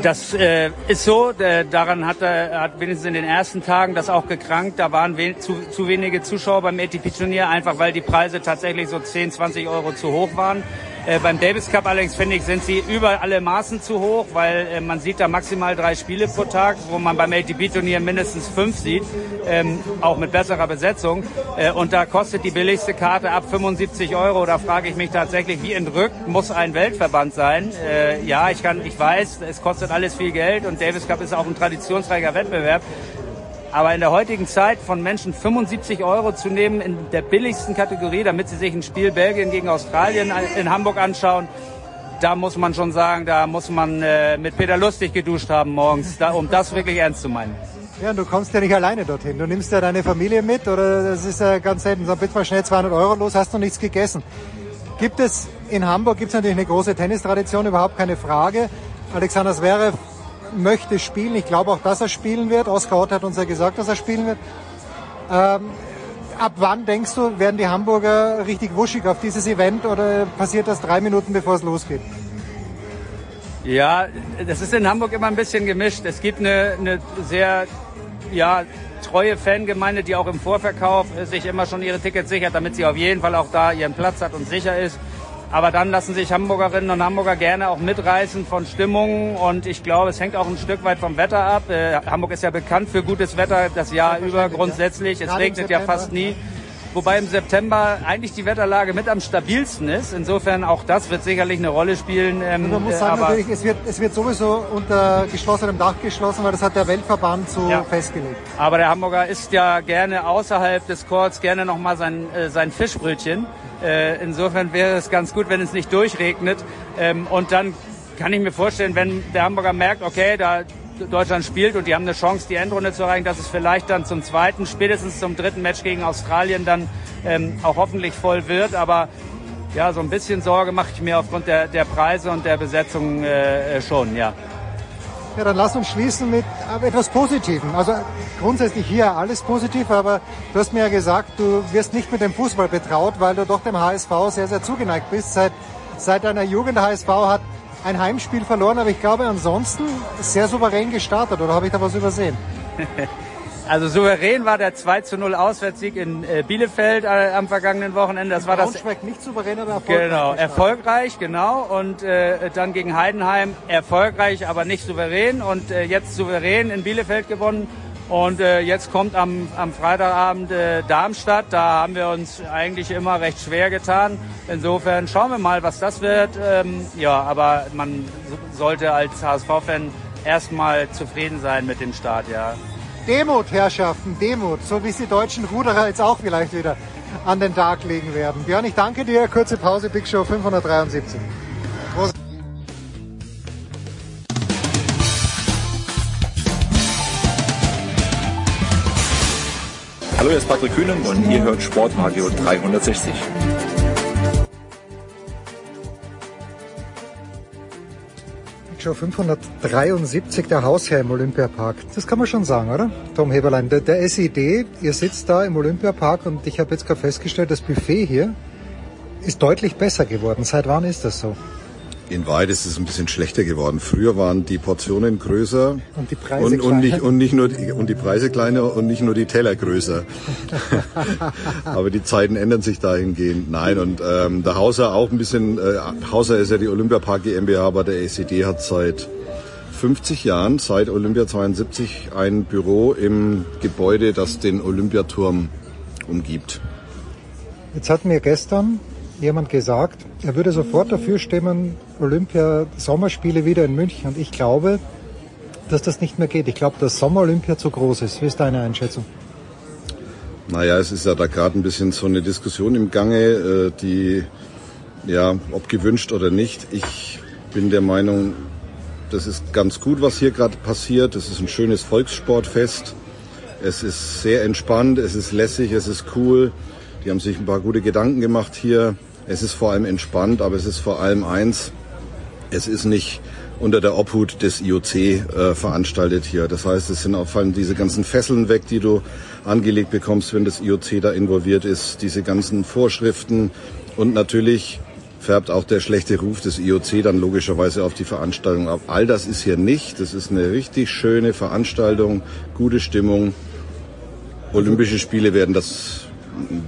Das äh, ist so. Äh, daran hat, er hat wenigstens in den ersten Tagen das auch gekrankt. Da waren we zu, zu wenige Zuschauer beim ATP-Turnier, einfach weil die Preise tatsächlich so 10, 20 Euro zu hoch waren. Äh, beim Davis Cup allerdings finde ich, sind sie über alle Maßen zu hoch, weil äh, man sieht da maximal drei Spiele pro Tag, wo man beim ATP-Turnier mindestens fünf sieht, ähm, auch mit besserer Besetzung. Äh, und da kostet die billigste Karte ab 75 Euro. Da frage ich mich tatsächlich, wie entrückt muss ein Weltverband sein? Äh, ja, ich kann, ich weiß, es kostet alles viel Geld und Davis Cup ist auch ein traditionsreicher Wettbewerb. Aber in der heutigen Zeit von Menschen 75 Euro zu nehmen in der billigsten Kategorie, damit sie sich ein Spiel Belgien gegen Australien in Hamburg anschauen, da muss man schon sagen, da muss man äh, mit Peter Lustig geduscht haben morgens, da, um das wirklich ernst zu meinen. Ja, du kommst ja nicht alleine dorthin. Du nimmst ja deine Familie mit oder das ist ja ganz selten. So, bitte mal schnell 200 Euro los, hast du nichts gegessen. Gibt es in Hamburg, gibt es natürlich eine große Tennistradition, überhaupt keine Frage. Alexander Zverev möchte spielen. Ich glaube auch, dass er spielen wird. Oskar Ott hat uns ja gesagt, dass er spielen wird. Ähm, ab wann denkst du, werden die Hamburger richtig wuschig auf dieses Event oder passiert das drei Minuten bevor es losgeht? Ja, das ist in Hamburg immer ein bisschen gemischt. Es gibt eine, eine sehr ja, treue Fangemeinde, die auch im Vorverkauf sich immer schon ihre Tickets sichert, damit sie auf jeden Fall auch da ihren Platz hat und sicher ist. Aber dann lassen sich Hamburgerinnen und Hamburger gerne auch mitreißen von Stimmungen und ich glaube, es hängt auch ein Stück weit vom Wetter ab. Äh, Hamburg ist ja bekannt für gutes Wetter das Jahr über grundsätzlich. Es regnet ja fast nie. Wobei im September eigentlich die Wetterlage mit am stabilsten ist. Insofern auch das wird sicherlich eine Rolle spielen. Ähm, man muss sagen, natürlich, es wird, es wird sowieso unter geschlossenem Dach geschlossen, weil das hat der Weltverband so ja. festgelegt. Aber der Hamburger isst ja gerne außerhalb des Courts gerne nochmal sein, äh, sein Fischbrötchen. Äh, insofern wäre es ganz gut, wenn es nicht durchregnet. Ähm, und dann kann ich mir vorstellen, wenn der Hamburger merkt, okay, da Deutschland spielt und die haben eine Chance, die Endrunde zu erreichen, dass es vielleicht dann zum zweiten, spätestens zum dritten Match gegen Australien dann ähm, auch hoffentlich voll wird. Aber ja, so ein bisschen Sorge mache ich mir aufgrund der, der Preise und der Besetzung äh, schon, ja. Ja, dann lass uns schließen mit etwas Positivem. Also grundsätzlich hier alles positiv, aber du hast mir ja gesagt, du wirst nicht mit dem Fußball betraut, weil du doch dem HSV sehr, sehr zugeneigt bist. Seit, seit deiner Jugend HSV hat ein Heimspiel verloren, aber ich glaube ansonsten sehr souverän gestartet, oder habe ich da was übersehen? Also souverän war der 2 zu 0 Auswärtssieg in äh, Bielefeld äh, am vergangenen Wochenende. Das war das nicht souverän, aber erfolgreich. Genau, erfolgreich, genau. Und äh, dann gegen Heidenheim erfolgreich, aber nicht souverän. Und äh, jetzt souverän in Bielefeld gewonnen. Und äh, jetzt kommt am, am Freitagabend äh, Darmstadt. Da haben wir uns eigentlich immer recht schwer getan. Insofern schauen wir mal, was das wird. Ähm, ja, aber man sollte als HSV-Fan erstmal zufrieden sein mit dem Start, ja. Demut, Herrschaften, Demut, so wie es die deutschen Ruderer jetzt auch vielleicht wieder an den Tag legen werden. Björn, ich danke dir. Kurze Pause, Big Show 573. Hallo, hier ist Patrick Kühnen und ihr hört Sportradio 360. Show 573, der Hausherr im Olympiapark. Das kann man schon sagen, oder? Tom Heberlein, der, der SID, ihr sitzt da im Olympiapark und ich habe jetzt gerade festgestellt, das Buffet hier ist deutlich besser geworden. Seit wann ist das so? In Wahrheit ist es ein bisschen schlechter geworden. Früher waren die Portionen größer und die Preise und, und, kleiner. nicht, und nicht nur die, und die Preise kleiner und nicht nur die Teller größer. Aber die Zeiten ändern sich dahingehend. Nein, und ähm, der Hauser auch ein bisschen. Äh, Hauser ist ja die Olympiapark GmbH, aber der ACD hat seit 50 Jahren, seit Olympia 72, ein Büro im Gebäude, das den Olympiaturm umgibt. Jetzt hat mir gestern jemand gesagt, er würde sofort dafür stimmen, Olympia Sommerspiele wieder in München. Und ich glaube, dass das nicht mehr geht. Ich glaube, dass Sommer-Olympia zu groß ist. Wie ist deine Einschätzung? Naja, es ist ja da gerade ein bisschen so eine Diskussion im Gange, äh, die, ja, ob gewünscht oder nicht. Ich bin der Meinung, das ist ganz gut, was hier gerade passiert. Es ist ein schönes Volkssportfest. Es ist sehr entspannt, es ist lässig, es ist cool. Die haben sich ein paar gute Gedanken gemacht hier. Es ist vor allem entspannt, aber es ist vor allem eins, es ist nicht unter der Obhut des IOC äh, veranstaltet hier. Das heißt, es sind auch fallen diese ganzen Fesseln weg, die du angelegt bekommst, wenn das IOC da involviert ist, diese ganzen Vorschriften und natürlich färbt auch der schlechte Ruf des IOC dann logischerweise auf die Veranstaltung ab. All das ist hier nicht. Das ist eine richtig schöne Veranstaltung, gute Stimmung. Olympische Spiele werden das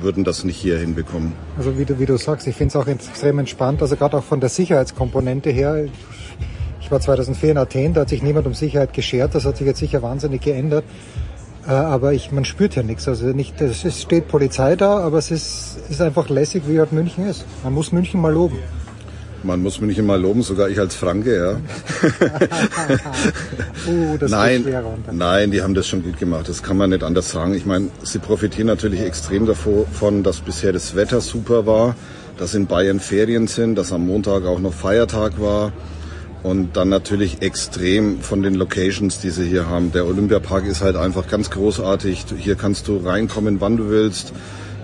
würden das nicht hier hinbekommen. Also wie du, wie du sagst, ich finde es auch extrem entspannt, also gerade auch von der Sicherheitskomponente her. Ich war 2004 in Athen, da hat sich niemand um Sicherheit geschert, das hat sich jetzt sicher wahnsinnig geändert. Äh, aber ich, man spürt ja nichts. Also nicht, es steht Polizei da, aber es ist, ist einfach lässig, wie halt München ist. Man muss München mal loben. Man muss München mal loben, sogar ich als Franke, ja. uh, das nein, nein, die haben das schon gut gemacht. Das kann man nicht anders sagen. Ich meine, sie profitieren natürlich extrem davon, dass bisher das Wetter super war, dass in Bayern Ferien sind, dass am Montag auch noch Feiertag war. Und dann natürlich extrem von den Locations, die sie hier haben. Der Olympiapark ist halt einfach ganz großartig. Hier kannst du reinkommen, wann du willst.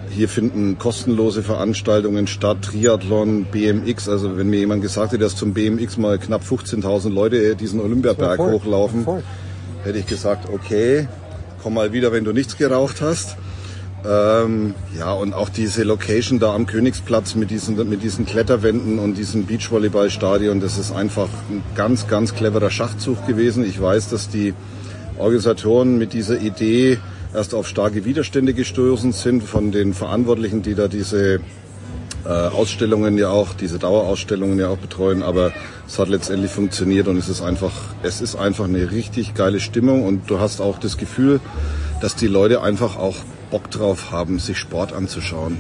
Hier finden kostenlose Veranstaltungen statt, Triathlon, BMX. Also wenn mir jemand gesagt hätte, dass zum BMX mal knapp 15.000 Leute diesen Olympiaberg hochlaufen, voll. hätte ich gesagt, okay, komm mal wieder, wenn du nichts geraucht hast. Ähm, ja, und auch diese Location da am Königsplatz mit diesen, mit diesen Kletterwänden und diesem Beachvolleyballstadion, das ist einfach ein ganz, ganz cleverer Schachzug gewesen. Ich weiß, dass die Organisatoren mit dieser Idee erst auf starke Widerstände gestoßen sind von den Verantwortlichen, die da diese äh, Ausstellungen ja auch, diese Dauerausstellungen ja auch betreuen, aber es hat letztendlich funktioniert und es ist einfach, es ist einfach eine richtig geile Stimmung und du hast auch das Gefühl, dass die Leute einfach auch Bock drauf haben, sich Sport anzuschauen.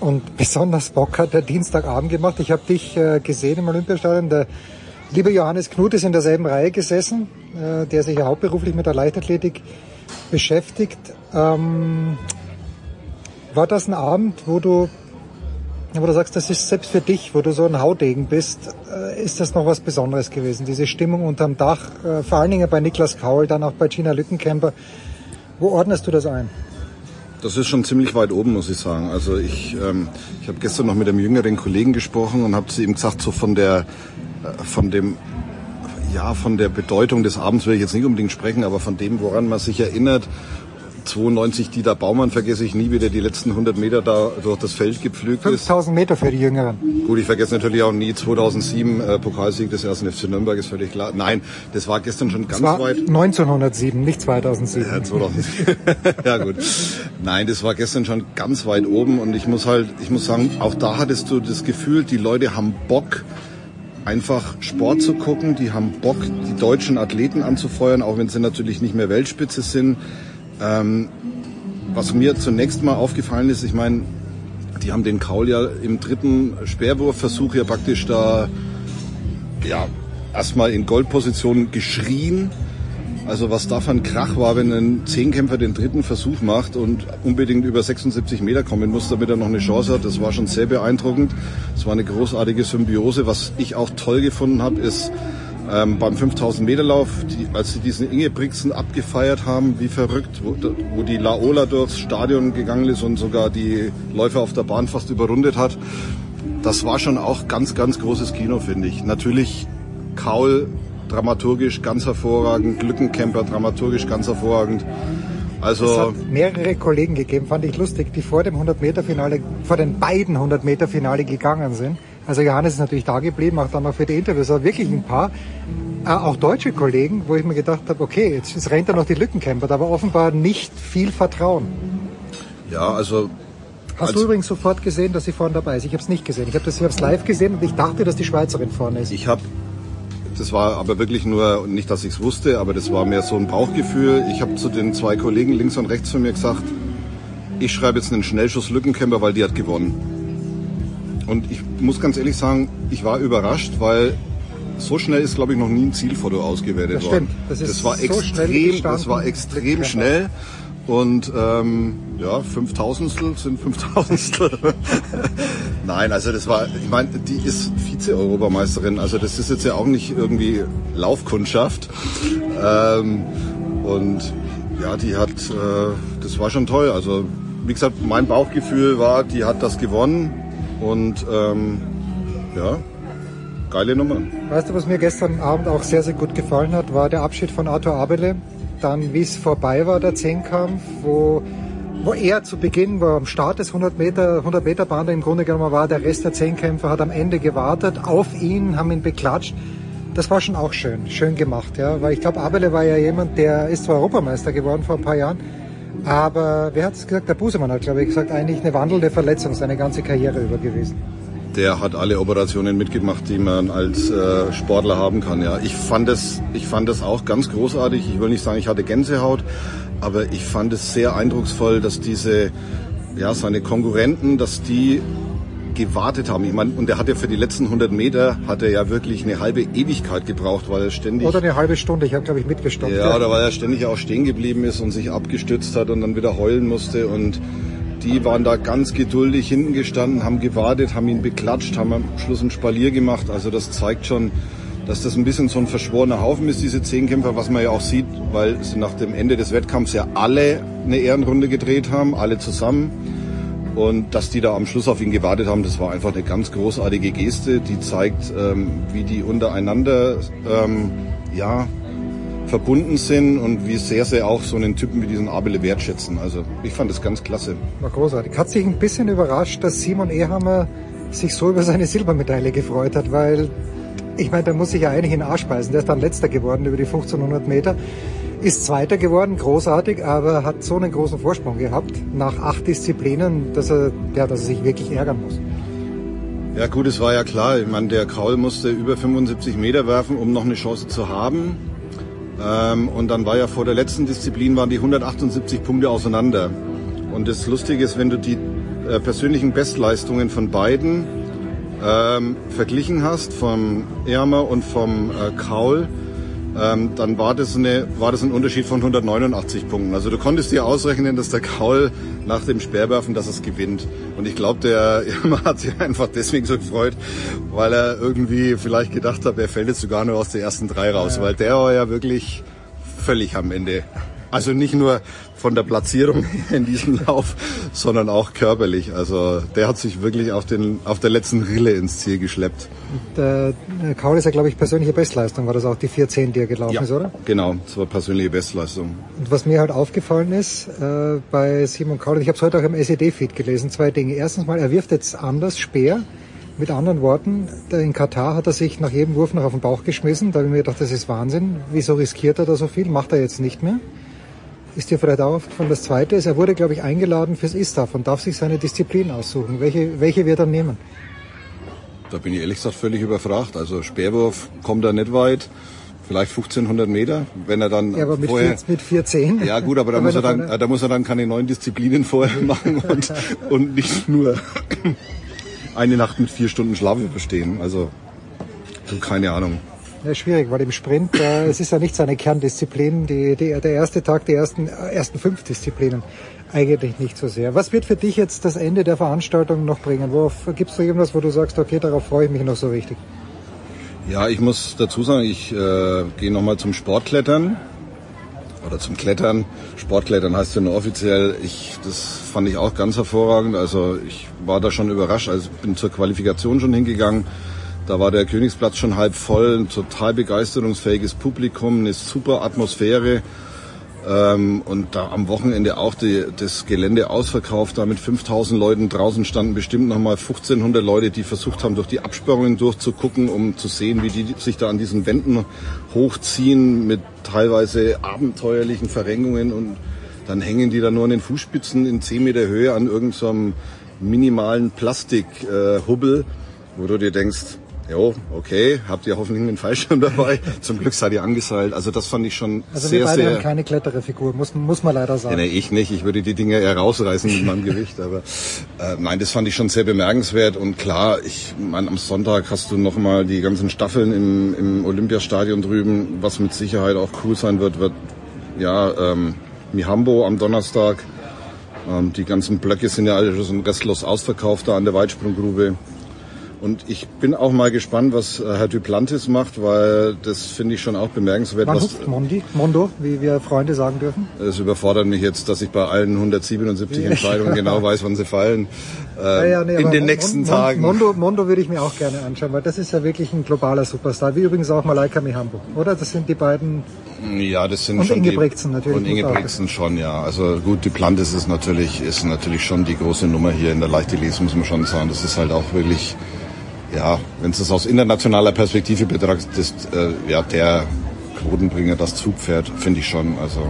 Und besonders Bock hat der Dienstagabend gemacht. Ich habe dich äh, gesehen im Olympiastadion. Der liebe Johannes Knut ist in derselben Reihe gesessen, äh, der sich ja hauptberuflich mit der Leichtathletik beschäftigt. Ähm, war das ein Abend, wo du, wo du sagst, das ist selbst für dich, wo du so ein Haudegen bist, äh, ist das noch was Besonderes gewesen? Diese Stimmung unterm Dach, äh, vor allen Dingen bei Niklas Kaul, dann auch bei Gina Lückenkämper. Wo ordnest du das ein? Das ist schon ziemlich weit oben, muss ich sagen. Also ich, ähm, ich habe gestern noch mit einem jüngeren Kollegen gesprochen und habe zu ihm gesagt, so von der, äh, von dem, ja, von der Bedeutung des Abends will ich jetzt nicht unbedingt sprechen, aber von dem, woran man sich erinnert. 92 Dieter Baumann vergesse ich nie, wie der die letzten 100 Meter da durch das Feld gepflügt ist. 5000 Meter für die Jüngeren. Gut, ich vergesse natürlich auch nie 2007 äh, Pokalsieg des ersten FC Nürnberg, ist völlig klar. Nein, das war gestern schon ganz weit. 1907, nicht 2007. Ja, 2007. ja gut. Nein, das war gestern schon ganz weit oben und ich muss halt, ich muss sagen, auch da hattest du das Gefühl, die Leute haben Bock, einfach Sport zu gucken, die haben Bock, die deutschen Athleten anzufeuern, auch wenn sie natürlich nicht mehr Weltspitze sind. Ähm, was mir zunächst mal aufgefallen ist, ich meine, die haben den Kaul ja im dritten Speerwurfversuch ja praktisch da ja erstmal in Goldposition geschrien. Also was da für ein Krach war, wenn ein Zehnkämpfer den dritten Versuch macht und unbedingt über 76 Meter kommen muss, damit er noch eine Chance hat, das war schon sehr beeindruckend. Es war eine großartige Symbiose. Was ich auch toll gefunden habe, ist ähm, beim 5000 Meter Lauf, die, als sie diesen Ingebrigtsen abgefeiert haben, wie verrückt, wo, wo die Laola durchs Stadion gegangen ist und sogar die Läufer auf der Bahn fast überrundet hat. Das war schon auch ganz, ganz großes Kino, finde ich. Natürlich Kaul dramaturgisch ganz hervorragend, Glückencamper dramaturgisch ganz hervorragend. Es Also hat mehrere Kollegen gegeben, fand ich lustig, die vor dem 100-Meter-Finale, vor den beiden 100-Meter-Finale gegangen sind. Also Johannes ist natürlich da geblieben, auch dann noch für die Interviews, aber wirklich ein paar, äh, auch deutsche Kollegen, wo ich mir gedacht habe, okay, jetzt, jetzt rennt er noch die Lückencamper, da war offenbar nicht viel Vertrauen. ja, also Hast du übrigens sofort gesehen, dass sie vorne dabei ist? Ich habe es nicht gesehen. Ich habe das ich hab's live gesehen und ich dachte, dass die Schweizerin vorne ist. Ich habe, das war aber wirklich nur, nicht, dass ich es wusste, aber das war mehr so ein Bauchgefühl. Ich habe zu den zwei Kollegen links und rechts von mir gesagt, ich schreibe jetzt einen Schnellschuss Lückencamper, weil die hat gewonnen. Und ich muss ganz ehrlich sagen, ich war überrascht, weil so schnell ist, glaube ich, noch nie ein Zielfoto ausgewertet Das worden. stimmt. Das ist war so extrem, das war extrem schnell. Und ähm, ja, Fünftausendstel sind Fünftausendstel. Nein, also das war, ich meine, die ist Vize-Europameisterin, also das ist jetzt ja auch nicht irgendwie Laufkundschaft. Ähm, und ja, die hat, äh, das war schon toll. Also wie gesagt, mein Bauchgefühl war, die hat das gewonnen und ähm, ja, geile Nummer. Weißt du, was mir gestern Abend auch sehr, sehr gut gefallen hat, war der Abschied von Arthur Abele. Dann, wie es vorbei war, der Zehnkampf, wo, wo er zu Beginn, wo am Start des 100 Meter, 100 Meter Bahn im Grunde genommen war, der Rest der Zehnkämpfer hat am Ende gewartet auf ihn, haben ihn beklatscht. Das war schon auch schön, schön gemacht, ja, weil ich glaube, Abele war ja jemand, der ist zwar Europameister geworden vor ein paar Jahren, aber wer hat es gesagt? Der Busemann hat, glaube ich, gesagt, eigentlich eine wandelnde Verletzung seine ganze Karriere über gewesen. Der hat alle Operationen mitgemacht, die man als äh, Sportler haben kann. Ja, ich fand es, ich fand es auch ganz großartig. Ich will nicht sagen, ich hatte Gänsehaut, aber ich fand es sehr eindrucksvoll, dass diese, ja, seine Konkurrenten, dass die gewartet haben. Ich meine, und er hat ja für die letzten 100 Meter hat er ja wirklich eine halbe Ewigkeit gebraucht, weil er ständig Oder eine halbe Stunde, ich habe, glaube ich, mitgestoppt. ja, oder weil er ständig auch stehen geblieben ist und sich abgestützt hat und dann wieder heulen musste. Und die waren da ganz geduldig hinten gestanden, haben gewartet, haben ihn beklatscht, haben am Schluss ein Spalier gemacht. Also das zeigt schon, dass das ein bisschen so ein verschworener Haufen ist, diese Zehnkämpfer, was man ja auch sieht, weil sie nach dem Ende des Wettkampfs ja alle eine Ehrenrunde gedreht haben, alle zusammen. Und dass die da am Schluss auf ihn gewartet haben, das war einfach eine ganz großartige Geste, die zeigt, ähm, wie die untereinander ähm, ja, verbunden sind und wie sehr sie auch so einen Typen wie diesen Abele wertschätzen. Also ich fand das ganz klasse. War großartig. Hat sich ein bisschen überrascht, dass Simon Ehammer sich so über seine Silbermedaille gefreut hat, weil ich meine, der muss sich ja eigentlich in den Arsch beißen. Der ist dann letzter geworden über die 1500 Meter, ist zweiter geworden, großartig, aber hat so einen großen Vorsprung gehabt nach acht Disziplinen, dass er, ja, dass er sich wirklich ärgern muss. Ja gut, es war ja klar. Ich meine, der Kraul musste über 75 Meter werfen, um noch eine Chance zu haben. Ähm, und dann war ja vor der letzten Disziplin waren die 178 Punkte auseinander. Und das Lustige ist, wenn du die äh, persönlichen Bestleistungen von beiden ähm, verglichen hast, vom Ermer und vom äh, Kraul, ähm, dann war das, eine, war das ein Unterschied von 189 Punkten. Also du konntest dir ausrechnen, dass der Kaul nach dem Speerwerfen, dass es gewinnt. Und ich glaube, der Irma hat sich einfach deswegen so gefreut, weil er irgendwie vielleicht gedacht hat, er fällt jetzt sogar nur aus den ersten drei raus, Ja. weil der war ja wirklich völlig am Ende. Also nicht nur von der Platzierung in diesem Lauf, sondern auch körperlich. Also der hat sich wirklich auf, den, auf der letzten Rille ins Ziel geschleppt. Der Kaul ist ja, glaube ich, persönliche Bestleistung, war das auch die 410, die er gelaufen Ja. ist, oder? Genau, das war persönliche Bestleistung. Und was mir halt aufgefallen ist äh, bei Simon Kaul, und ich habe es heute auch im SED-Feed gelesen, zwei Dinge. Erstens mal, er wirft jetzt anders Speer. Mit anderen Worten, in Katar hat er sich nach jedem Wurf noch auf den Bauch geschmissen. Da habe ich mir gedacht, das ist Wahnsinn. Wieso riskiert er da so viel? Macht er jetzt nicht mehr. Ist dir vielleicht auch aufgefallen? Das Zweite ist, er wurde, glaube ich, eingeladen fürs ISTAF und darf sich seine Disziplin aussuchen. Welche, welche wird er nehmen? Da bin ich ehrlich gesagt völlig überfragt. Also Speerwurf kommt da nicht weit. Vielleicht 1500 Meter, wenn er dann Ja, aber mit, vorher... vier, mit 410. Ja gut, aber da muss, er dann, vorne- da muss er dann keine neuen Disziplinen vorher machen und, und nicht nur eine Nacht mit vier Stunden Schlaf überstehen. Also, keine Ahnung. Ja, schwierig, weil im Sprint, äh, es ist ja nicht seine Kerndisziplin, die, die, der erste Tag, die ersten, äh, ersten fünf Disziplinen. Eigentlich nicht so sehr. Was wird für dich jetzt das Ende der Veranstaltung noch bringen? Worauf gibst du irgendwas, wo du sagst, okay, darauf freue ich mich noch so richtig? Ja, ich muss dazu sagen, ich äh, gehe nochmal zum Sportklettern oder zum Klettern. Sportklettern heißt ja nur offiziell. Ich, das fand ich auch ganz hervorragend. Also ich war da schon überrascht. Also bin zur Qualifikation schon hingegangen. Da war der Königsplatz schon halb voll, ein total begeisterungsfähiges Publikum, eine super Atmosphäre. Ähm, und da am Wochenende auch die, das Gelände ausverkauft, da mit 5000 Leuten draußen standen bestimmt nochmal 1500 Leute, die versucht haben, durch die Absperrungen durchzugucken, um zu sehen, wie die sich da an diesen Wänden hochziehen mit teilweise abenteuerlichen Verrenkungen und dann hängen die da nur an den Fußspitzen in 10 Meter Höhe an irgendeinem minimalen Plastikhubbel, äh, wo du dir denkst, Jo, okay, habt ihr hoffentlich einen Fallschirm dabei. Zum Glück seid ihr angeseilt. Also das fand ich schon Also sehr, wir beide sehr... haben keine Klettererfigur, muss, muss man leider sagen. Nee, nee, ich nicht. Ich würde die Dinge eher rausreißen mit meinem Gewicht. Aber äh, nein, das fand ich schon sehr bemerkenswert. Und klar, ich meine, am Sonntag hast du noch mal die ganzen Staffeln im, im Olympiastadion drüben, was mit Sicherheit auch cool sein wird. Wird ja ähm, Mihambo am Donnerstag. Ähm, die ganzen Blöcke sind ja alle schon restlos ausverkauft da an der Weitsprunggrube. Und ich bin auch mal gespannt, was äh, Herr Duplantis macht, weil das finde ich schon auch bemerkenswert. Was, hupft Mondi? Mondo, wie wir Freunde sagen dürfen? es überfordert mich jetzt, dass ich bei allen 177 Ja. Entscheidungen genau weiß, wann sie fallen. Ähm, Ja, ja, nee, in den nächsten Mon- Tagen. Mondo, Mondo würde ich mir auch gerne anschauen, weil das ist ja wirklich ein globaler Superstar, wie übrigens auch Malaika Mihambo, oder? Das sind die beiden Ja, das sind Und schon Inge Brixen natürlich, Und Inge Brixen schon, ja. Also gut, Duplantis ist natürlich, ist natürlich schon die große Nummer hier in der Leichtathletik, muss man schon sagen. Das ist halt auch wirklich, ja, wenn du es aus internationaler Perspektive betrachtest, äh, ja, der Quotenbringer, das Zugpferd, finde ich schon. Also,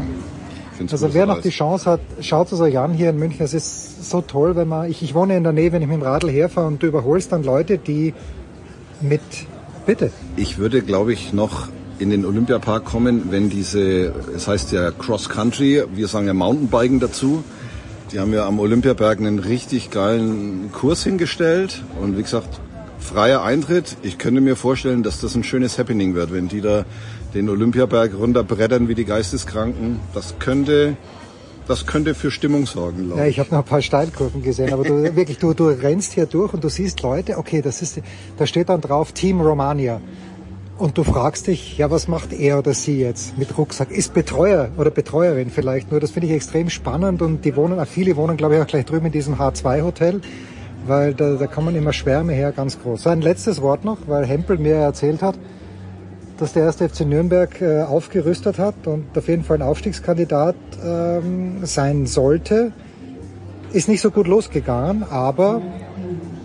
Also wer noch die Chance hat, schaut es euch an hier in München. Es ist so toll, wenn man, ich, ich wohne in der Nähe, wenn ich mit dem Radl herfahre und du überholst dann Leute, die mit, bitte, Ich würde, glaube ich, noch in den Olympiapark kommen, wenn diese, es heißt ja Cross Country, wir sagen ja Mountainbiken dazu. Die haben ja am Olympiaberg einen richtig geilen Kurs hingestellt und wie gesagt, freier Eintritt. Ich könnte mir vorstellen, dass das ein schönes Happening wird, wenn die da den Olympiaberg runterbrettern wie die Geisteskranken. Das könnte, das könnte für Stimmung sorgen, glaube ja, ich. habe noch ein paar Steilkurven gesehen, aber du wirklich, du, du rennst hier durch und du siehst Leute, okay, das ist, da steht dann drauf Team Romania. Und du fragst dich, ja, was macht er oder sie jetzt mit Rucksack? Ist Betreuer oder Betreuerin vielleicht nur. Das finde ich extrem spannend und die wohnen, viele wohnen, glaube ich, auch gleich drüben in diesem H2-Hotel, weil da, da kommen immer Schwärme her, ganz groß. Ein letztes Wort noch, weil Hempel mir erzählt hat, dass der erste FC Nürnberg äh, aufgerüstet hat und auf jeden Fall ein Aufstiegskandidat ähm, sein sollte. Ist nicht so gut losgegangen, aber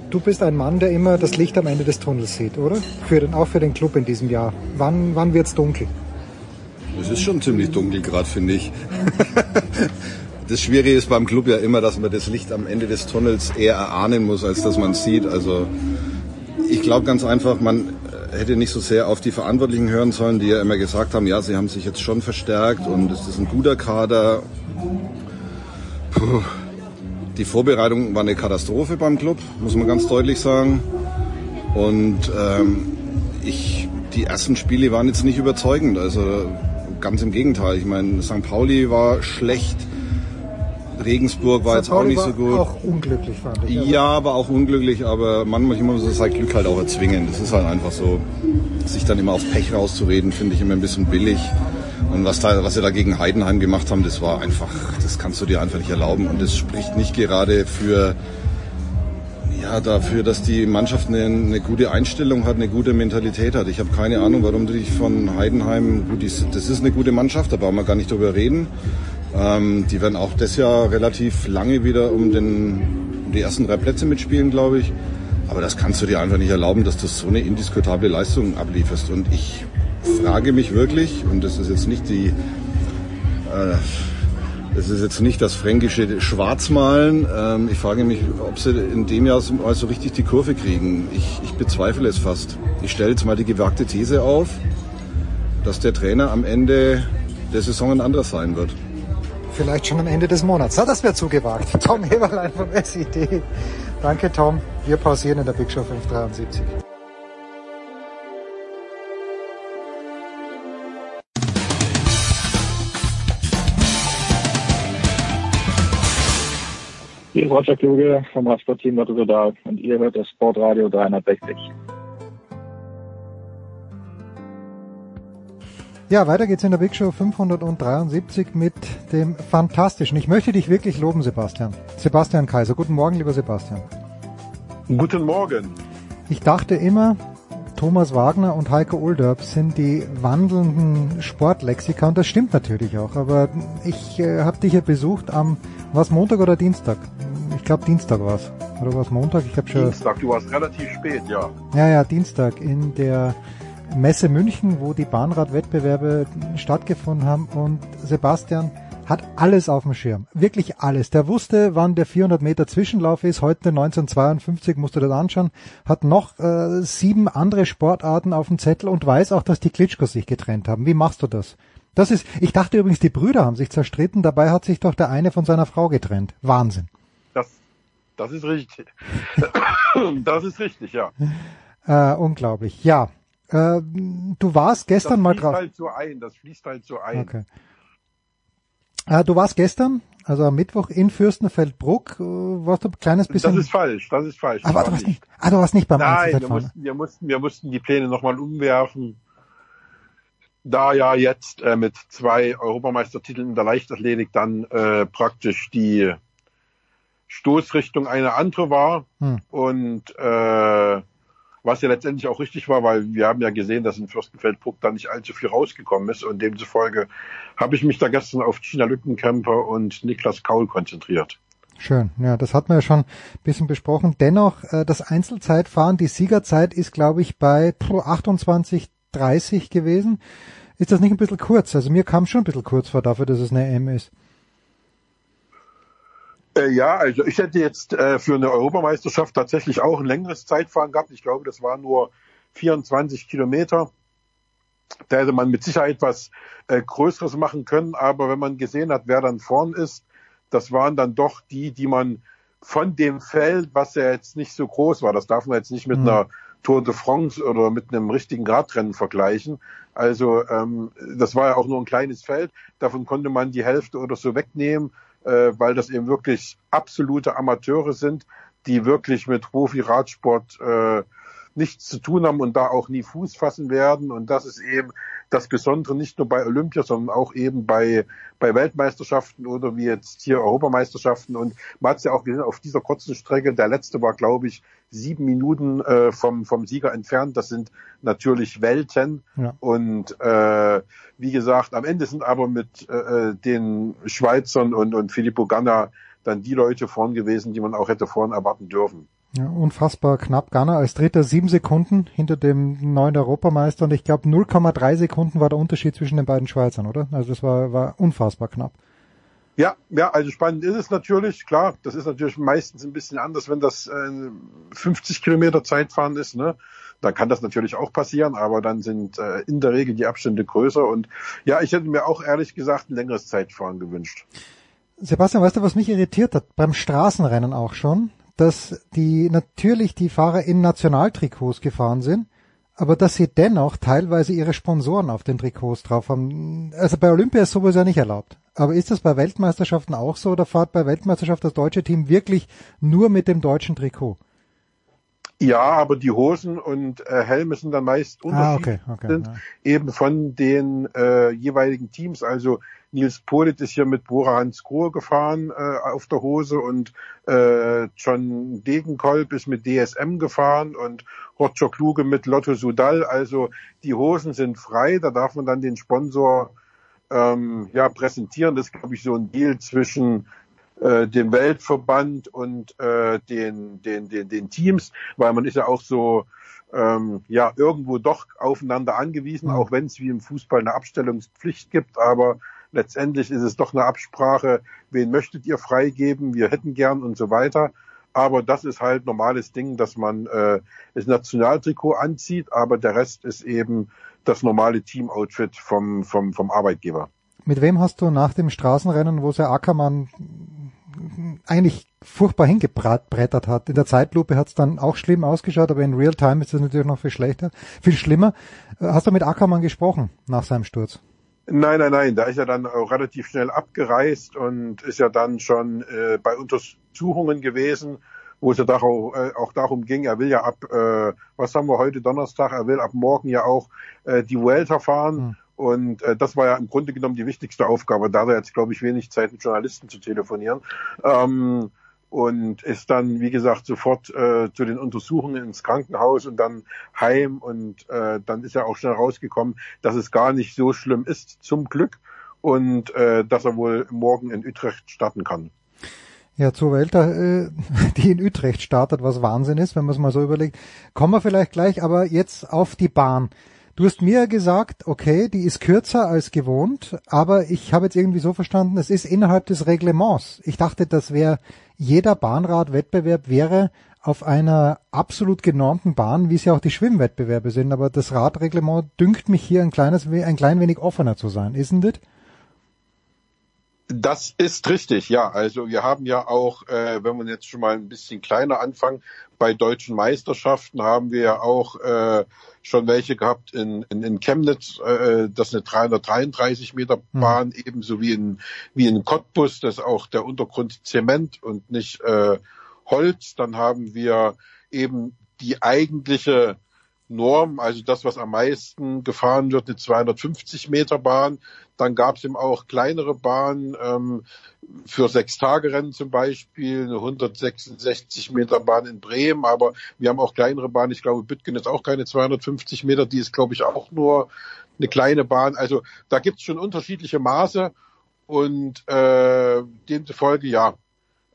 du bist ein Mann, der immer das Licht am Ende des Tunnels sieht, oder? Für den, auch für den Club in diesem Jahr. Wann, wann wird's dunkel? Es ist schon ziemlich dunkel gerade, finde ich. Das Schwierige ist beim Club ja immer, dass man das Licht am Ende des Tunnels eher erahnen muss, als dass man es sieht. Also ich glaube ganz einfach, man hätte nicht so sehr auf die Verantwortlichen hören sollen, die ja immer gesagt haben, ja, sie haben sich jetzt schon verstärkt und es ist ein guter Kader. Puh. Die Vorbereitung war eine Katastrophe beim Club, muss man ganz deutlich sagen. Und ähm, ich, die ersten Spiele waren jetzt nicht überzeugend. Also ganz im Gegenteil. Ich meine, St. Pauli war schlecht. Regensburg war jetzt auch nicht war so gut. Auch unglücklich fand ich. Also, Ja, aber auch unglücklich, aber manchmal muss man sein Glück halt auch erzwingen. Das ist halt einfach so. Sich dann immer auf Pech rauszureden, finde ich immer ein bisschen billig. Und was, da, was sie da gegen Heidenheim gemacht haben, das war einfach, das kannst du dir einfach nicht erlauben. Und das spricht nicht gerade für, ja, dafür, dass die Mannschaft eine, eine gute Einstellung hat, eine gute Mentalität hat. Ich habe keine Ahnung, warum du dich von Heidenheim, gut, das ist eine gute Mannschaft, da brauchen wir gar nicht drüber reden. Ähm, die werden auch das Jahr relativ lange wieder um, den, um die ersten drei Plätze mitspielen, glaube ich. Aber das kannst du dir einfach nicht erlauben, dass du so eine indiskutable Leistung ablieferst. Und ich frage mich wirklich, und das ist jetzt nicht die, äh, das ist jetzt nicht das fränkische Schwarzmalen. Ähm, ich frage mich, ob sie in dem Jahr so, so richtig die Kurve kriegen. Ich, ich bezweifle es fast. Ich stelle jetzt mal die gewagte These auf, dass der Trainer am Ende der Saison ein anderer sein wird. Vielleicht schon am Ende des Monats. Na, das wäre zugewagt. Tom Heberlein vom SID. Danke, Tom. Wir pausieren in der Big Show 573. Hier ist Roger Kluge vom Radsportteam Lotto Total und ihr hört das Sportradio 360. Ja, weiter geht's in der Big Show 573 mit dem Fantastischen. Ich möchte dich wirklich loben, Sebastian. Sebastian Kaiser. Guten Morgen, lieber Sebastian. Guten Morgen. Ich dachte immer, Thomas Wagner und Heiko Ulderb sind die wandelnden Sportlexika und das stimmt natürlich auch. Aber ich äh, habe dich ja besucht am, was Montag oder Dienstag? Ich glaube Dienstag war's. Oder was Montag? Ich habe schon. Dienstag, du warst relativ spät, ja. Ja, ja, Dienstag in der Messe München, wo die Bahnradwettbewerbe stattgefunden haben und Sebastian hat alles auf dem Schirm. Wirklich alles. Der wusste, wann der 400 Meter Zwischenlauf ist. Heute 1952 musst du das anschauen. Hat noch äh, sieben andere Sportarten auf dem Zettel und weiß auch, dass die Klitschkos sich getrennt haben. Wie machst du das? Das ist, ich dachte übrigens, die Brüder haben sich zerstritten. Dabei hat sich doch der eine von seiner Frau getrennt. Wahnsinn. Das, das ist richtig. das ist richtig, ja. Äh, unglaublich. Ja. Äh, du warst gestern das mal fließt drauf. halt so ein, das fließt halt so ein. Okay. Äh, du warst gestern, also am Mittwoch in Fürstenfeldbruck, äh, warst du ein kleines bisschen. Das ist falsch, das ist falsch. Aber Das du war warst nicht, ah, du warst nicht beim Nein, wir mussten, wir mussten, wir mussten die Pläne nochmal umwerfen. Da ja jetzt äh, mit zwei Europameistertiteln in der Leichtathletik dann äh, praktisch die Stoßrichtung eine andere war Hm. und äh, was ja letztendlich auch richtig war, weil wir haben ja gesehen, dass in Fürstenfeldbruck da nicht allzu viel rausgekommen ist und demzufolge habe ich mich da gestern auf Gina Lückenkämper und Niklas Kaul konzentriert. Schön, ja, das hatten wir ja schon ein bisschen besprochen. Dennoch, äh, das Einzelzeitfahren, die Siegerzeit ist, glaube ich, bei puh, 28,30 gewesen. Ist das nicht ein bisschen kurz? Also mir kam schon ein bisschen kurz vor dafür, dass es eine M ist. Äh, ja, also ich hätte jetzt äh, für eine Europameisterschaft tatsächlich auch ein längeres Zeitfahren gehabt. Ich glaube, das war nur 24 Kilometer. Da hätte man mit Sicherheit was äh, Größeres machen können. Aber wenn man gesehen hat, wer dann vorn ist, das waren dann doch die, die man von dem Feld, was ja jetzt nicht so groß war, das darf man jetzt nicht mit Mhm. einer Tour de France oder mit einem richtigen Radrennen vergleichen. Also ähm, das war ja auch nur ein kleines Feld. Davon konnte man die Hälfte oder so wegnehmen, äh, weil das eben wirklich absolute Amateure sind, die wirklich mit Profi-Radsport äh, nichts zu tun haben und da auch nie Fuß fassen werden. Und das ist eben das Besondere nicht nur bei Olympia, sondern auch eben bei, bei Weltmeisterschaften oder wie jetzt hier Europameisterschaften. Und man hat es ja auch gesehen, auf dieser kurzen Strecke, der letzte war, glaube ich, sieben Minuten äh, vom, vom Sieger entfernt. Das sind natürlich Welten. Ja. Und äh, wie gesagt, am Ende sind aber mit äh, den Schweizern und, und Filippo Ganna dann die Leute vorn gewesen, die man auch hätte vorn erwarten dürfen. Ja, unfassbar knapp. Ghana als Dritter sieben Sekunden hinter dem neuen Europameister und ich glaube 0,3 Sekunden war der Unterschied zwischen den beiden Schweizern, oder? Also das war, war unfassbar knapp. Ja, ja, also spannend ist es natürlich, klar. Das ist natürlich meistens ein bisschen anders, wenn das äh, 50 Kilometer Zeitfahren ist, ne? Da kann das natürlich auch passieren, aber dann sind äh, in der Regel die Abstände größer und ja, ich hätte mir auch ehrlich gesagt ein längeres Zeitfahren gewünscht. Sebastian, weißt du, was mich irritiert hat? Beim Straßenrennen auch schon, dass die natürlich die Fahrer in Nationaltrikots gefahren sind, aber dass sie dennoch teilweise ihre Sponsoren auf den Trikots drauf haben. Also bei Olympia ist sowas ja nicht erlaubt. Aber ist das bei Weltmeisterschaften auch so oder fahrt bei Weltmeisterschaft das deutsche Team wirklich nur mit dem deutschen Trikot? Ja, aber die Hosen und äh, Helme sind dann meist Ah, unterschiedlich, okay, okay, sind ja. eben von den äh, jeweiligen Teams. Also Nils Polit ist hier mit Bora Hans Grohe gefahren äh, auf der Hose und äh, John Degenkolb ist mit DSM gefahren und Roger Kluge mit Lotto Sudal. Also die Hosen sind frei, da darf man dann den Sponsor ähm, ja präsentieren. Das ist, glaube ich, so ein Deal zwischen äh, dem Weltverband und äh, den, den, den, den Teams, weil man ist ja auch so ähm, ja irgendwo doch aufeinander angewiesen, auch wenn es wie im Fußball eine Abstellungspflicht gibt, aber letztendlich ist es doch eine Absprache, wen möchtet ihr freigeben, wir hätten gern und so weiter. Aber das ist halt normales Ding, dass man äh, das Nationaltrikot anzieht, aber der Rest ist eben das normale Teamoutfit vom, vom, vom Arbeitgeber. Mit wem hast du nach dem Straßenrennen, wo der Ackermann eigentlich furchtbar hingebrettert hat. In der Zeitlupe hat es dann auch schlimm ausgeschaut, aber in Real Time ist es natürlich noch viel schlechter, viel schlimmer. Hast du mit Ackermann gesprochen nach seinem Sturz? Nein, nein, nein, da ist er dann auch relativ schnell abgereist und ist ja dann schon äh, bei Untersuchungen gewesen, wo es ja auch, äh, auch darum ging, er will ja ab, äh, was haben wir heute Donnerstag, er will ab morgen ja auch äh, die Vuelta fahren. Hm. Und äh, das war ja im Grunde genommen die wichtigste Aufgabe. Da hat er jetzt, glaube ich, wenig Zeit, mit Journalisten zu telefonieren. Ähm, und ist dann, wie gesagt, sofort äh, zu den Untersuchungen ins Krankenhaus und dann heim und äh, dann ist er auch schnell rausgekommen, dass es gar nicht so schlimm ist, zum Glück, und äh, dass er wohl morgen in Utrecht starten kann. Ja, zur Welt, äh, die in Utrecht startet, was Wahnsinn ist, wenn man es mal so überlegt. Kommen wir vielleicht gleich, aber jetzt auf die Bahn. Du hast mir gesagt, okay, die ist kürzer als gewohnt, aber ich habe jetzt irgendwie so verstanden, es ist innerhalb des Reglements. Ich dachte, das wäre jeder Bahnradwettbewerb wäre auf einer absolut genormten Bahn, wie es ja auch die Schwimmwettbewerbe sind, aber das Radreglement dünkt mich hier ein kleines, ein klein wenig offener zu sein, isn't it? Das ist richtig, ja. Also wir haben ja auch, äh, wenn wir jetzt schon mal ein bisschen kleiner anfangen, bei deutschen Meisterschaften haben wir ja auch äh, schon welche gehabt in, in, in Chemnitz, äh, das ist eine 333 Meter. Bahn, mhm. ebenso wie in, wie in Cottbus, das ist auch der Untergrund Zement und nicht äh, Holz. Dann haben wir eben die eigentliche Norm, also das, was am meisten gefahren wird, eine 250 Meter Bahn. Dann gab es eben auch kleinere Bahnen ähm, für Sechs-Tage-Rennen zum Beispiel, eine 166 Meter Bahn in Bremen, aber wir haben auch kleinere Bahnen. Ich glaube, Bütgen ist auch keine 250 Meter, die ist, glaube ich, auch nur eine kleine Bahn. Also da gibt es schon unterschiedliche Maße und äh, demzufolge, ja,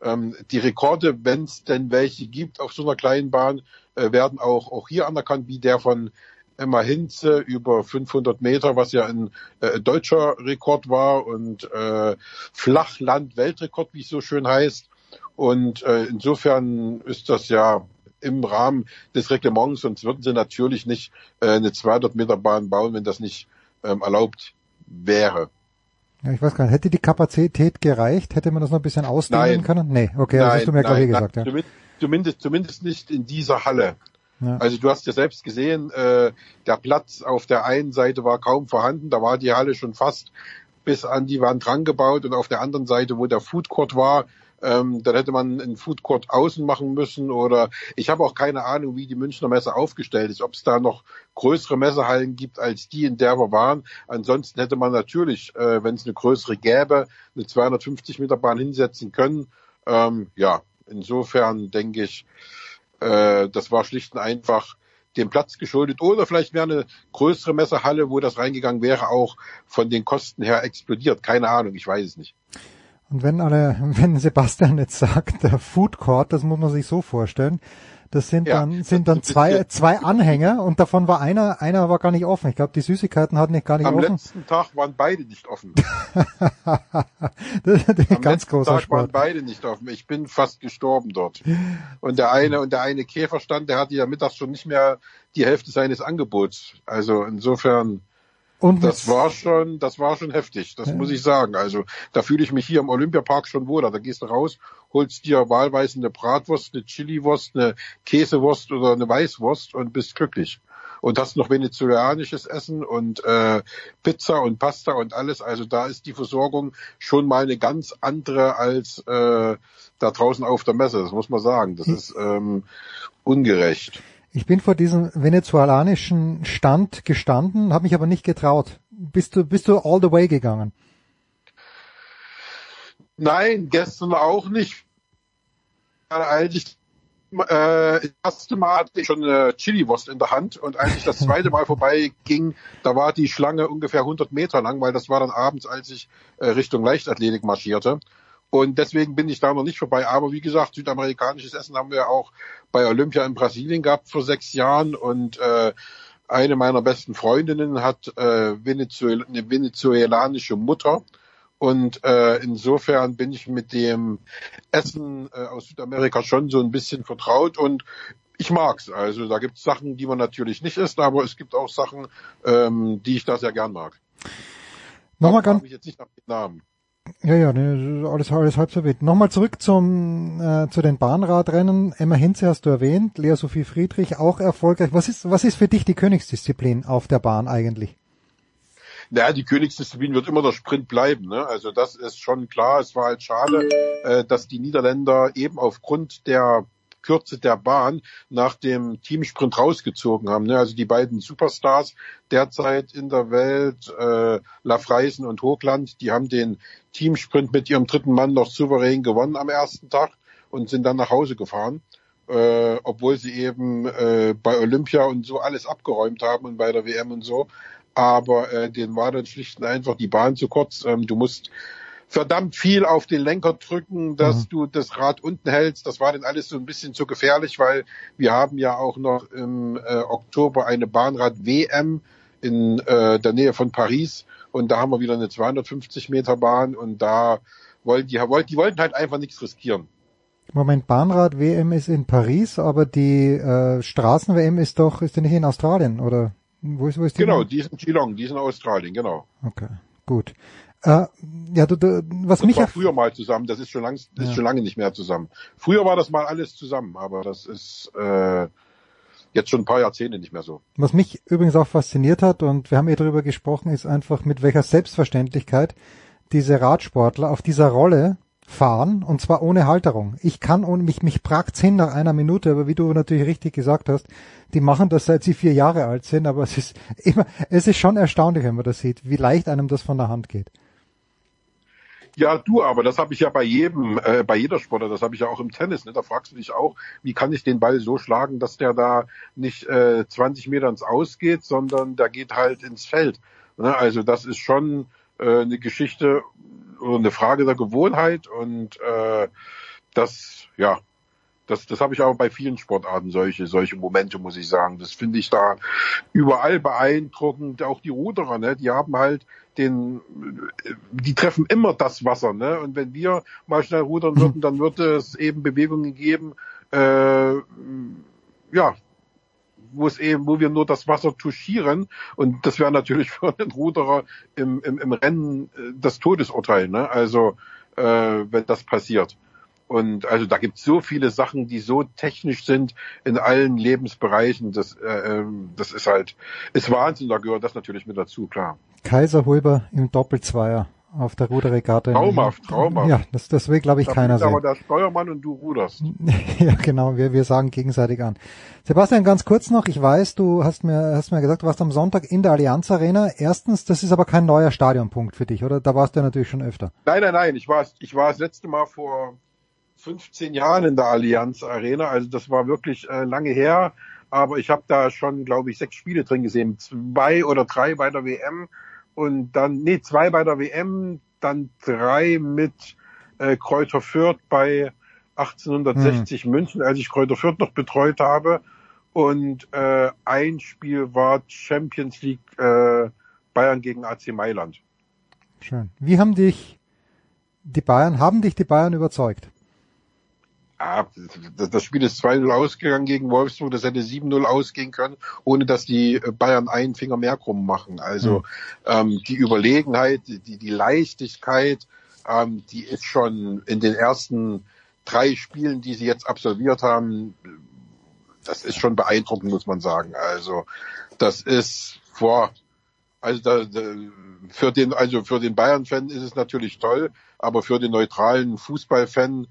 ähm, die Rekorde, wenn es denn welche gibt auf so einer kleinen Bahn, äh, werden auch, auch hier anerkannt, wie der von Emma Hinze über 500 Meter, was ja ein äh, deutscher Rekord war und äh, Flachland-Weltrekord, wie es so schön heißt. Und äh, insofern ist das ja im Rahmen des Reglements, sonst würden sie natürlich nicht äh, eine 200 Meter Bahn bauen, wenn das nicht ähm, erlaubt wäre. Ja, ich weiß gar nicht, hätte die Kapazität gereicht? Hätte man das noch ein bisschen ausdehnen können? Nee, okay, das hast du mir gerade gesagt. Ja. Zumindest, zumindest nicht in dieser Halle. Also du hast ja selbst gesehen, äh, der Platz auf der einen Seite war kaum vorhanden, da war die Halle schon fast bis an die Wand rangebaut und auf der anderen Seite, wo der Food Court war, ähm, dann hätte man einen Food Court außen machen müssen oder ich habe auch keine Ahnung, wie die Münchner Messe aufgestellt ist, ob es da noch größere Messehallen gibt als die, in der wir waren. Ansonsten hätte man natürlich, äh, wenn es eine größere gäbe, eine 250 Meter Bahn hinsetzen können. Ähm, ja, insofern denke ich, äh, das war schlicht und einfach dem Platz geschuldet oder vielleicht wäre eine größere Messerhalle, wo das reingegangen wäre, auch von den Kosten her explodiert. Keine Ahnung, ich weiß es nicht. Und wenn alle, wenn Sebastian jetzt sagt, der Food Court, das muss man sich so vorstellen, das sind ja, dann sind dann zwei zwei Anhänger und davon war einer einer war gar nicht offen. Ich glaube, die Süßigkeiten hatten nicht gar nicht Am offen. Am letzten Tag waren beide nicht offen. das ist Am ganz großer Tag Sport. waren beide nicht offen. Ich bin fast gestorben dort. Und der eine und der eine Käferstand, der hatte ja mittags schon nicht mehr die Hälfte seines Angebots. Also insofern und das war schon, das war schon heftig, das ja. muss ich sagen. Also da fühle ich mich hier im Olympiapark schon wohler. Da gehst du raus, holst dir wahlweise eine Bratwurst, eine Chiliwurst, eine Käsewurst oder eine Weißwurst und bist glücklich. Und hast noch venezuelanisches Essen und äh, Pizza und Pasta und alles. Also da ist die Versorgung schon mal eine ganz andere als äh, da draußen auf der Messe. Das muss man sagen. Das ist ähm, ungerecht. Ich bin vor diesem venezolanischen Stand gestanden, habe mich aber nicht getraut. Bist du, bist du all the way gegangen? Nein, gestern auch nicht. Eigentlich äh, das erste Mal hatte ich schon eine Chili-Wurst in der Hand und als ich das zweite Mal vorbei ging, da war die Schlange ungefähr 100 Meter lang, weil das war dann abends, als ich äh, Richtung Leichtathletik marschierte. Und deswegen bin ich da noch nicht vorbei. Aber wie gesagt, südamerikanisches Essen haben wir auch bei Olympia in Brasilien gehabt vor sechs Jahren. Und äh, eine meiner besten Freundinnen hat äh, Venezuel eine venezuelanische Mutter. Und äh, insofern bin ich mit dem Essen äh, aus Südamerika schon so ein bisschen vertraut und ich mag's. Also da gibt's Sachen, die man natürlich nicht isst, aber es gibt auch Sachen, ähm, die ich da sehr gern mag. Nochmal ganz. Ich jetzt nicht nach den Namen. Ja, ja, ne, alles, alles halb so wild. Nochmal zurück zum, äh, zu den Bahnradrennen. Emma Hinze hast du erwähnt, Lea Sophie Friedrich auch erfolgreich. Was ist, was ist für dich die Königsdisziplin auf der Bahn eigentlich? Naja, die Königsdisziplin wird immer der Sprint bleiben. Ne? Also das ist schon klar. Es war halt schade, äh, dass die Niederländer eben aufgrund der Kürze der Bahn nach dem Teamsprint rausgezogen haben. Ne? Also die beiden Superstars derzeit in der Welt, äh, Lafreisen und Hochland, die haben den Teamsprint mit ihrem dritten Mann noch souverän gewonnen am ersten Tag. und sind dann nach Hause gefahren, äh, obwohl sie eben äh, bei Olympia und so alles abgeräumt haben und bei der WM und so. Aber äh, denen war dann schlicht und einfach die Bahn zu kurz. Ähm, du musst verdammt viel auf den Lenker drücken, dass Mhm. du das Rad unten hältst. Das war dann alles so ein bisschen zu gefährlich, weil wir haben ja auch noch im äh, Oktober eine Bahnrad-WM in äh, der Nähe von Paris und da haben wir wieder eine 250 Meter Bahn und da wollten die, wollten, die wollten halt einfach nichts riskieren. Moment, Bahnrad-WM ist in Paris, aber die äh, Straßen-WM ist doch, ist die nicht in Australien, oder? Wo ist, wo ist die? Genau, die ist in Geelong, die ist in Australien, genau. Okay, gut. Äh, ja, du, du, was Das mich war früher mal zusammen, das ist schon, lang, ist Ja. schon lange nicht mehr zusammen. Früher war das mal alles zusammen, aber das ist äh, jetzt schon ein paar Jahrzehnte nicht mehr so. was mich übrigens auch fasziniert hat, und wir haben eh darüber gesprochen, ist einfach mit welcher Selbstverständlichkeit diese Radsportler auf dieser Rolle fahren, und zwar ohne Halterung. Ich kann ohne mich, mich pragt's hin nach einer Minute, aber wie du natürlich richtig gesagt hast, die machen das seit sie vier Jahre alt sind, aber es ist immer, es ist schon erstaunlich, wenn man das sieht, wie leicht einem das von der Hand geht. Ja, du, aber das habe ich ja bei jedem, äh, bei jeder Sportler, das habe ich ja auch im Tennis. Ne? Da fragst du dich auch, wie kann ich den Ball so schlagen, dass der da nicht äh, 20 Meter ins Aus geht, sondern der geht halt ins Feld. Ne? Also das ist schon äh, eine Geschichte oder eine Frage der Gewohnheit und äh, das, ja, das, das habe ich aber bei vielen Sportarten solche, solche Momente, muss ich sagen. Das finde ich da überall beeindruckend. Auch die Ruderer, ne, die haben halt den, die treffen immer das Wasser, ne? Und wenn wir mal schnell rudern würden, dann würde es eben Bewegungen geben, äh, ja, wo es eben, wo wir nur das Wasser touchieren. Und das wäre natürlich für einen Ruderer im, im, im Rennen äh, das Todesurteil, ne? Also äh, wenn das passiert. Und also da gibt es so viele Sachen, die so technisch sind in allen Lebensbereichen. Das, äh, ähm, das ist halt, ist Wahnsinn, da gehört das natürlich mit dazu, klar. Kaiser Hulber im Doppelzweier auf der Ruderregatta. Traumhaft, traumhaft. Ja, das, das will, glaube ich, da keiner bist aber sehen. der Steuermann und du ruderst. Ja, genau, wir, wir sagen gegenseitig an. Sebastian, ganz kurz noch, ich weiß, du hast mir, hast mir gesagt, du warst am Sonntag in der Allianz Arena. Erstens, das ist aber kein neuer Stadionpunkt für dich, oder? Da warst du ja natürlich schon öfter. Nein, nein, nein, ich war, ich war das letzte Mal vor 15 Jahren in der Allianz Arena, also das war wirklich äh, lange her, aber ich habe da schon, glaube ich, sechs Spiele drin gesehen, zwei oder drei bei der WM und dann, nee, zwei bei der WM, dann drei mit äh, Kräuter Fürth bei 1860 München, als ich Kräuter Fürth noch betreut habe und äh, ein Spiel war Champions League äh, Bayern gegen AC Mailand. Schön. Wie haben dich die Bayern, haben dich die Bayern überzeugt? Ah, das Spiel ist 2-0 ausgegangen gegen Wolfsburg, das hätte 7-0 ausgehen können, ohne dass die Bayern einen Finger mehr krumm machen. Also ähm, die Überlegenheit, die, die Leichtigkeit, ähm, die ist schon in den ersten drei Spielen, die sie jetzt absolviert haben, das ist schon beeindruckend, muss man sagen. Also das ist vor, also da, da, für den, also für den Bayern-Fan ist es natürlich toll, aber für den neutralen Fußballfan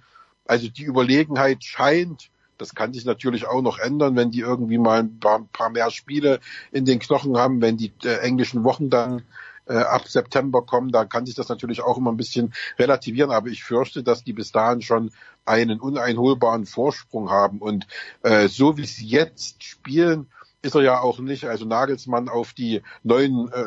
also die Überlegenheit scheint, das kann sich natürlich auch noch ändern, wenn die irgendwie mal ein paar, paar mehr Spiele in den Knochen haben, wenn die äh, englischen Wochen dann äh, ab September kommen, da kann sich das natürlich auch immer ein bisschen relativieren, aber ich fürchte, dass die bis dahin schon einen uneinholbaren Vorsprung haben und äh, so wie sie jetzt spielen, ist er ja auch nicht, also Nagelsmann auf die neuen äh,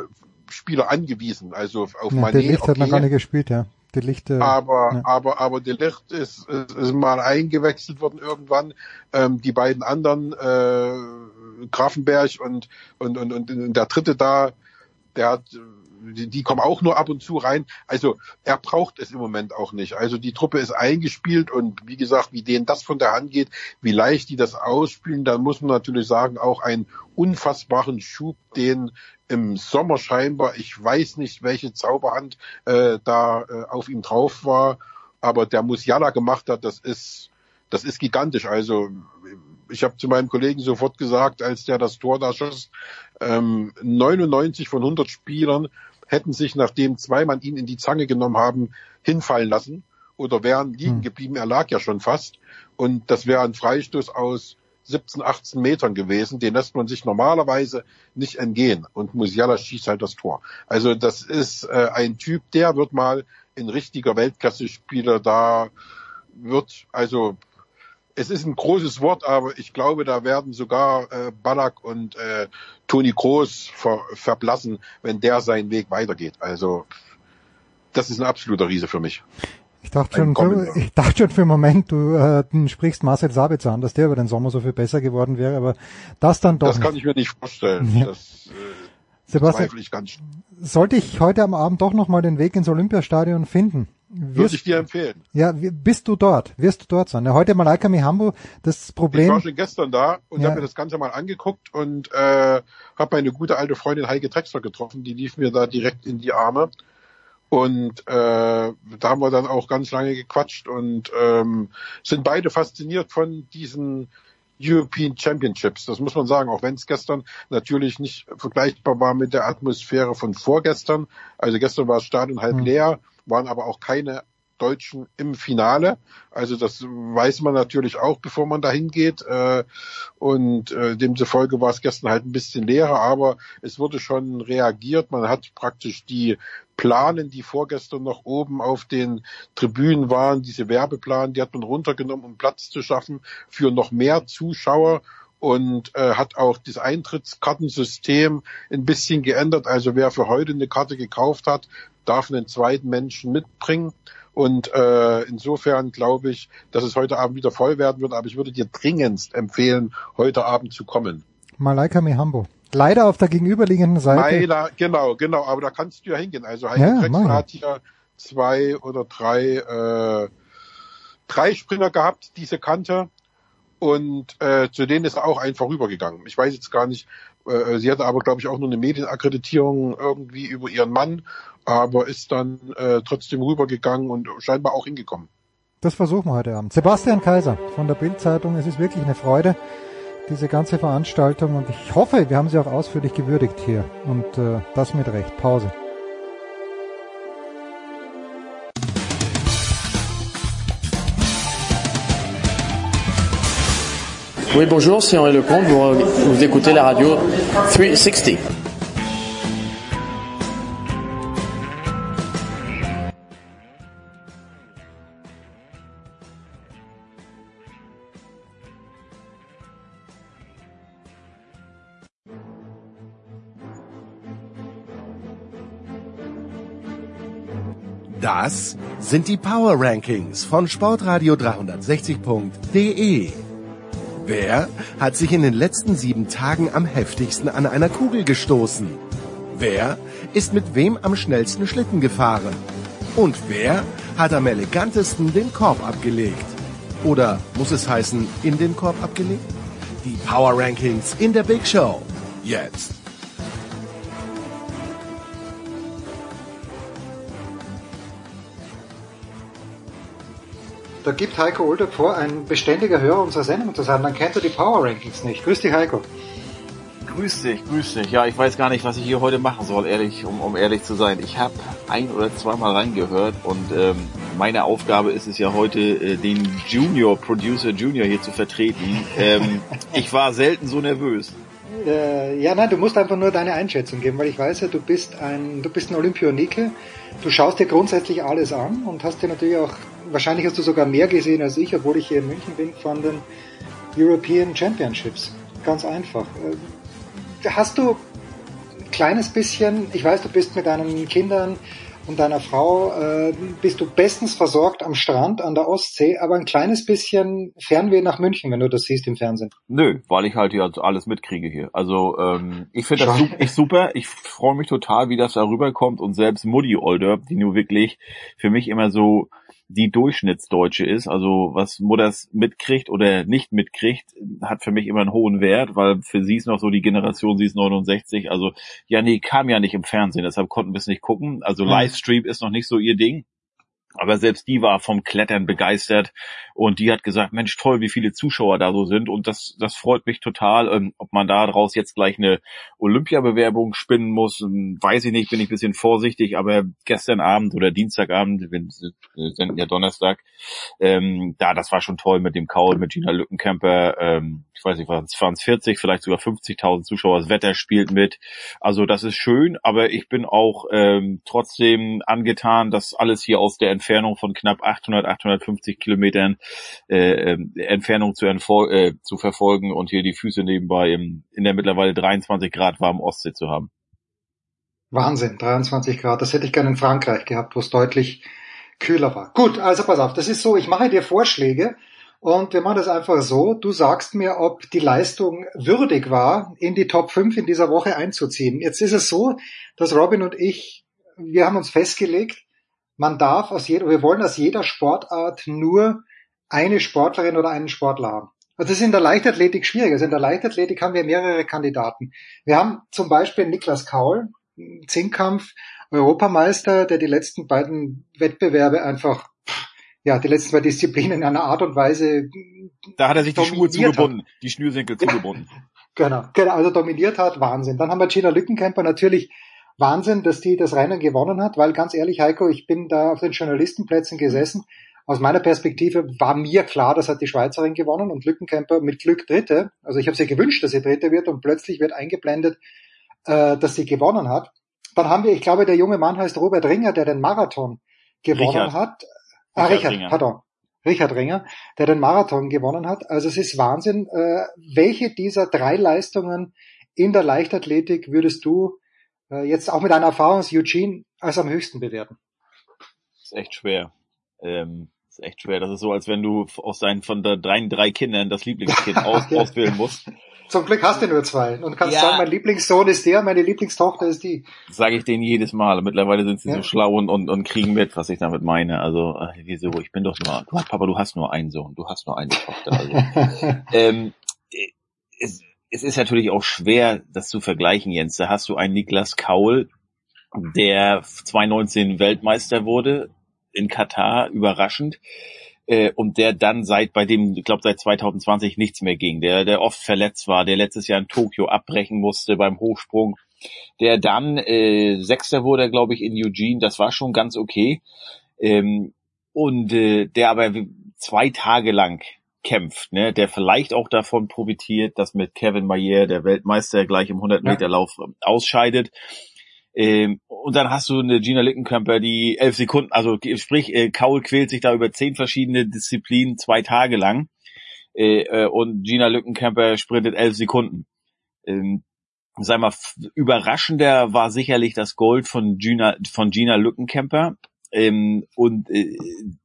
Spieler angewiesen, also auf Ja, Mané, der Licht hat noch okay. gar nicht gespielt, ja. Der Licht, äh, Aber, ja. aber, aber De Ligt ist, ist, ist mal eingewechselt worden irgendwann. Ähm, die beiden anderen, äh, Grafenberg und, und, und, und der dritte da, der hat, die, die kommen auch nur ab und zu rein. Also er braucht es im Moment auch nicht. Also die Truppe ist eingespielt und wie gesagt, wie denen das von der Hand geht, wie leicht die das ausspielen, dann muss man natürlich sagen, auch einen unfassbaren Schub, den im Sommer scheinbar, ich weiß nicht, welche Zauberhand äh, da äh, auf ihm drauf war, aber der Musiala gemacht hat, das ist, das ist gigantisch. Also ich habe zu meinem Kollegen sofort gesagt, als der das Tor da schoss, ähm, 99 von 100 Spielern hätten sich, nachdem zwei Mann ihn in die Zange genommen haben, hinfallen lassen oder wären liegen geblieben. Er lag ja schon fast. Und das wäre ein Freistoß aus 17, 18 Metern gewesen. Den lässt man sich normalerweise nicht entgehen. Und Musiala schießt halt das Tor. Also das ist äh, ein Typ, der wird mal ein richtiger Weltklasse-Spieler da wird, also es ist ein großes Wort, aber ich glaube, da werden sogar äh, Ballack und äh, Toni Kroos ver verblassen, wenn der seinen Weg weitergeht. Also das ist ein absoluter Riese für mich. Ich dachte schon, für, ich dachte schon für einen Moment, du äh, sprichst Marcel Sabitzer an, dass der über den Sommer so viel besser geworden wäre, aber das dann doch. Das kann nicht. ich mir nicht vorstellen. Ja. Das, äh, Sebastian, ich ganz. sollte ich heute am Abend doch nochmal den Weg ins Olympiastadion finden? Wirst, Würde ich dir empfehlen. Ja, bist du dort? Wirst du dort sein? Ja, heute Malaika Mihambo, das Problem. Ich war schon gestern da und ja. habe mir das Ganze mal angeguckt und äh, habe meine gute alte Freundin Heike Drexler getroffen, die lief mir da direkt in die Arme. Und äh, da haben wir dann auch ganz lange gequatscht und ähm, sind beide fasziniert von diesen European Championships. Das muss man sagen, auch wenn es gestern natürlich nicht vergleichbar war mit der Atmosphäre von vorgestern. Also gestern war das Stadion halb mhm. leer, waren aber auch keine Deutschen im Finale. Also das weiß man natürlich auch, bevor man da hingeht. Äh, und äh, demzufolge war es gestern halt ein bisschen leerer, aber es wurde schon reagiert. Man hat praktisch die Planen, die vorgestern noch oben auf den Tribünen waren, diese Werbeplanen, die hat man runtergenommen, um Platz zu schaffen für noch mehr Zuschauer und äh, hat auch das Eintrittskartensystem ein bisschen geändert. Also wer für heute eine Karte gekauft hat, darf einen zweiten Menschen mitbringen. Und äh, insofern glaube ich, dass es heute Abend wieder voll werden wird. Aber ich würde dir dringendst empfehlen, heute Abend zu kommen. Malaika Mihambo. Leider auf der gegenüberliegenden Seite. Leider, genau, genau. Aber da kannst du ja hingehen. Also Heike ja, Drexler hat hier zwei oder drei, äh, drei Springer gehabt, diese Kante. Und äh, zu denen ist er auch einfach rübergegangen. Ich weiß jetzt gar nicht, äh, sie hatte aber, glaube ich, auch nur eine Medienakkreditierung irgendwie über ihren Mann aber ist dann äh, trotzdem rübergegangen und scheinbar auch hingekommen. Das versuchen wir heute Abend. Sebastian Kaiser von der Bildzeitung. Es ist wirklich eine Freude, diese ganze Veranstaltung und ich hoffe, wir haben sie auch ausführlich gewürdigt hier und äh, das mit Recht. Pause. Oui, bonjour, c'est Henri Lecomte. Vous, vous écoutez la radio 360. Das sind die Power Rankings von Sportradio 360.de. Wer hat sich in den letzten sieben Tagen am heftigsten an einer Kugel gestoßen? Wer ist mit wem am schnellsten Schlitten gefahren? Und wer hat am elegantesten den Korb abgelegt? Oder muss es heißen, in den Korb abgelegt? Die Power Rankings in der Big Show. Jetzt. Da gibt Heiko Oldup vor, ein beständiger Hörer unserer Sendung zu sein, dann kennt er die Power Rankings nicht. Grüß dich, Heiko. Grüß dich, grüß dich. Ja, ich weiß gar nicht, was ich hier heute machen soll, ehrlich, um, um ehrlich zu sein. Ich habe ein oder zweimal reingehört und ähm, meine Aufgabe ist es ja heute, äh, den Junior, Producer Junior hier zu vertreten. Ähm, ich war selten so nervös. Äh, ja, nein, du musst einfach nur deine Einschätzung geben, weil ich weiß ja, du bist ein, du bist ein Olympionike. Du schaust dir grundsätzlich alles an und hast dir natürlich auch wahrscheinlich hast du sogar mehr gesehen als ich, obwohl ich hier in München bin, von den European Championships. Ganz einfach. Äh, hast du ein kleines bisschen, ich weiß, du bist mit deinen Kindern und deiner Frau, äh, bist du bestens versorgt am Strand an der Ostsee, aber ein kleines bisschen Fernweh nach München, wenn du das siehst im Fernsehen. Nö, weil ich halt hier alles mitkriege hier. Also ähm, ich finde das super, ich super. Ich freue mich total, wie das da rüberkommt und selbst Muddy Older, die nur wirklich für mich immer so die Durchschnittsdeutsche ist. Also was Mutters mitkriegt oder nicht mitkriegt, hat für mich immer einen hohen Wert, weil für sie ist noch so die Generation, sie ist 69. Also ja, nee, kam ja nicht im Fernsehen, deshalb konnten wir es nicht gucken. Also mhm. Livestream ist noch nicht so ihr Ding. Aber selbst die war vom Klettern begeistert und die hat gesagt, Mensch, toll, wie viele Zuschauer da so sind und das, das freut mich total. Ähm, ob man da draus jetzt gleich eine Olympiabewerbung spinnen muss, ähm, weiß ich nicht, bin ich ein bisschen vorsichtig, aber gestern Abend oder Dienstagabend, wir senden ja Donnerstag, ähm, da, das war schon toll mit dem Kaul, mit Gina Lückenkämper, ähm, ich weiß nicht, waren es 40, vielleicht sogar 50.000 Zuschauer, das Wetter spielt mit. Also das ist schön, aber ich bin auch ähm, trotzdem angetan, dass alles hier aus der Entfernung von knapp 800, 850 Kilometern äh, äh, Entfernung zu, äh, zu verfolgen und hier die Füße nebenbei im, in der mittlerweile 23 Grad warmen Ostsee zu haben. Wahnsinn, 23 Grad. Das hätte ich gerne in Frankreich gehabt, wo es deutlich kühler war. Gut, also pass auf, das ist so, ich mache dir Vorschläge und wir machen das einfach so. Du sagst mir, ob die Leistung würdig war, in die Top 5 in dieser Woche einzuziehen. Jetzt ist es so, dass Robin und ich, wir haben uns festgelegt, man darf aus jeder, wir wollen aus jeder Sportart nur eine Sportlerin oder einen Sportler haben. Also das ist in der Leichtathletik schwierig. Also in der Leichtathletik haben wir mehrere Kandidaten. Wir haben zum Beispiel Niklas Kaul, Zehnkampf, Europameister, der die letzten beiden Wettbewerbe einfach, ja, die letzten zwei Disziplinen in einer Art und Weise. Da hat er sich die Schuhe zugebunden, hat. die Schnürsenkel zugebunden. genau, genau, also dominiert hat, Wahnsinn. Dann haben wir Gina Lückenkämper natürlich Wahnsinn, dass die das Rennen gewonnen hat, weil ganz ehrlich, Heiko, ich bin da auf den Journalistenplätzen gesessen. Aus meiner Perspektive war mir klar, das hat die Schweizerin gewonnen und Lückenkämper mit Glück Dritte. Also ich habe sie gewünscht, dass sie Dritte wird und plötzlich wird eingeblendet, äh, dass sie gewonnen hat. Dann haben wir, ich glaube, der junge Mann heißt Robert Ringer, der den Marathon gewonnen Richard. hat. Ah, Richard Richard, Ringer. pardon. Richard Ringer, der den Marathon gewonnen hat. Also es ist Wahnsinn. Äh, welche dieser drei Leistungen in der Leichtathletik würdest du äh, jetzt auch mit einer Erfahrung aus Eugene als am höchsten bewerten? ist echt schwer. Ähm, ist echt schwer. Das ist so, als wenn du aus deinen von der drei, drei Kindern das Lieblingskind aus, auswählen musst. Zum Glück hast du nur zwei und kannst Ja. sagen, mein Lieblingssohn ist der, meine Lieblingstochter ist die. Sage ich denen jedes Mal. Mittlerweile sind sie Ja. so schlau und, und, und kriegen mit, was ich damit meine. Also, äh, wieso? Ich bin doch nur, du, Papa, du hast nur einen Sohn, du hast nur eine Tochter. Also, ähm, äh, es, es ist natürlich auch schwer, das zu vergleichen, Jens. Da hast du einen Niklas Kaul, der 2019 Weltmeister wurde in Katar, überraschend. Äh, und der dann seit, bei dem, ich glaube, seit 2020 nichts mehr ging, der, der oft verletzt war, der letztes Jahr in Tokio abbrechen musste beim Hochsprung, der dann äh, Sechster wurde, glaube ich, in Eugene, das war schon ganz okay. Ähm, und äh, der aber zwei Tage lang kämpft, ne, der vielleicht auch davon profitiert, dass mit Kevin Mayer der Weltmeister gleich im 100-Meter-Lauf ausscheidet. Ähm, und dann hast du eine Gina Lickenkamper, die elf Sekunden, also sprich, äh, Kaul quält sich da über zehn verschiedene Disziplinen zwei Tage lang äh, äh, und Gina Lückenkämper sprintet elf Sekunden. Ähm, sag mal, überraschender war sicherlich das Gold von Gina, von Gina Lückenkämper. Ähm, und äh,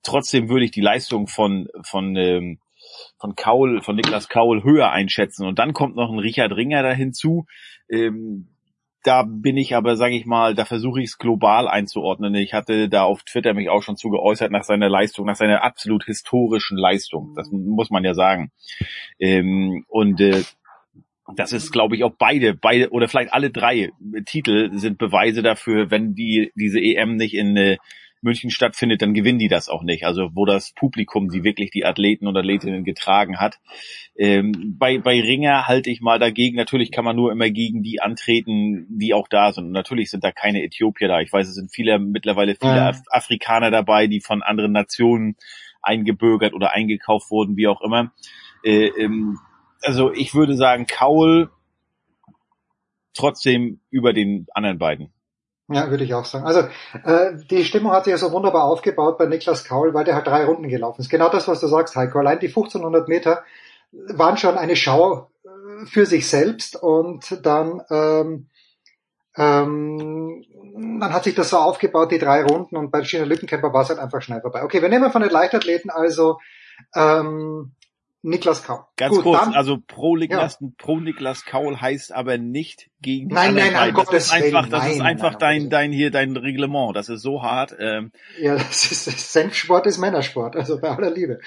trotzdem würde ich die Leistung von, von, ähm, von Kaul, von Niklas Kaul höher einschätzen. Und dann kommt noch ein Richard Ringer da hinzu. Ähm, da bin ich aber, sage ich mal, da versuche ich es global einzuordnen. Ich hatte da auf Twitter mich auch schon zu geäußert nach seiner Leistung, nach seiner absolut historischen Leistung. Das muss man ja sagen. Ähm, und äh, das ist, glaube ich, auch beide, beide oder vielleicht alle drei Titel sind Beweise dafür, wenn die diese EM nicht in äh, München stattfindet, dann gewinnen die das auch nicht. Also wo das Publikum, die wirklich die Athleten und Athletinnen getragen hat. Ähm, bei, bei Ringer halte ich mal dagegen. Natürlich kann man nur immer gegen die antreten, die auch da sind. Und natürlich sind da keine Äthiopier da. Ich weiß, es sind viele, mittlerweile viele Ja. Af Afrikaner dabei, die von anderen Nationen eingebürgert oder eingekauft wurden, wie auch immer. Äh, ähm, also ich würde sagen, Kaul trotzdem über den anderen beiden. Ja, würde ich auch sagen. Also äh, die Stimmung hat sich ja so wunderbar aufgebaut bei Niklas Kaul, weil der halt drei Runden gelaufen ist. Genau das, was du sagst, Heiko. Allein die 1500 Meter waren schon eine Schau äh, für sich selbst und dann ähm, ähm, dann hat sich das so aufgebaut, die drei Runden und bei Gina Lückenkämper war es halt einfach schnell vorbei. Okay, wir nehmen von den Leichtathleten also ähm, Niklas Kaul. Ganz Gut, kurz, dann, also pro Niklas, pro Niklas Kaul heißt aber nicht gegen die Nein, anderen nein, beiden. Das ist einfach, das ist nein, einfach nein, dein, dein hier, dein Reglement. Das ist so hart. Ähm, Ja, das ist Senfsport ist Männersport, also bei aller Liebe.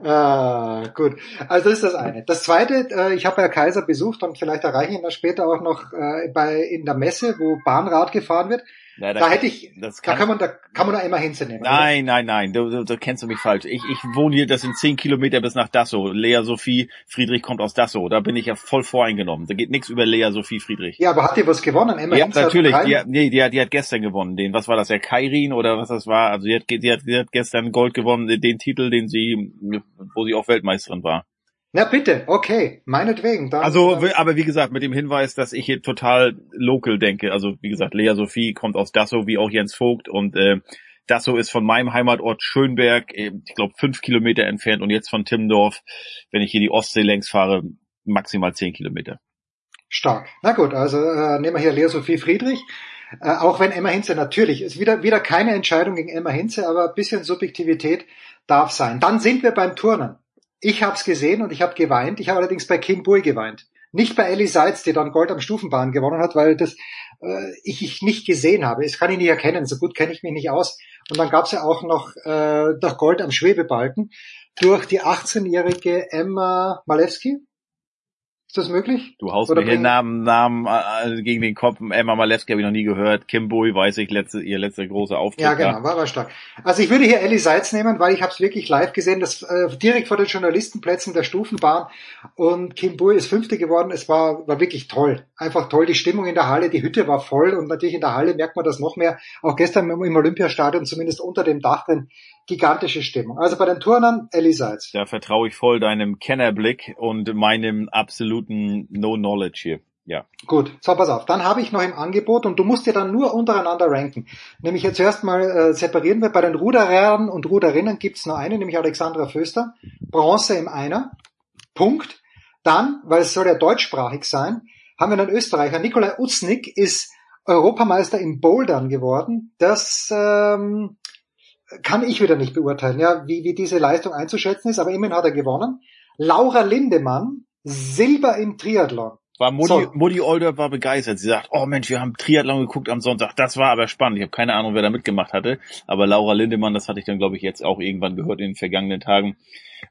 Äh, gut, also das ist das eine. Das zweite, äh, ich habe Herr Kaiser besucht und vielleicht erreiche ich ihn dann später auch noch äh, bei in der Messe, wo Bahnrad gefahren wird. Ja, da, da- hätte ich, das da kann- kann man, da kann man da immer hinzunehmen. Nein, nein, nein, du, du, du kennst du mich falsch. Ich, ich wohne hier, das sind zehn Kilometer bis nach Dassow. Lea Sophie Friedrich kommt aus Dassow. Da bin ich ja voll voreingenommen. Da geht nichts über Lea Sophie Friedrich. Ja, aber hat die was gewonnen? Emma Ja, natürlich. Die, hat- nee, die hat, die hat gestern gewonnen. Den, was war das, der Kairin oder was das war? Also die hat, die hat, die hat gestern Gold gewonnen, den Titel, den sie, wo sie auch Weltmeisterin war. Na bitte, okay, meinetwegen. Dann, Also, aber wie gesagt, mit dem Hinweis, dass ich hier total local denke. Also, wie gesagt, Lea Sophie kommt aus Dassow, wie auch Jens Vogt und äh, das so ist von meinem Heimatort Schönberg, eben, ich glaube fünf Kilometer entfernt und jetzt von Timmendorf, wenn ich hier die Ostsee längs fahre, maximal zehn Kilometer. Stark. Na gut, also äh, nehmen wir hier Lea Sophie Friedrich. Äh, auch wenn Emma Hinze natürlich ist wieder wieder keine Entscheidung gegen Emma Hinze, aber ein bisschen Subjektivität darf sein. Dann sind wir beim Turnen. Ich habe es gesehen und ich habe geweint. Ich habe allerdings bei Kim Bui geweint. Nicht bei Ellie Seitz, die dann Gold am Stufenbahn gewonnen hat, weil das äh, ich, ich nicht gesehen habe. Das kann ich nicht erkennen. So gut kenne ich mich nicht aus. Und dann gab es ja auch noch, äh, noch Gold am Schwebebalken durch die 18-jährige Emma Malewski. Ist das möglich? Du haust Oder mir den bring- Namen, Namen äh, gegen den Kopf. Emma Malewski habe ich noch nie gehört. Kim Bui weiß ich, letzte, ihr letzter großer Auftritt. Ja, genau, war, war stark. Also ich würde hier Ellie Seitz nehmen, weil ich habe es wirklich live gesehen, das äh, direkt vor den Journalistenplätzen der Stufenbahn und Kim Bui ist Fünfte geworden. Es war, war wirklich toll. Einfach toll. Die Stimmung in der Halle, die Hütte war voll und natürlich in der Halle merkt man das noch mehr. Auch gestern im im Olympiastadion, zumindest unter dem Dach, denn gigantische Stimmung. Also bei den Turnern Ellie Seitz. Da vertraue ich voll deinem Kennerblick und meinem absoluten No-Knowledge hier. Ja. Gut, so pass auf. Dann habe ich noch im Angebot und du musst dir dann nur untereinander ranken. Nämlich jetzt zuerst mal äh, separieren wir. Bei den Ruderern und Ruderinnen gibt's nur eine, nämlich Alexandra Föster. Bronze im Einer. Punkt. Dann, weil es soll ja deutschsprachig sein, haben wir einen Österreicher. Nikolai Uznik ist Europameister im Bouldern geworden. Das ähm, kann ich wieder nicht beurteilen, ja, wie, wie diese Leistung einzuschätzen ist, aber immerhin hat er gewonnen. Laura Lindemann, Silber im Triathlon. War Mutti, Older war begeistert. Sie sagt, oh Mensch, wir haben Triathlon geguckt am Sonntag. Das war aber spannend. Ich habe keine Ahnung, wer da mitgemacht hatte. Aber Laura Lindemann, das hatte ich dann, glaube ich, jetzt auch irgendwann gehört in den vergangenen Tagen.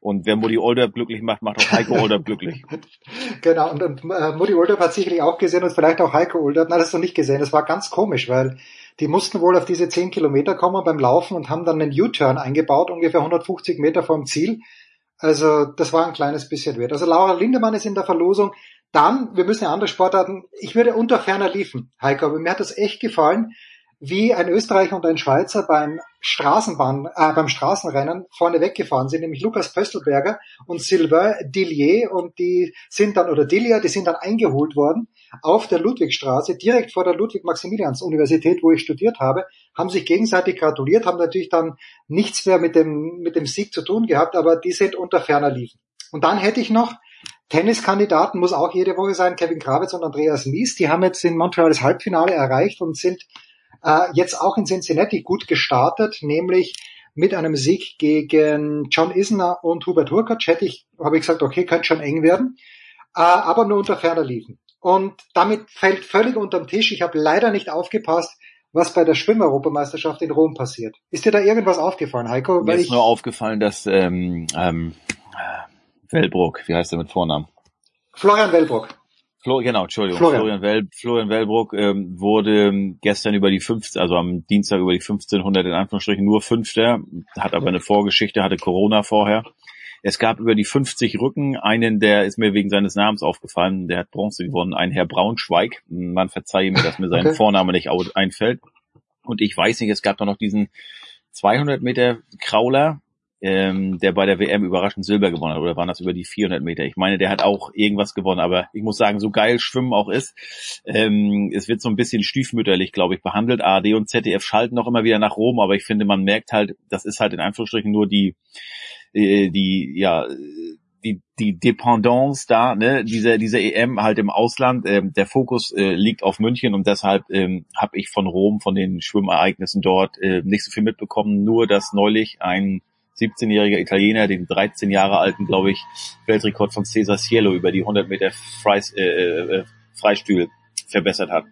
Und wer Mutti Older glücklich macht, macht auch Heiko Older glücklich. Genau, und, und äh, Mutti Oldorf hat sicherlich auch gesehen und vielleicht auch Heiko Oldorf. Nein, das hast du nicht gesehen. Das war ganz komisch, weil die mussten wohl auf diese 10 Kilometer kommen beim Laufen und haben dann einen U-Turn eingebaut, ungefähr 150 Meter vom Ziel. Also das war ein kleines bisschen wert. Also Laura Lindemann ist in der Verlosung. Dann, wir müssen ja andere Sportarten, ich würde unter ferner liefen, Heiko, aber mir hat das echt gefallen, wie ein Österreicher und ein Schweizer beim Straßenbahn, äh, beim Straßenrennen vorne weggefahren sind, nämlich Lukas Pöstelberger und Sylvain Dillier und die sind dann, oder Dillier, die sind dann eingeholt worden auf der Ludwigstraße, direkt vor der Ludwig-Maximilians-Universität, wo ich studiert habe, haben sich gegenseitig gratuliert, haben natürlich dann nichts mehr mit dem, mit dem Sieg zu tun gehabt, aber die sind unter ferner liefen. Und dann hätte ich noch Tenniskandidaten, muss auch jede Woche sein, Kevin Krawitz und Andreas Mies, die haben jetzt in Montreal das Halbfinale erreicht und sind äh, jetzt auch in Cincinnati gut gestartet, nämlich mit einem Sieg gegen John Isner und Hubert Hurkacz hätte ich, habe ich gesagt, okay, könnte schon eng werden, äh, aber nur unter ferner liefen. Und damit fällt völlig unterm Tisch. Ich habe leider nicht aufgepasst, was bei der Schwimmeuropameisterschaft in Rom passiert. Ist dir da irgendwas aufgefallen, Heiko? Mir Weil ist ich, nur aufgefallen, dass ähm, ähm, äh, Wellbrook, wie heißt er mit Vornamen? Florian Wellbrock. Flo, genau, Entschuldigung. Florian. Florian, Well, Florian Wellbrook ähm, wurde ähm, gestern über die 15, also am Dienstag über die 1500 in Anführungsstrichen nur Fünfter, hat aber eine Vorgeschichte, hatte Corona vorher. Es gab über die 50 Rücken einen, der ist mir wegen seines Namens aufgefallen, der hat Bronze gewonnen, ein Herr Braunschweig. Man verzeihe mir, dass mir sein Okay. Vorname nicht einfällt. Und ich weiß nicht, es gab da noch diesen 200 Meter Krauler, ähm, der bei der WM überraschend Silber gewonnen hat. Oder waren das über die 400 Meter? Ich meine, der hat auch irgendwas gewonnen. Aber ich muss sagen, so geil Schwimmen auch ist, ähm, es wird so ein bisschen stiefmütterlich, glaube ich, behandelt. ARD und ZDF schalten noch immer wieder nach Rom, aber ich finde, man merkt halt, das ist halt in Anführungsstrichen nur die, äh, die, ja, die, die Dependance da, ne, dieser, dieser EM halt im Ausland, ähm, der Fokus äh, liegt auf München und deshalb ähm, habe ich von Rom, von den Schwimmereignissen dort äh, nicht so viel mitbekommen, nur dass neulich ein 17-jähriger Italiener den 13 Jahre alten, glaube ich, Weltrekord von Cesar Cielo über die 100 Meter Freis, äh, äh, Freistühl verbessert hat.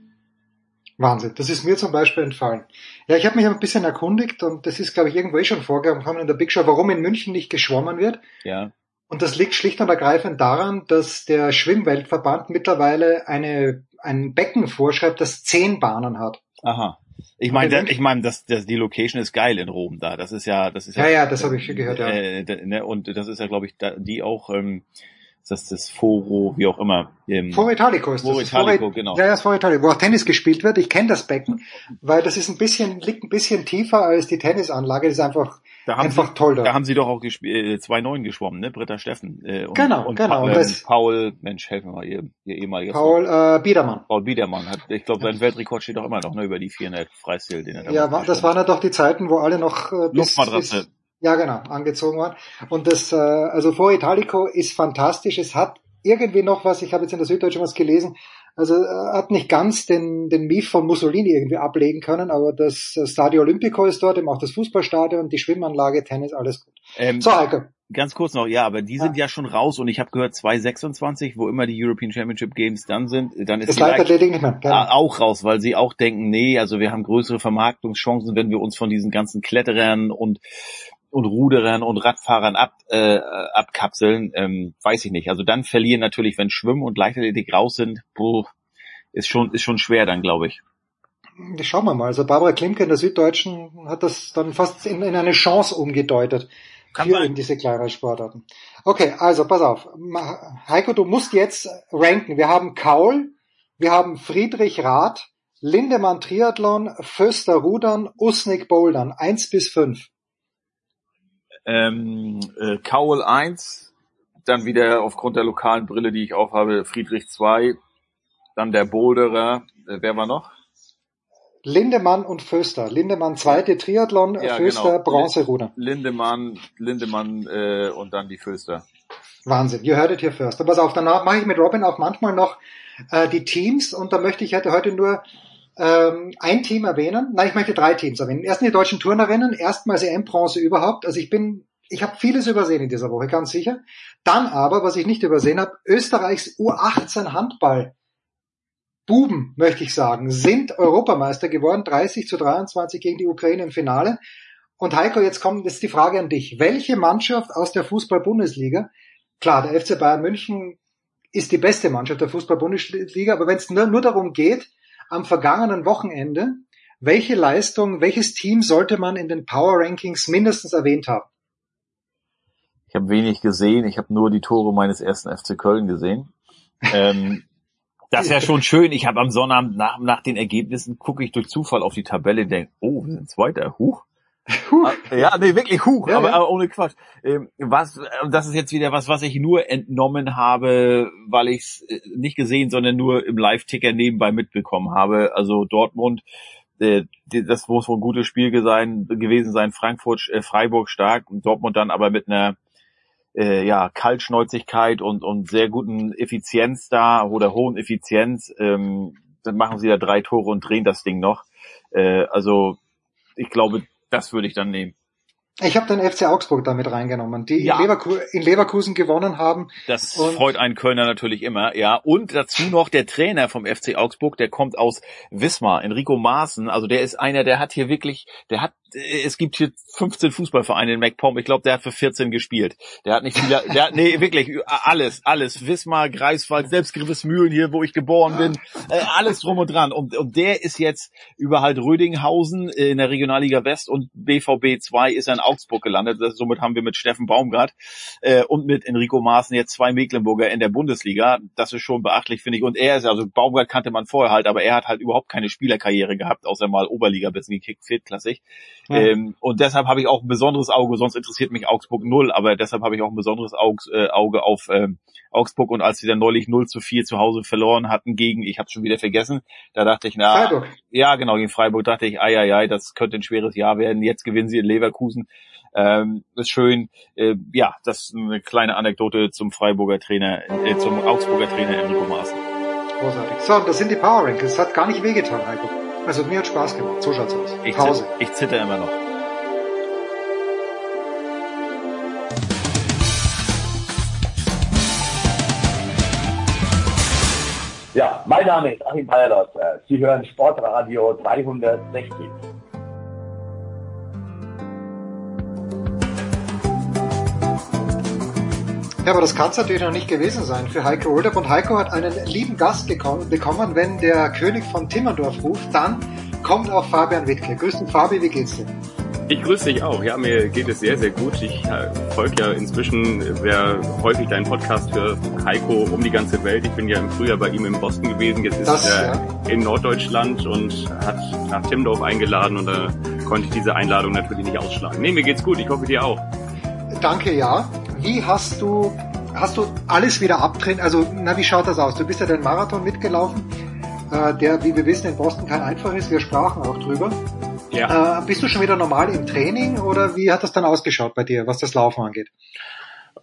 Wahnsinn. Das ist mir zum Beispiel entfallen. Ja, ich habe mich ein bisschen erkundigt und das ist, glaube ich, irgendwo eh schon vorgekommen in der Big Show, warum in München nicht geschwommen wird. Ja. Und das liegt schlicht und ergreifend daran, dass der Schwimmweltverband mittlerweile eine, ein Becken vorschreibt, das zehn Bahnen hat. Aha. Ich meine, ich meine, das, das, die Location ist geil in Rom da. Das ist ja, das ist Ja, ja, das habe ich schon gehört, ja. Äh, ne, und das ist ja, glaube ich, da, die auch, ähm, das das Foro, wie auch immer. Ähm, Foro Italico ist Foro das. Italico, Foro- genau. Ja, ja, das Foro Italico, wo auch Tennis gespielt wird. Ich kenne das Becken, weil das ist ein bisschen, liegt ein bisschen tiefer als die Tennisanlage. Das ist einfach Da haben einfach sie, toll dort. Da haben sie doch auch äh, 2-9 geschwommen, ne? Britta Steffen. Äh, und, Genau, und genau. Pa Und ähm, das- Paul, Mensch, helfen wir mal, ihr, ihr ehemaliger Paul äh, Biedermann. Paul Biedermann hat, ich glaube, sein Weltrekord steht doch immer noch, ne, über die 400 Freistil, den er Ja, war, das waren ja doch die Zeiten, wo alle noch äh, bis, Luftmatratze. bis ja genau angezogen waren. Und das, äh, also Foro Italico ist fantastisch. Es hat irgendwie noch was. Ich habe jetzt in der Süddeutschen was gelesen. Also äh, hat nicht ganz den den Mief von Mussolini irgendwie ablegen können, aber das Stadio Olimpico ist dort, eben auch das Fußballstadion, die Schwimmanlage, Tennis, alles gut. Ähm, So, Heiko. Ganz kurz noch, ja, aber die sind ja schon raus und ich habe gehört 2026, wo immer die European Championship Games dann sind, dann ist Das die Leichtathletik nicht mehr. Genau. Auch raus, weil sie auch denken, nee, also wir haben größere Vermarktungschancen, wenn wir uns von diesen ganzen Kletterern und und Ruderern und Radfahrern ab, äh, abkapseln, ähm, weiß ich nicht. Also dann verlieren natürlich, wenn Schwimmen und Leichtathletik raus sind, boah, ist schon ist schon schwer dann, glaube ich. Schauen wir mal. Also Barbara Klimke in der Süddeutschen hat das dann fast in, in eine Chance umgedeutet für eben diese kleineren Sportarten. Okay, also pass auf. Heiko, du musst jetzt ranken. Wir haben Kaul, wir haben Friedrich Rath, Lindemann Triathlon, Föster Rudern, Usnik Bouldern. Eins bis fünf. Ähm, äh, Kaul 1, dann wieder aufgrund der lokalen Brille, die ich aufhabe, Friedrich 2, dann der Boulderer, äh, wer war noch? Lindemann und Föster. Lindemann zweite Triathlon, Ja, Föster genau. Bronze Rudern. Lindemann, Lindemann äh, und dann die Föster. Wahnsinn, ihr hörtet hier Förster. Pass auf, danach mache ich mit Robin auch manchmal noch äh, die Teams und da möchte ich heute nur ähm, ein Team erwähnen. Nein, ich möchte drei Teams erwähnen. Erstens die deutschen Turnerinnen, erstmals EM-Bronze überhaupt. Also ich bin, ich habe vieles übersehen in dieser Woche, ganz sicher. Dann aber, was ich nicht übersehen habe, Österreichs U18 Handball. Buben, möchte ich sagen, sind Europameister geworden, 30 zu 23 gegen die Ukraine im Finale. Und Heiko, jetzt kommt jetzt die Frage an dich. Welche Mannschaft aus der Fußball-Bundesliga, klar, der FC Bayern München ist die beste Mannschaft der Fußball-Bundesliga, aber wenn es nur, nur darum geht, am vergangenen Wochenende, welche Leistung, welches Team sollte man in den Power Rankings mindestens erwähnt haben? Ich habe wenig gesehen, ich habe nur die Tore meines ersten FC Köln gesehen. Ähm, das ist ja schon schön. Ich habe am Sonnabend nach, nach den Ergebnissen gucke ich durch Zufall auf die Tabelle und denke, oh, wir sind Zweiter. Huch. Ah, Ja, nee, wirklich Huch, Ja, aber, ja. aber ohne Quatsch. Ähm, was, und das ist jetzt wieder was, was ich nur entnommen habe, weil ich es nicht gesehen, sondern nur im Live-Ticker nebenbei mitbekommen habe. Also Dortmund, äh, das muss wohl ein gutes Spiel gewesen sein. Frankfurt, äh, Freiburg stark und Dortmund dann aber mit einer äh, ja, Kaltschnäuzigkeit und, und sehr guten Effizienz da oder hohen Effizienz. Ähm, dann machen sie da drei Tore und drehen das Ding noch. Äh, also ich glaube, das würde ich dann nehmen. Ich habe den FC Augsburg damit reingenommen, die Ja. in, Leverku in Leverkusen gewonnen haben. Das freut einen Kölner natürlich immer, ja. Und dazu noch der Trainer vom FC Augsburg, der kommt aus Wismar, Enrico Maaßen. Also der ist einer, der hat hier wirklich, der hat, äh, es gibt hier 15 Fußballvereine in MacPom. Ich glaube, der hat für 14 gespielt. Der hat nicht viele, der hat, nee, wirklich, alles, alles. Wismar, Greifswald, selbst Grivesmühlen hier, wo ich geboren bin. Äh, alles drum und dran. Und, und der ist jetzt über halt Rödinghausen in der Regionalliga West und BVB 2 ist er in Augsburg gelandet. Das, somit haben wir mit Steffen Baumgart äh, und mit Enrico Maaßen jetzt zwei Mecklenburger in der Bundesliga. Das ist schon beachtlich, finde ich. Und er ist, also Baumgart kannte man vorher halt, aber er hat halt überhaupt keine Spielerkarriere gehabt, außer mal Oberliga bis gekickt, viertklassig. Ja. Ähm, und deshalb habe ich auch ein besonderes Auge, sonst interessiert mich Augsburg null, aber deshalb habe ich auch ein besonderes Auge, äh, Auge auf ähm, Augsburg und als sie dann neulich 0 zu 4 zu Hause verloren hatten gegen, ich habe schon wieder vergessen, da dachte ich, na, Freiburg. ja genau, gegen Freiburg dachte ich, ai, ai, ai, das könnte ein schweres Jahr werden, jetzt gewinnen sie in Leverkusen, ähm, ist schön, äh, ja, das ist eine kleine Anekdote zum Freiburger Trainer, äh, zum Augsburger Trainer Enrico Maaßen. Großartig. So, das sind die Power Rankings. Das hat gar nicht wehgetan, Heiko. Also mir hat Spaß gemacht. So schaut's aus. Ich, Pause. zit- ich zitter immer noch. Ja, mein Name ist Achim Bayerlos. Sie hören Sportradio 360. Ja, aber das kann es natürlich noch nicht gewesen sein für Heiko Olderb. Und Heiko hat einen lieben Gast bekommen. Wenn der König von Timmendorf ruft, dann kommt auch Fabian Wittke. Grüß dich, Fabi, wie geht's dir? Ich grüße dich auch. Ja, mir geht es sehr, sehr gut. Ich äh, folge ja inzwischen, äh, wer häufig deinen Podcast hört, Heiko um die ganze Welt. Ich bin ja im Frühjahr bei ihm in Boston gewesen. Jetzt ist Das, er in Norddeutschland und hat nach Timmendorf eingeladen und da konnte ich diese Einladung natürlich nicht ausschlagen. Nee, mir geht's gut. Ich hoffe dir auch. Danke, ja. Wie hast du, hast du alles wieder abtrainiert? Also, na, wie schaut das aus? Du bist ja den Marathon mitgelaufen, äh, der, wie wir wissen, in Boston kein einfach ist. Wir sprachen auch drüber. Ja. Äh, bist du schon wieder normal im Training oder wie hat das dann ausgeschaut bei dir, was das Laufen angeht?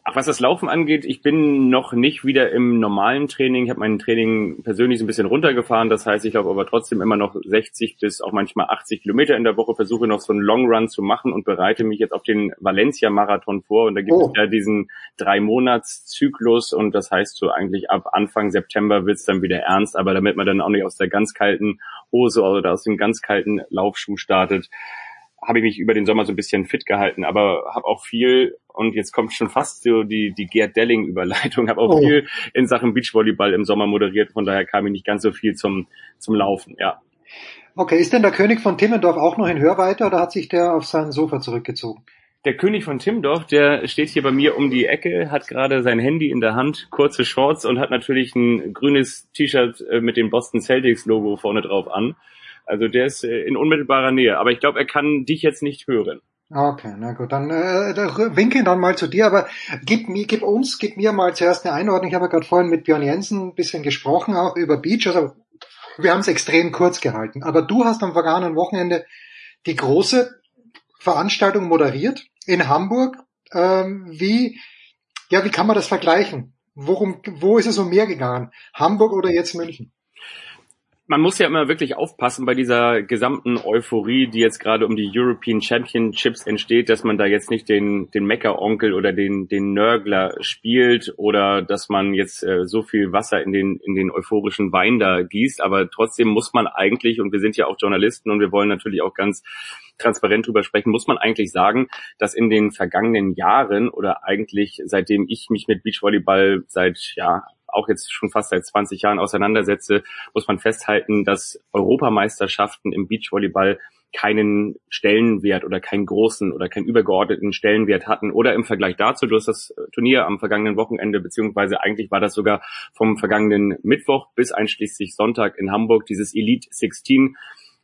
Ach, was das Laufen angeht, ich bin noch nicht wieder im normalen Training. Ich habe mein Training persönlich so ein bisschen runtergefahren. Das heißt, ich glaube aber trotzdem immer noch 60 bis auch manchmal 80 Kilometer in der Woche, versuche noch so einen Long Run zu machen und bereite mich jetzt auf den Valencia-Marathon vor. Und da gibt Oh. es ja diesen Drei-Monats-Zyklus und das heißt so eigentlich ab Anfang September wird's dann wieder ernst. Aber damit man dann auch nicht aus der ganz kalten Hose oder aus dem ganz kalten Laufschuh startet, habe ich mich über den Sommer so ein bisschen fit gehalten, aber habe auch viel, und jetzt kommt schon fast so die, die Gerd Delling-Überleitung, habe auch Oh. viel in Sachen Beachvolleyball im Sommer moderiert, von daher kam ich nicht ganz so viel zum, zum Laufen, ja. Okay, ist denn der König von Timmendorf auch noch in Hörweite oder hat sich der auf sein Sofa zurückgezogen? Der König von Timdorf, der steht hier bei mir um die Ecke, hat gerade sein Handy in der Hand, kurze Shorts und hat natürlich ein grünes T-Shirt äh, mit dem Boston Celtics Logo vorne drauf an. Also der ist äh, in unmittelbarer Nähe, aber ich glaube, er kann dich jetzt nicht hören. Okay, na gut, dann äh, da winke dann mal zu dir, aber gib mir, gib uns, gib mir mal zuerst eine Einordnung. Ich habe ja gerade vorhin mit Björn Jensen ein bisschen gesprochen, auch über Beach. Also wir haben es extrem kurz gehalten. Aber du hast am vergangenen Wochenende die große Veranstaltung moderiert in Hamburg. Ähm, wie, ja, wie kann man das vergleichen? Worum, wo ist es um mehr gegangen? Hamburg oder jetzt München? Man muss ja immer wirklich aufpassen bei dieser gesamten Euphorie, die jetzt gerade um die European Championships entsteht, dass man da jetzt nicht den, den Meckeronkel oder den, den Nörgler spielt oder dass man jetzt äh, so viel Wasser in den, in den euphorischen Wein da gießt. Aber trotzdem muss man eigentlich, und wir sind ja auch Journalisten und wir wollen natürlich auch ganz transparent drüber sprechen, muss man eigentlich sagen, dass in den vergangenen Jahren oder eigentlich seitdem ich mich mit Beachvolleyball seit, ja, auch jetzt schon fast seit 20 Jahren auseinandersetze, muss man festhalten, dass Europameisterschaften im Beachvolleyball keinen Stellenwert oder keinen großen oder keinen übergeordneten Stellenwert hatten. Oder im Vergleich dazu, du hast das Turnier am vergangenen Wochenende, beziehungsweise eigentlich war das sogar vom vergangenen Mittwoch bis einschließlich Sonntag in Hamburg, dieses Elite 16,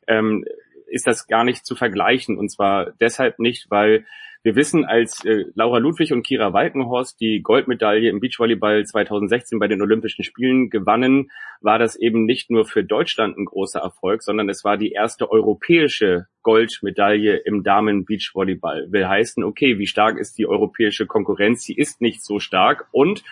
ähm, ist das gar nicht zu vergleichen. Und zwar deshalb nicht, weil wir wissen, als äh, Laura Ludwig und Kira Walkenhorst die Goldmedaille im Beachvolleyball 2016 bei den Olympischen Spielen gewannen, war das eben nicht nur für Deutschland ein großer Erfolg, sondern es war die erste europäische Goldmedaille im Damen-Beachvolleyball. Will heißen, okay, wie stark ist die europäische Konkurrenz? Sie ist nicht so stark und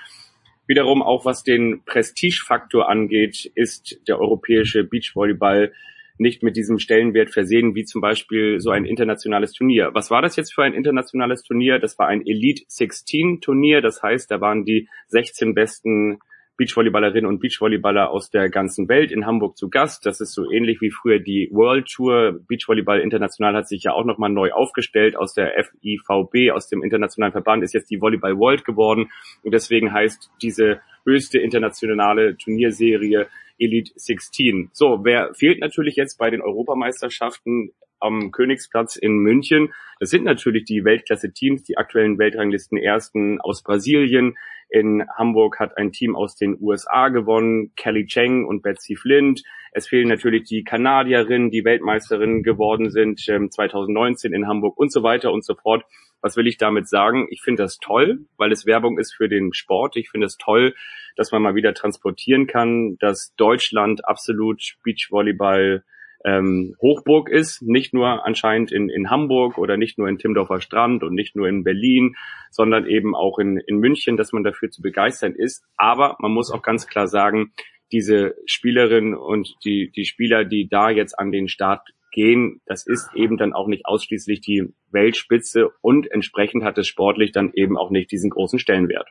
wiederum auch was den Prestigefaktor angeht, ist der europäische Beachvolleyball nicht mit diesem Stellenwert versehen, wie zum Beispiel so ein internationales Turnier. Was war das jetzt für ein internationales Turnier? Das war ein Elite 16 Turnier. Das heißt, da waren die 16 besten Beachvolleyballerinnen und Beachvolleyballer aus der ganzen Welt in Hamburg zu Gast. Das ist so ähnlich wie früher die World Tour. Beachvolleyball International hat sich ja auch nochmal neu aufgestellt. Aus der FIVB, aus dem internationalen Verband, ist jetzt die Volleyball World geworden. Und deswegen heißt diese höchste internationale Turnierserie Elite 16. So, wer fehlt natürlich jetzt bei den Europameisterschaften am Königsplatz in München? Das sind natürlich die Weltklasse-Teams, die aktuellen Weltranglisten ersten aus Brasilien. In Hamburg hat ein Team aus den USA gewonnen, Kelly Cheng und Betsy Flint. Es fehlen natürlich die Kanadierinnen, die Weltmeisterinnen geworden sind ähm, 2019 in Hamburg und so weiter und so fort. Was will ich damit sagen? Ich finde das toll, weil es Werbung ist für den Sport. Ich finde es toll, dass man mal wieder transportieren kann, dass Deutschland absolut Beachvolleyball ähm, Hochburg ist, nicht nur anscheinend in, in Hamburg oder nicht nur in Timdorfer Strand und nicht nur in Berlin, sondern eben auch in, in München, dass man dafür zu begeistern ist. Aber man muss auch ganz klar sagen, diese Spielerinnen und die, die Spieler, die da jetzt an den Start gehen, das ist eben dann auch nicht ausschließlich die Weltspitze und entsprechend hat es sportlich dann eben auch nicht diesen großen Stellenwert.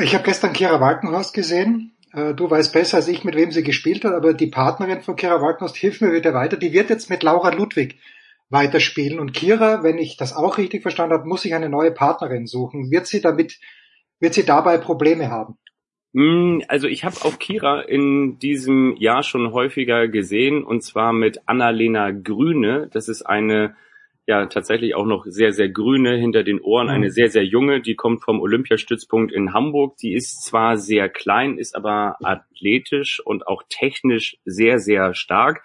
Ich habe gestern Kira Walkenhorst gesehen. Äh, Du weißt besser als ich, mit wem sie gespielt hat, aber die Partnerin von Kira Walkenhorst hilft mir wieder weiter. Die wird jetzt mit Laura Ludwig weiterspielen. Und Kira, wenn ich das auch richtig verstanden habe, muss sich eine neue Partnerin suchen. Wird sie damit, wird sie dabei Probleme haben? Mm, Also ich habe auch Kira in diesem Jahr schon häufiger gesehen und zwar mit Annalena Grüne. Das ist eine ja tatsächlich auch noch sehr, sehr grüne hinter den Ohren, Mhm. eine sehr, sehr junge, die kommt vom Olympiastützpunkt in Hamburg. Die ist zwar sehr klein, ist aber athletisch und auch technisch sehr, sehr stark.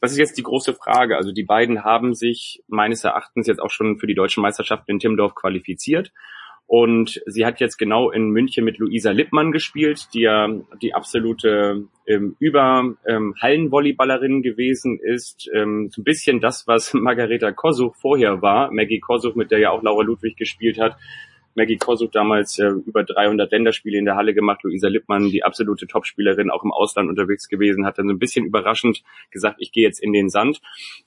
das ist jetzt die große Frage. Also die beiden haben sich meines Erachtens jetzt auch schon für die deutschen Meisterschaften in Timmendorf qualifiziert. Und sie hat jetzt genau in München mit Luisa Lippmann gespielt, die ja die absolute ähm, über ähm, Hallenvolleyballerin gewesen ist. Ähm, so ein bisschen das, was Margareta Kosuch vorher war. Maggie Kosuch, mit der ja auch Laura Ludwig gespielt hat. Maggie Kosuch damals äh, über 300 Länderspiele in der Halle gemacht. Luisa Lippmann, die absolute Topspielerin, auch im Ausland unterwegs gewesen, hat dann so ein bisschen überraschend gesagt, ich gehe jetzt in den Sand.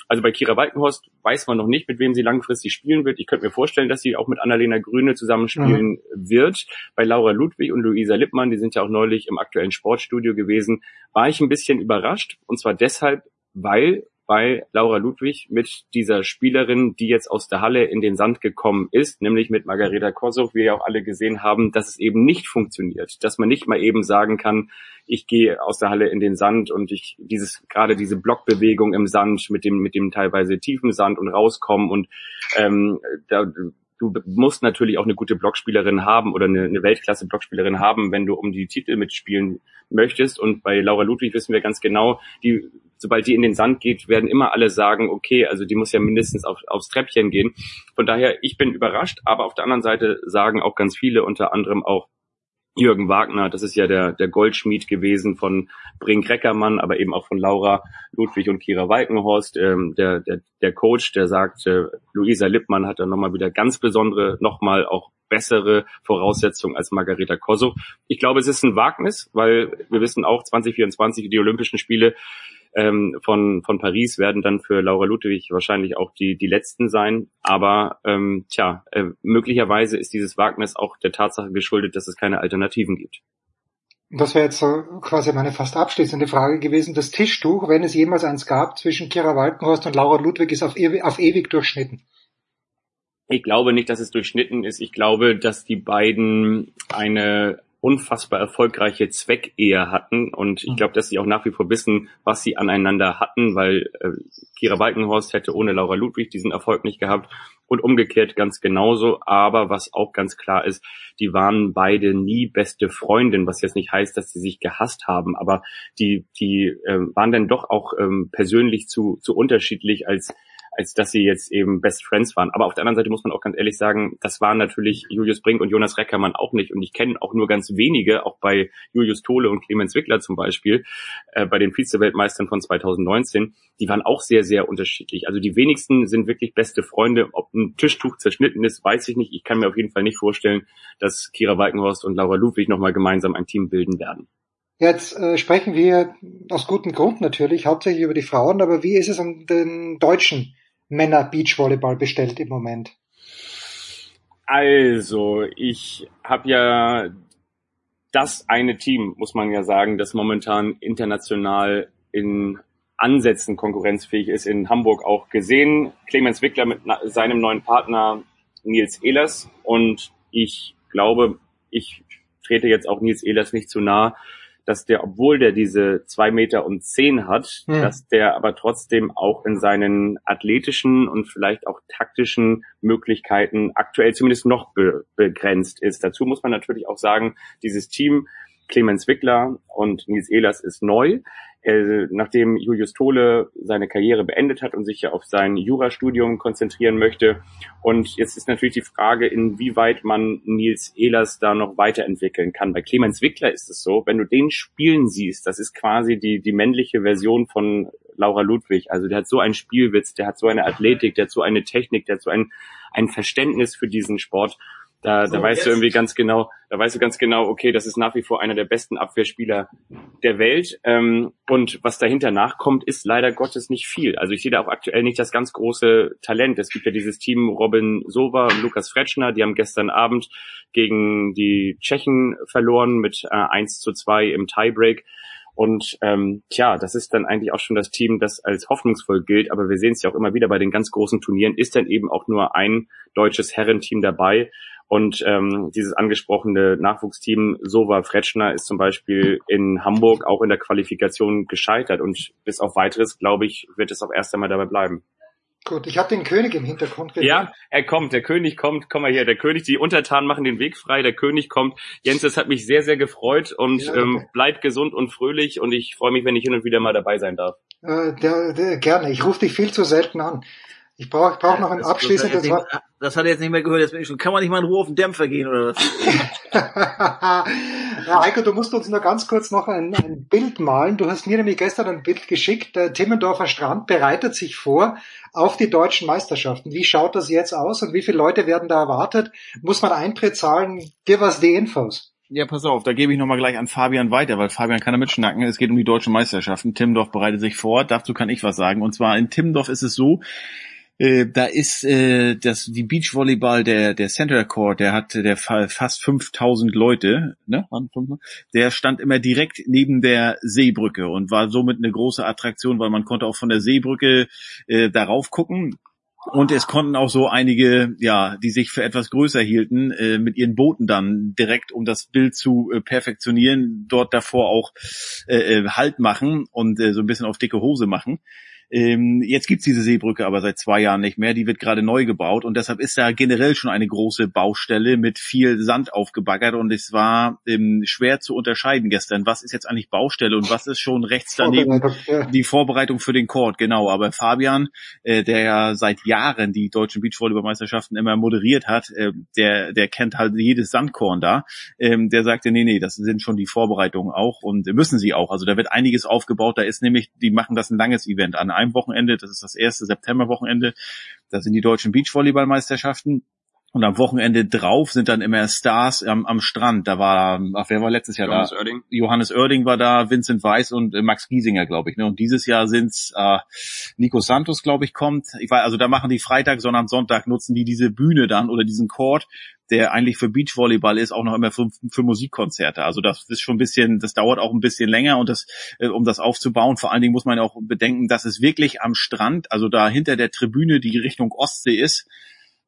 Also bei Kira Walkenhorst weiß man noch nicht, mit wem sie langfristig spielen wird. Ich könnte mir vorstellen, dass sie auch mit Annalena Grüne zusammenspielen mhm. wird. Bei Laura Ludwig und Luisa Lippmann, die sind ja auch neulich im aktuellen Sportstudio gewesen, war ich ein bisschen überrascht. Und zwar deshalb, weil bei Laura Ludwig mit dieser Spielerin, die jetzt aus der Halle in den Sand gekommen ist, nämlich mit Margareta Kosow, wie ja auch alle gesehen haben, dass es eben nicht funktioniert, dass man nicht mal eben sagen kann, ich gehe aus der Halle in den Sand und ich dieses gerade diese Blockbewegung im Sand mit dem mit dem teilweise tiefen Sand und rauskommen und ähm, da, du musst natürlich auch eine gute Blockspielerin haben oder eine, eine Weltklasse-Blockspielerin haben, wenn du um die Titel mitspielen möchtest. Und bei Laura Ludwig wissen wir ganz genau, die sobald die in den Sand geht, werden immer alle sagen, okay, also die muss ja mindestens auf, aufs Treppchen gehen. Von daher, ich bin überrascht, aber auf der anderen Seite sagen auch ganz viele, unter anderem auch Jürgen Wagner, das ist ja der, der Goldschmied gewesen von Brink Reckermann, aber eben auch von Laura Ludwig und Kira Walkenhorst, ähm, der, der, der Coach, der sagt, äh, Luisa Lippmann hat dann nochmal wieder ganz besondere, nochmal auch bessere Voraussetzungen als Margareta Kosow. Ich glaube, es ist ein Wagnis, weil wir wissen auch, 2024 die Olympischen Spiele ähm, von, von Paris werden dann für Laura Ludwig wahrscheinlich auch die, die letzten sein. Aber ähm, tja, äh, möglicherweise ist dieses Wagnis auch der Tatsache geschuldet, dass es keine Alternativen gibt. Das wäre jetzt so quasi meine fast abschließende Frage gewesen. Das Tischtuch, wenn es jemals eins gab, zwischen Kira Walkenhorst und Laura Ludwig, ist auf ewig, auf ewig durchschnitten. Ich glaube nicht, dass es durchschnitten ist. Ich glaube, dass die beiden eine unfassbar erfolgreiche Zweckehe hatten und ich mhm. glaube, dass sie auch nach wie vor wissen, was sie aneinander hatten, weil äh, Kira Balkenhorst hätte ohne Laura Ludwig diesen Erfolg nicht gehabt und umgekehrt ganz genauso. Aber was auch ganz klar ist, die waren beide nie beste Freundin, was jetzt nicht heißt, dass sie sich gehasst haben, aber die, die äh, waren dann doch auch ähm, persönlich zu, zu unterschiedlich, als als dass sie jetzt eben Best Friends waren. Aber auf der anderen Seite muss man auch ganz ehrlich sagen, das waren natürlich Julius Brink und Jonas Reckermann auch nicht. Und ich kenne auch nur ganz wenige, auch bei Julius Tole und Clemens Wickler zum Beispiel, äh, bei den Vize-Weltmeistern von 2019, die waren auch sehr, sehr unterschiedlich. Also die wenigsten sind wirklich beste Freunde. Ob ein Tischtuch zerschnitten ist, weiß ich nicht. Ich kann mir auf jeden Fall nicht vorstellen, dass Kira Walkenhorst und Laura Ludwig nochmal gemeinsam ein Team bilden werden. Jetzt äh, sprechen wir aus gutem Grund natürlich hauptsächlich über die Frauen, aber wie ist es an den deutschen Männer Beachvolleyball bestellt im Moment? Also, ich habe ja das eine Team, muss man ja sagen, das momentan international in Ansätzen konkurrenzfähig ist, in Hamburg auch gesehen. Clemens Wickler mit seinem neuen Partner Nils Ehlers und ich glaube, ich trete jetzt auch Nils Ehlers nicht zu nah, dass der, obwohl der diese zwei Meter und zehn hat, hm. dass der aber trotzdem auch in seinen athletischen und vielleicht auch taktischen Möglichkeiten aktuell zumindest noch be begrenzt ist. Dazu muss man natürlich auch sagen, dieses Team Clemens Wickler und Nils Ehlers ist neu. Äh, nachdem Julius Tole seine Karriere beendet hat und sich ja auf sein Jurastudium konzentrieren möchte. Und jetzt ist natürlich die Frage, inwieweit man Nils Ehlers da noch weiterentwickeln kann. Bei Clemens Wickler ist es so, wenn du den spielen siehst, das ist quasi die, die männliche Version von Laura Ludwig. Also der hat so einen Spielwitz, der hat so eine Athletik, der hat so eine Technik, der hat so ein, ein Verständnis für diesen Sport. Da, so, da weißt jetzt. du irgendwie ganz genau, da weißt du ganz genau, okay, das ist nach wie vor einer der besten Abwehrspieler der Welt. Ähm, und was dahinter nachkommt, ist leider Gottes nicht viel. Also ich sehe da auch aktuell nicht das ganz große Talent. Es gibt ja dieses Team Robin Sova und Lukas Fretschner, die haben gestern Abend gegen die Tschechen verloren mit äh, 1 zu 2 im Tiebreak. Und ähm, tja, das ist dann eigentlich auch schon das Team, das als hoffnungsvoll gilt. Aber wir sehen es ja auch immer wieder bei den ganz großen Turnieren, ist dann eben auch nur ein deutsches Herrenteam dabei. Und ähm, dieses angesprochene Nachwuchsteam Sova Fretschner ist zum Beispiel in Hamburg auch in der Qualifikation gescheitert. Und bis auf weiteres, glaube ich, wird es auch erst einmal dabei bleiben. Gut, ich habe den König im Hintergrund gesehen. Ja, er kommt, der König kommt, komm mal her, der König, die Untertanen machen den Weg frei, der König kommt. Jens, das hat mich sehr, sehr gefreut und ja, ähm, bleib gesund und fröhlich und ich freue mich, wenn ich hin und wieder mal dabei sein darf. Äh, der, der, gerne, ich rufe dich viel zu selten an. Ich brauche brauch noch ein abschließendes Wort. Das hat er jetzt nicht mehr gehört, jetzt bin ich schon. Kann man nicht mal in Ruhe auf den Dämpfer gehen oder was? ja, Heiko, du musst uns nur ganz kurz noch ein, ein Bild malen. Du hast mir nämlich gestern ein Bild geschickt. Der Timmendorfer Strand bereitet sich vor auf die deutschen Meisterschaften. Wie schaut das jetzt aus und wie viele Leute werden da erwartet? Muss man Eintritt zahlen? Gib us die Infos. Ja, pass auf, da gebe ich nochmal gleich an Fabian weiter, weil Fabian kann da mitschnacken. Es geht um die deutschen Meisterschaften. Timmendorf bereitet sich vor. Dazu kann ich was sagen. Und zwar in Timmendorf ist es so, äh, da ist äh, das die Beachvolleyball der der Center Court, der hatte der fast 5000 Leute, ne? Der stand immer direkt neben der Seebrücke und war somit eine große Attraktion, weil man konnte auch von der Seebrücke äh, darauf gucken. Und es konnten auch so einige, ja, die sich für etwas größer hielten, äh, mit ihren Booten dann direkt, um das Bild zu äh, perfektionieren, dort davor auch äh, äh Halt machen und äh, so ein bisschen auf dicke Hose machen. Ähm, jetzt gibt's diese Seebrücke aber seit zwei Jahren nicht mehr. Die wird gerade neu gebaut und deshalb ist da generell schon eine große Baustelle mit viel Sand aufgebaggert und es war ähm, schwer zu unterscheiden gestern, was ist jetzt eigentlich Baustelle und was ist schon rechts daneben die Vorbereitung für den Court. Genau, aber Fabian, äh, der ja seit Jahren die deutschen Beachvolleyballmeisterschaften immer moderiert hat, äh, der der kennt halt jedes Sandkorn da. Ähm, der sagte, nee, nee, das sind schon die Vorbereitungen auch und müssen sie auch. Also da wird einiges aufgebaut. Da ist nämlich, die machen das ein langes Event an einem Wochenende, das ist das erste Septemberwochenende, da sind die deutschen Beachvolleyballmeisterschaften. Und am Wochenende drauf sind dann immer Stars am, am Strand. Da war, ach, wer war letztes Jahr Johannes da? Oerding. Johannes Oerding war da, Vincent Weiss und äh, Max Giesinger, glaube ich. Ne? Und dieses Jahr sind's äh, Nico Santos, glaube ich, kommt. Ich weiß, also da machen die Freitag, sondern am Sonntag nutzen die diese Bühne dann oder diesen Court, der eigentlich für Beachvolleyball ist, auch noch immer für, für Musikkonzerte. Also das ist schon ein bisschen, das dauert auch ein bisschen länger und das, äh, um das aufzubauen. Vor allen Dingen muss man auch bedenken, dass es wirklich am Strand, also da hinter der Tribüne, die Richtung Ostsee ist,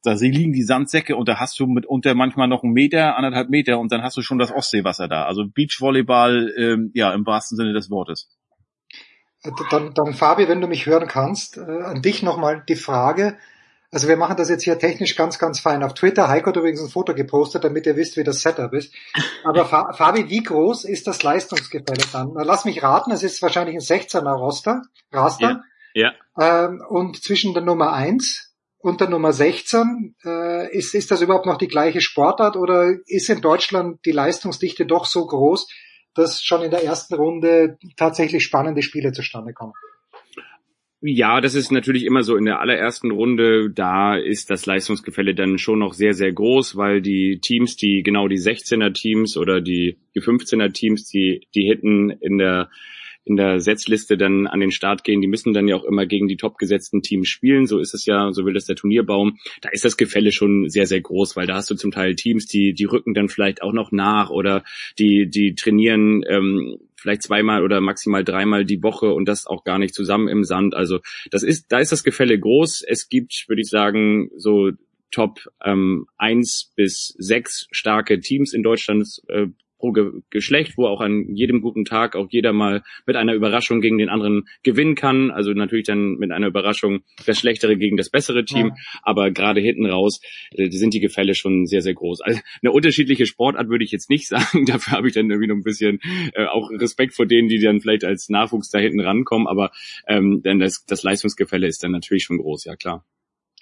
da liegen die Sandsäcke und da hast du mitunter manchmal noch einen Meter, anderthalb Meter und dann hast du schon das Ostseewasser da. Also Beachvolleyball, ähm, ja, im wahrsten Sinne des Wortes. Dann, dann Fabi, wenn du mich hören kannst, äh, an dich nochmal die Frage. Also wir machen das jetzt hier technisch ganz, ganz fein. Auf Twitter, Heiko hat übrigens ein Foto gepostet, damit ihr wisst, wie das Setup ist. Aber Fabi, wie groß ist das Leistungsgefälle dann? Lass mich raten, es ist wahrscheinlich ein 16er Roster, Raster. Ja. ja. Ähm, und zwischen der Nummer eins unter Nummer 16. Äh, ist, ist das überhaupt noch die gleiche Sportart oder ist in Deutschland die Leistungsdichte doch so groß, dass schon in der ersten Runde tatsächlich spannende Spiele zustande kommen? Ja, das ist natürlich immer so in der allerersten Runde. Da ist das Leistungsgefälle dann schon noch sehr, sehr groß, weil die Teams, die genau die 16er Teams oder die, die 15er Teams, die, die hätten in der in der Setzliste dann an den Start gehen, die müssen dann ja auch immer gegen die topgesetzten Teams spielen. So ist es ja, so will das der Turnierbaum. Da ist das Gefälle schon sehr, sehr groß, weil da hast du zum Teil Teams, die, die rücken dann vielleicht auch noch nach oder die, die trainieren ähm, vielleicht zweimal oder maximal dreimal die Woche und das auch gar nicht zusammen im Sand. Also das ist, da ist das Gefälle groß. Es gibt, würde ich sagen, so Top ähm, eins bis sechs starke Teams in Deutschland. Äh, pro Ge Geschlecht, wo auch an jedem guten Tag auch jeder mal mit einer Überraschung gegen den anderen gewinnen kann. Also natürlich dann mit einer Überraschung das schlechtere gegen das bessere Team. Ja. Aber gerade hinten raus äh, sind die Gefälle schon sehr, sehr groß. Also eine unterschiedliche Sportart würde ich jetzt nicht sagen. Dafür habe ich dann irgendwie noch ein bisschen äh, auch Respekt vor denen, die dann vielleicht als Nachwuchs da hinten rankommen. Aber ähm, denn das, das Leistungsgefälle ist dann natürlich schon groß, ja klar.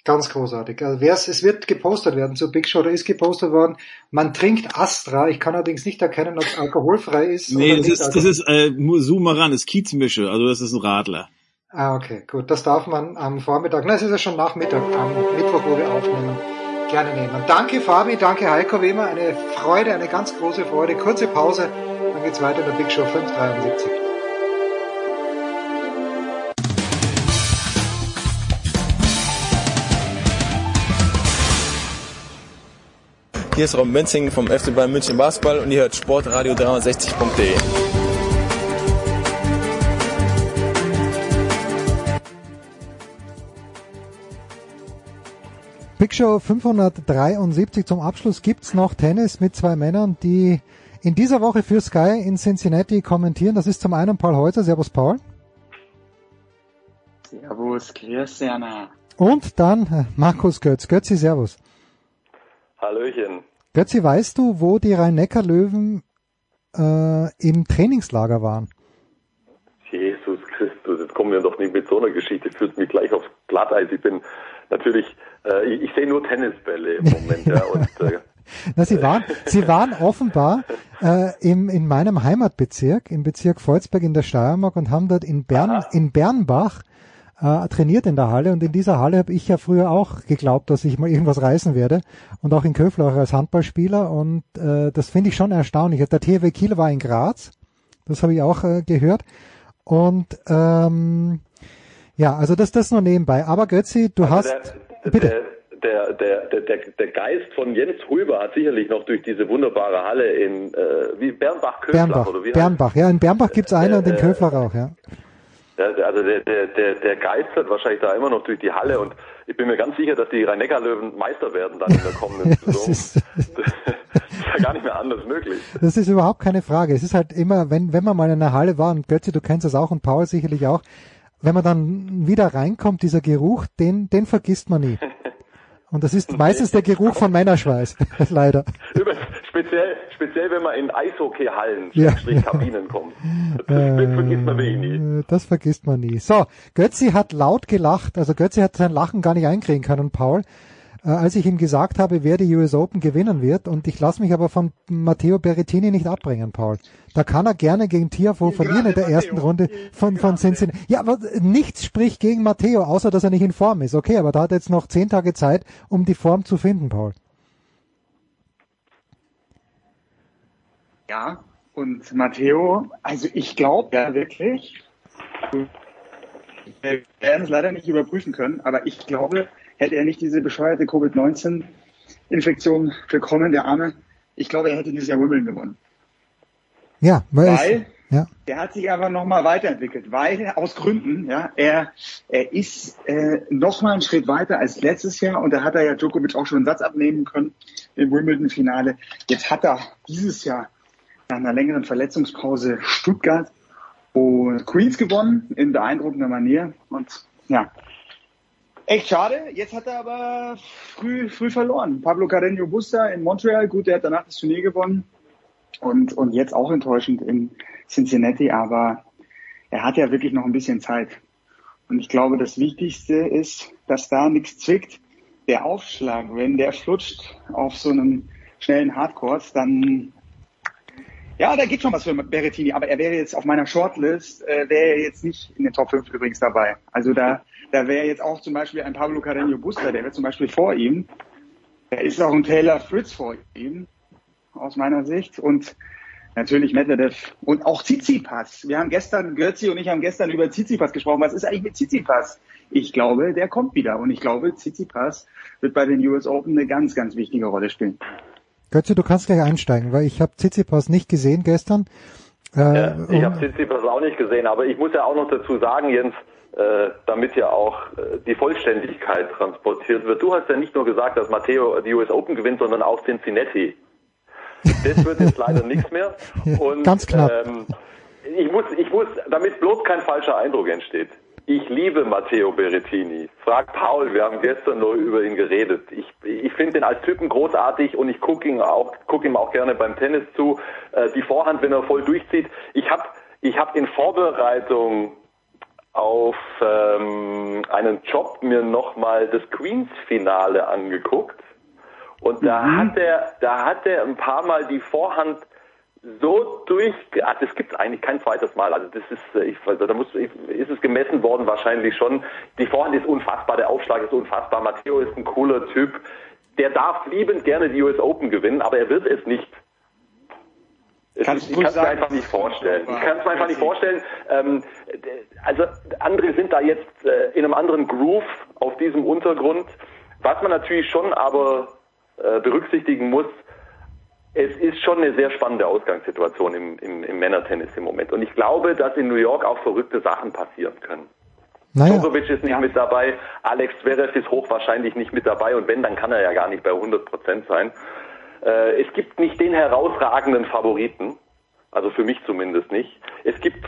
Ganz großartig. Also es wird gepostet werden zu Big Show, oder ist gepostet worden. Man trinkt Astra. Ich kann allerdings nicht erkennen, ob es alkoholfrei ist. Nee, das ist, das ist äh, Sumaran, das Kiezmische, also das ist ein Radler. Ah, okay, gut. Das darf man am Vormittag, na, es ist ja schon Nachmittag, am Mittwoch, wo wir aufnehmen, gerne nehmen. Danke Fabi, danke Heiko, wie immer, eine Freude, eine ganz große Freude. Kurze Pause, dann geht's weiter in der Big Show 573. Hier ist Rob Menzing vom FC Bayern München Basketball und ihr hört Sportradio 360.de. Big Show 573 zum Abschluss gibt's noch Tennis mit zwei Männern, die in dieser Woche für Sky in Cincinnati kommentieren. Das ist zum einen Paul Häuser. Servus Paul. Servus, grüß. Und dann äh, Markus Götz. Götzi, Servus. Hallöchen. Götzi, weißt du, wo die Rhein-Neckar-Löwen äh, im Trainingslager waren? Jesus Christus, jetzt kommen wir doch nicht mit so einer Geschichte, führt mich gleich aufs Glatteis. Ich bin natürlich, äh, ich, ich sehe nur Tennisbälle im Moment, ja, und äh, Na, sie waren, sie waren offenbar äh, im, in meinem Heimatbezirk, im Bezirk Volzberg in der Steiermark und haben dort in Bern, in Bernbach äh, trainiert in der Halle und in dieser Halle habe ich ja früher auch geglaubt, dass ich mal irgendwas reißen werde und auch in Köfler auch als Handballspieler und äh, das finde ich schon erstaunlich. Der THW Kiel war in Graz, das habe ich auch äh, gehört und ähm, ja, also das das nur nebenbei. Aber Götzi, du also hast der, bitte. Der, der, der, der, der Geist von Jens Rüber hat sicherlich noch durch diese wunderbare Halle in äh, wie Bernbach-Köflach Bernbach, oder wie Bernbach, ja, in Bernbach gibt's eine und in äh, Köflach auch, ja. Der, also der, der, der, der geistert wahrscheinlich da immer noch durch die Halle und ich bin mir ganz sicher, dass die Rhein-Neckar-Löwen Meister werden dann in der kommenden Das Saison. ist, Das ist ja gar nicht mehr anders möglich. das ist überhaupt keine Frage. Es ist halt immer, wenn, wenn man mal in einer Halle war, und Götze, du kennst das auch und Paul sicherlich auch, wenn man dann wieder reinkommt, dieser Geruch, den, den vergisst man nie. Und das ist meistens der Geruch von Männerschweiß, leider. Übrigens, speziell, speziell wenn man in Eishockey-Hallen, Ja. Kabinen kommt. Das, das vergisst man wirklich nie. Äh, Das vergisst man nie. So, Götzi hat laut gelacht, also Götzi hat sein Lachen gar nicht einkriegen können, Paul, äh, als ich ihm gesagt habe, wer die US Open gewinnen wird. Und ich lasse mich aber von Matteo Berrettini nicht abbringen, Paul. Da kann er gerne gegen Tiafoe verlieren in der ersten Runde von, von Cincinnati. Ja, aber nichts spricht gegen Matteo, außer dass er nicht in Form ist. Okay, aber da hat er jetzt noch zehn Tage Zeit, um die Form zu finden, Paul. Ja, und Matteo, also ich glaube ja wirklich, wir werden es leider nicht überprüfen können, aber ich glaube, hätte er nicht diese bescheuerte Covid-19-Infektion bekommen, der Arme, ich glaube, er hätte dieses Jahr Wimbledon gewonnen. Ja, weil, Weil ja. der hat sich einfach nochmal weiterentwickelt, weil aus Gründen, ja, er, er ist äh, nochmal einen Schritt weiter als letztes Jahr und da hat er ja Djokovic auch schon einen Satz abnehmen können im Wimbledon-Finale. Jetzt hat er dieses Jahr nach einer längeren Verletzungspause Stuttgart und Queens gewonnen in beeindruckender Manier und ja, Echt schade. Jetzt hat er aber früh, früh verloren. Pablo Carreño Busta in Montreal, gut, der hat danach das Turnier gewonnen. Und, und jetzt auch enttäuschend in Cincinnati, aber er hat ja wirklich noch ein bisschen Zeit. Und ich glaube, das Wichtigste ist, dass da nichts zwickt. Der Aufschlag, wenn der flutscht auf so einem schnellen Hardcourt, dann ja, da geht schon was für Berrettini, aber er wäre jetzt auf meiner Shortlist, äh, wäre jetzt nicht in den Top 5 übrigens dabei. Also da, da wäre jetzt auch zum Beispiel ein Pablo Carreño Busta, der wäre zum Beispiel vor ihm. Da ist auch ein Taylor Fritz vor ihm, aus meiner Sicht. Und natürlich Medvedev und auch Tsitsipas. Wir haben gestern, Götzi und ich haben gestern über Tsitsipas gesprochen. Was ist eigentlich mit Tsitsipas? Ich glaube, der kommt wieder. Und ich glaube, Tsitsipas wird bei den US Open eine ganz, ganz wichtige Rolle spielen. Götze, du kannst gleich einsteigen, weil ich habe Tsitsipas nicht gesehen gestern. Äh, Ja, ich habe Tsitsipas auch nicht gesehen, aber ich muss ja auch noch dazu sagen, Jens, äh, damit ja auch äh, die Vollständigkeit transportiert wird. Du hast ja nicht nur gesagt, dass Matteo die US Open gewinnt, sondern auch Cincinnati. Das wird jetzt leider nichts mehr. Und, Ganz knapp. Ähm, ich muss, ich muss, damit bloß kein falscher Eindruck entsteht. Ich liebe Matteo Berrettini. Frag Paul, wir haben gestern nur über ihn geredet. Ich, ich finde ihn als Typen großartig und ich gucke ihn auch, gucke ihm auch gerne beim Tennis zu. Äh, die Vorhand, wenn er voll durchzieht. Ich habe ich hab in Vorbereitung auf ähm, einen Job mir nochmal das Queens-Finale angeguckt. Und da hat er, da hat er ein paar Mal die Vorhand so durch, ah, das gibt es eigentlich kein zweites Mal. Also das ist, äh, ich, also da muss, ich, ist es gemessen worden wahrscheinlich schon. Die Vorhand ist unfassbar, der Aufschlag ist unfassbar. Matteo ist ein cooler Typ. Der darf liebend gerne die US Open gewinnen, aber er wird es nicht. Es Kannst ist, du ich kann es mir einfach nicht vorstellen. Ich kann es mir einfach nicht vorstellen. Ähm, also andere sind da jetzt äh, in einem anderen Groove auf diesem Untergrund. Was man natürlich schon aber äh, berücksichtigen muss, es ist schon eine sehr spannende Ausgangssituation im, im, im Männertennis im Moment. Und ich glaube, dass in New York auch verrückte Sachen passieren können. Naja. Djokovic ist nicht mit dabei, Alex Zverev ist hochwahrscheinlich nicht mit dabei und wenn, dann kann er ja gar nicht bei 100 Prozent sein. Äh, es gibt nicht den herausragenden Favoriten, also für mich zumindest nicht. Es gibt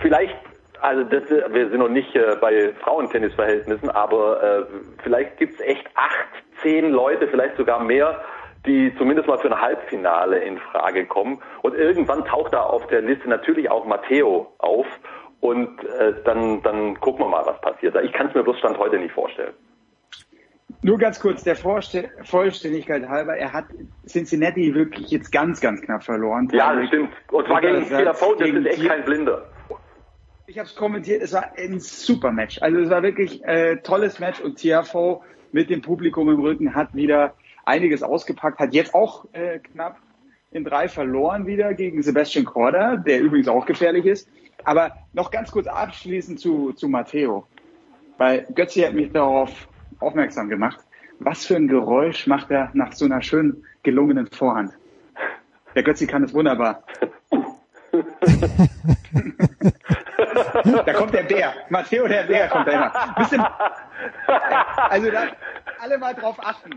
vielleicht Also das, wir sind noch nicht äh, bei Frauentennisverhältnissen, aber äh, vielleicht gibt's echt acht, zehn Leute, vielleicht sogar mehr, die zumindest mal für ein Halbfinale in Frage kommen. Und irgendwann taucht da auf der Liste natürlich auch Matteo auf. Und äh, dann, dann gucken wir mal, was passiert. Ich kann es mir bloß Stand heute nicht vorstellen. Nur ganz kurz, der Vorste Vollständigkeit halber, er hat Cincinnati wirklich jetzt ganz, ganz knapp verloren. Ja, das stimmt. Und zwar gegen Fehler das ist echt kein Blinder. Ich habe es kommentiert, es war ein super Match. Also es war wirklich äh, tolles Match und TFO mit dem Publikum im Rücken hat wieder einiges ausgepackt, hat jetzt auch äh, knapp in drei verloren wieder gegen Sebastian Korda, der übrigens auch gefährlich ist. Aber noch ganz kurz abschließend zu, zu Matteo. Weil Götzi hat mich darauf aufmerksam gemacht. Was für ein Geräusch macht er nach so einer schön gelungenen Vorhand? Der Götzi kann es wunderbar. da kommt der Bär. Matteo der Bär kommt da immer. Bisschen, also da alle mal drauf achten.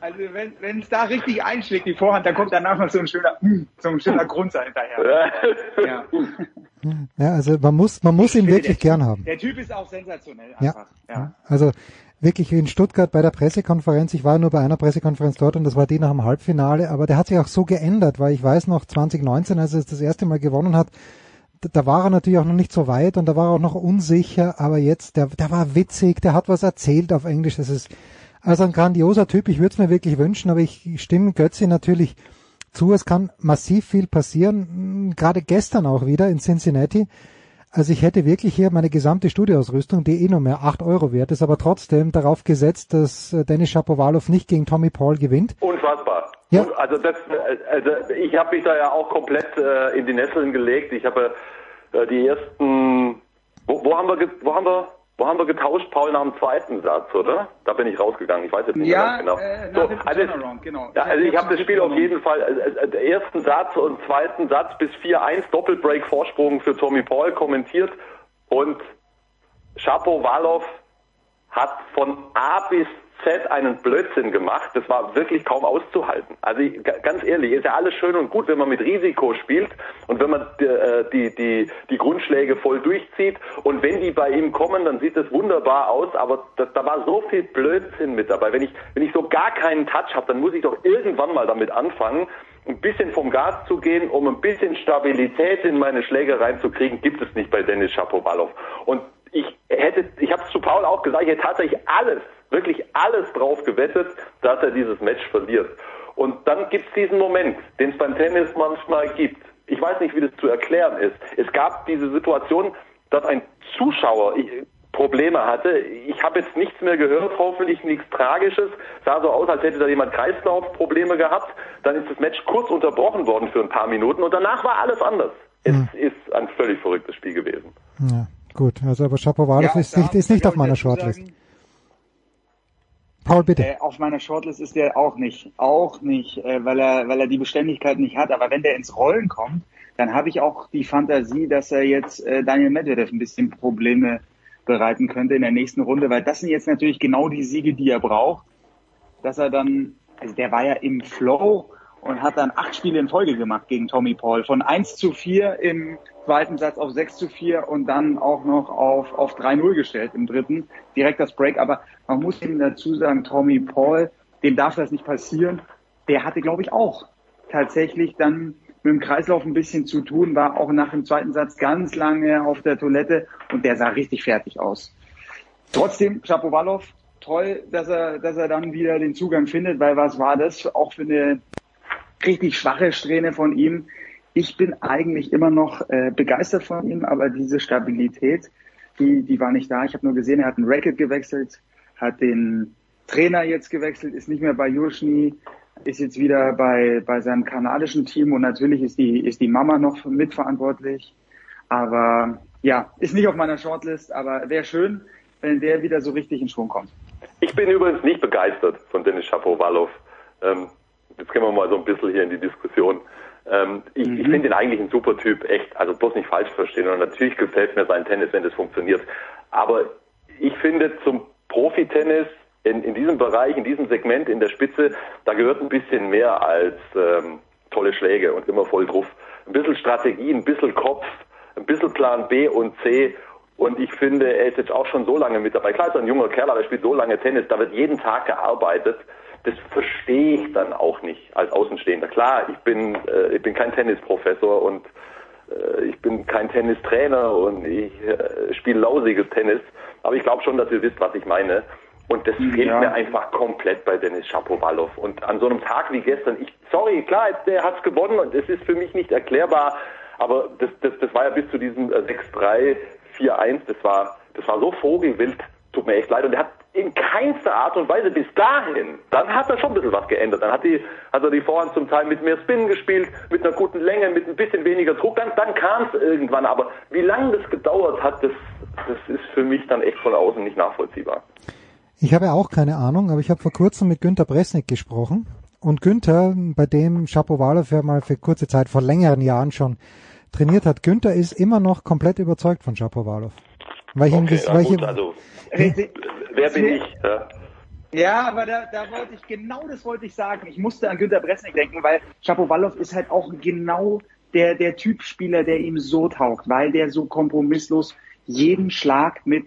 Also wenn wenn es da richtig einschlägt, die Vorhand, dann kommt danach noch so ein schöner, so ein schöner Grunzer hinterher. Ja. ja, also man muss, man muss ihn wirklich der gern haben. Der Typ ist auch sensationell einfach. Ja. ja. Also wirklich in Stuttgart bei der Pressekonferenz, ich war nur bei einer Pressekonferenz dort und das war die nach dem Halbfinale, aber der hat sich auch so geändert, weil ich weiß noch 2019, als er das erste Mal gewonnen hat, da war er natürlich auch noch nicht so weit und da war er auch noch unsicher, aber jetzt, der, der war witzig, der hat was erzählt auf Englisch, das ist also ein grandioser Typ, ich würde es mir wirklich wünschen, aber ich stimme Götzi natürlich zu, es kann massiv viel passieren, gerade gestern auch wieder in Cincinnati, also ich hätte wirklich hier meine gesamte Studioausrüstung, die eh nur mehr 8 Euro wert ist, aber trotzdem darauf gesetzt, dass äh, Dennis Shapovalov nicht gegen Tommy Paul gewinnt. Unfassbar. Ja. Also, das, äh, also ich habe mich da ja auch komplett äh, in die Nesseln gelegt. Ich habe äh, die ersten, wo, wo haben wir, wo haben wir wo haben wir getauscht, Paul, nach dem zweiten Satz, oder? Da bin ich rausgegangen, ich weiß jetzt nicht ja, mehr genau. Äh, so, also, genau. Ja, also ich habe das Spiel auf jeden Fall, äh, ersten Satz und zweiten Satz bis 4-1 Doppelbreak Vorsprung für Tommy Paul kommentiert und Chapo Walow hat von A bis Z einen Blödsinn gemacht. Das war wirklich kaum auszuhalten. Also ganz ehrlich, ist ja alles schön und gut, wenn man mit Risiko spielt und wenn man äh, die, die, die Grundschläge voll durchzieht. Und wenn die bei ihm kommen, dann sieht das wunderbar aus. Aber das, da war so viel Blödsinn mit dabei. Wenn ich, wenn ich so gar keinen Touch habe, dann muss ich doch irgendwann mal damit anfangen, ein bisschen vom Gas zu gehen, um ein bisschen Stabilität in meine Schläge reinzukriegen, gibt es nicht bei Dennis Shapovalov. Und ich hätte, ich habe es zu Paul auch gesagt, ich hätte tatsächlich alles wirklich alles drauf gewettet, dass er dieses Match verliert. Und dann gibt es diesen Moment, den es beim Tennis manchmal gibt. Ich weiß nicht, wie das zu erklären ist. Es gab diese Situation, dass ein Zuschauer Probleme hatte. Ich habe jetzt nichts mehr gehört, hoffentlich nichts Tragisches. Sah so aus, als hätte da jemand Kreislaufprobleme gehabt. Dann ist das Match kurz unterbrochen worden für ein paar Minuten und danach war alles anders. Es hm. ist ein völlig verrücktes Spiel gewesen. Ja, gut. Also aber Shapovalov ja, ist nicht, ist nicht auf meiner Shortlist. Sagen, Paul, bitte. Äh, auf meiner Shortlist ist der auch nicht, auch nicht, äh, weil er, weil er die Beständigkeit nicht hat. Aber wenn der ins Rollen kommt, dann habe ich auch die Fantasie, dass er jetzt äh, Daniel Medvedev ein bisschen Probleme bereiten könnte in der nächsten Runde, weil das sind jetzt natürlich genau die Siege, die er braucht, dass er dann, also der war ja im Flow und hat dann acht Spiele in Folge gemacht gegen Tommy Paul. Von 1 zu 4 im zweiten Satz auf 6 zu 4 und dann auch noch auf, auf 3-0 gestellt im dritten. Direkt das Break. Aber man muss ihm dazu sagen, Tommy Paul, dem darf das nicht passieren. Der hatte, glaube ich, auch tatsächlich dann mit dem Kreislauf ein bisschen zu tun, war auch nach dem zweiten Satz ganz lange auf der Toilette und der sah richtig fertig aus. Trotzdem, Shapovalov, toll, dass er, dass er dann wieder den Zugang findet, weil was war das auch für eine richtig schwache Strähne von ihm? Ich bin eigentlich immer noch äh, begeistert von ihm, aber diese Stabilität, die, die war nicht da. Ich habe nur gesehen, er hat ein Racket gewechselt, hat den Trainer jetzt gewechselt, ist nicht mehr bei Juschny, ist jetzt wieder bei, bei seinem kanadischen Team und natürlich ist die, ist die Mama noch mitverantwortlich. Aber ja, ist nicht auf meiner Shortlist, aber wäre schön, wenn der wieder so richtig in Schwung kommt. Ich bin übrigens nicht begeistert von Dennis Shapovalov. Ähm, jetzt gehen wir mal so ein bisschen hier in die Diskussion. Ähm, ich, mhm. ich finde ihn eigentlich ein super Typ, echt. Also bloß nicht falsch verstehen. Und natürlich gefällt mir sein Tennis, wenn das funktioniert. Aber ich finde, zum Profitennis in, in diesem Bereich, in diesem Segment, in der Spitze, da gehört ein bisschen mehr als ähm, tolle Schläge und immer voll drauf. Ein bisschen Strategie, ein bisschen Kopf, ein bisschen Plan B und C Und ich finde, er ist jetzt auch schon so lange mit dabei. Klar ist er ein junger Kerl, aber er spielt so lange Tennis, da wird jeden Tag gearbeitet. Das verstehe ich dann auch nicht als Außenstehender. Klar, ich bin, äh, ich bin kein Tennisprofessor und äh, ich bin kein Tennistrainer und ich äh, spiele lausiges Tennis. Aber ich glaube schon, dass ihr wisst, was ich meine. Und das fehlt Ja. mir einfach komplett bei Dennis Shapovalov. Und an so einem Tag wie gestern, ich, sorry, klar, der hat's gewonnen und es ist für mich nicht erklärbar, aber das, das, das war ja bis zu diesem äh, 6-3, 4-1, das war, das war so vogelwild, tut mir echt leid. Und er hat in keinster Art und Weise bis dahin, dann hat er schon ein bisschen was geändert. Dann hat, die, hat er die Vorhand zum Teil mit mehr Spin gespielt, mit einer guten Länge, mit ein bisschen weniger Druck. Dann, dann kam es irgendwann. Aber wie lange das gedauert hat, das, das ist für mich dann echt von außen nicht nachvollziehbar. Ich habe auch keine Ahnung, aber ich habe vor kurzem mit Günter Bresnik gesprochen. Und Günther, bei dem Shapovalov ja mal für kurze Zeit, vor längeren Jahren schon trainiert hat, Günther ist immer noch komplett überzeugt von Shapovalov. Weil ich ihm Okay, gut, ihm, also, wer bin ich? Ja? Ja, aber da, da wollte ich, genau das wollte ich sagen. Ich musste an Günter Bresnik denken, weil Shapovalov ist halt auch genau der, der Typ Spieler, der ihm so taugt, weil der so kompromisslos jeden Schlag mit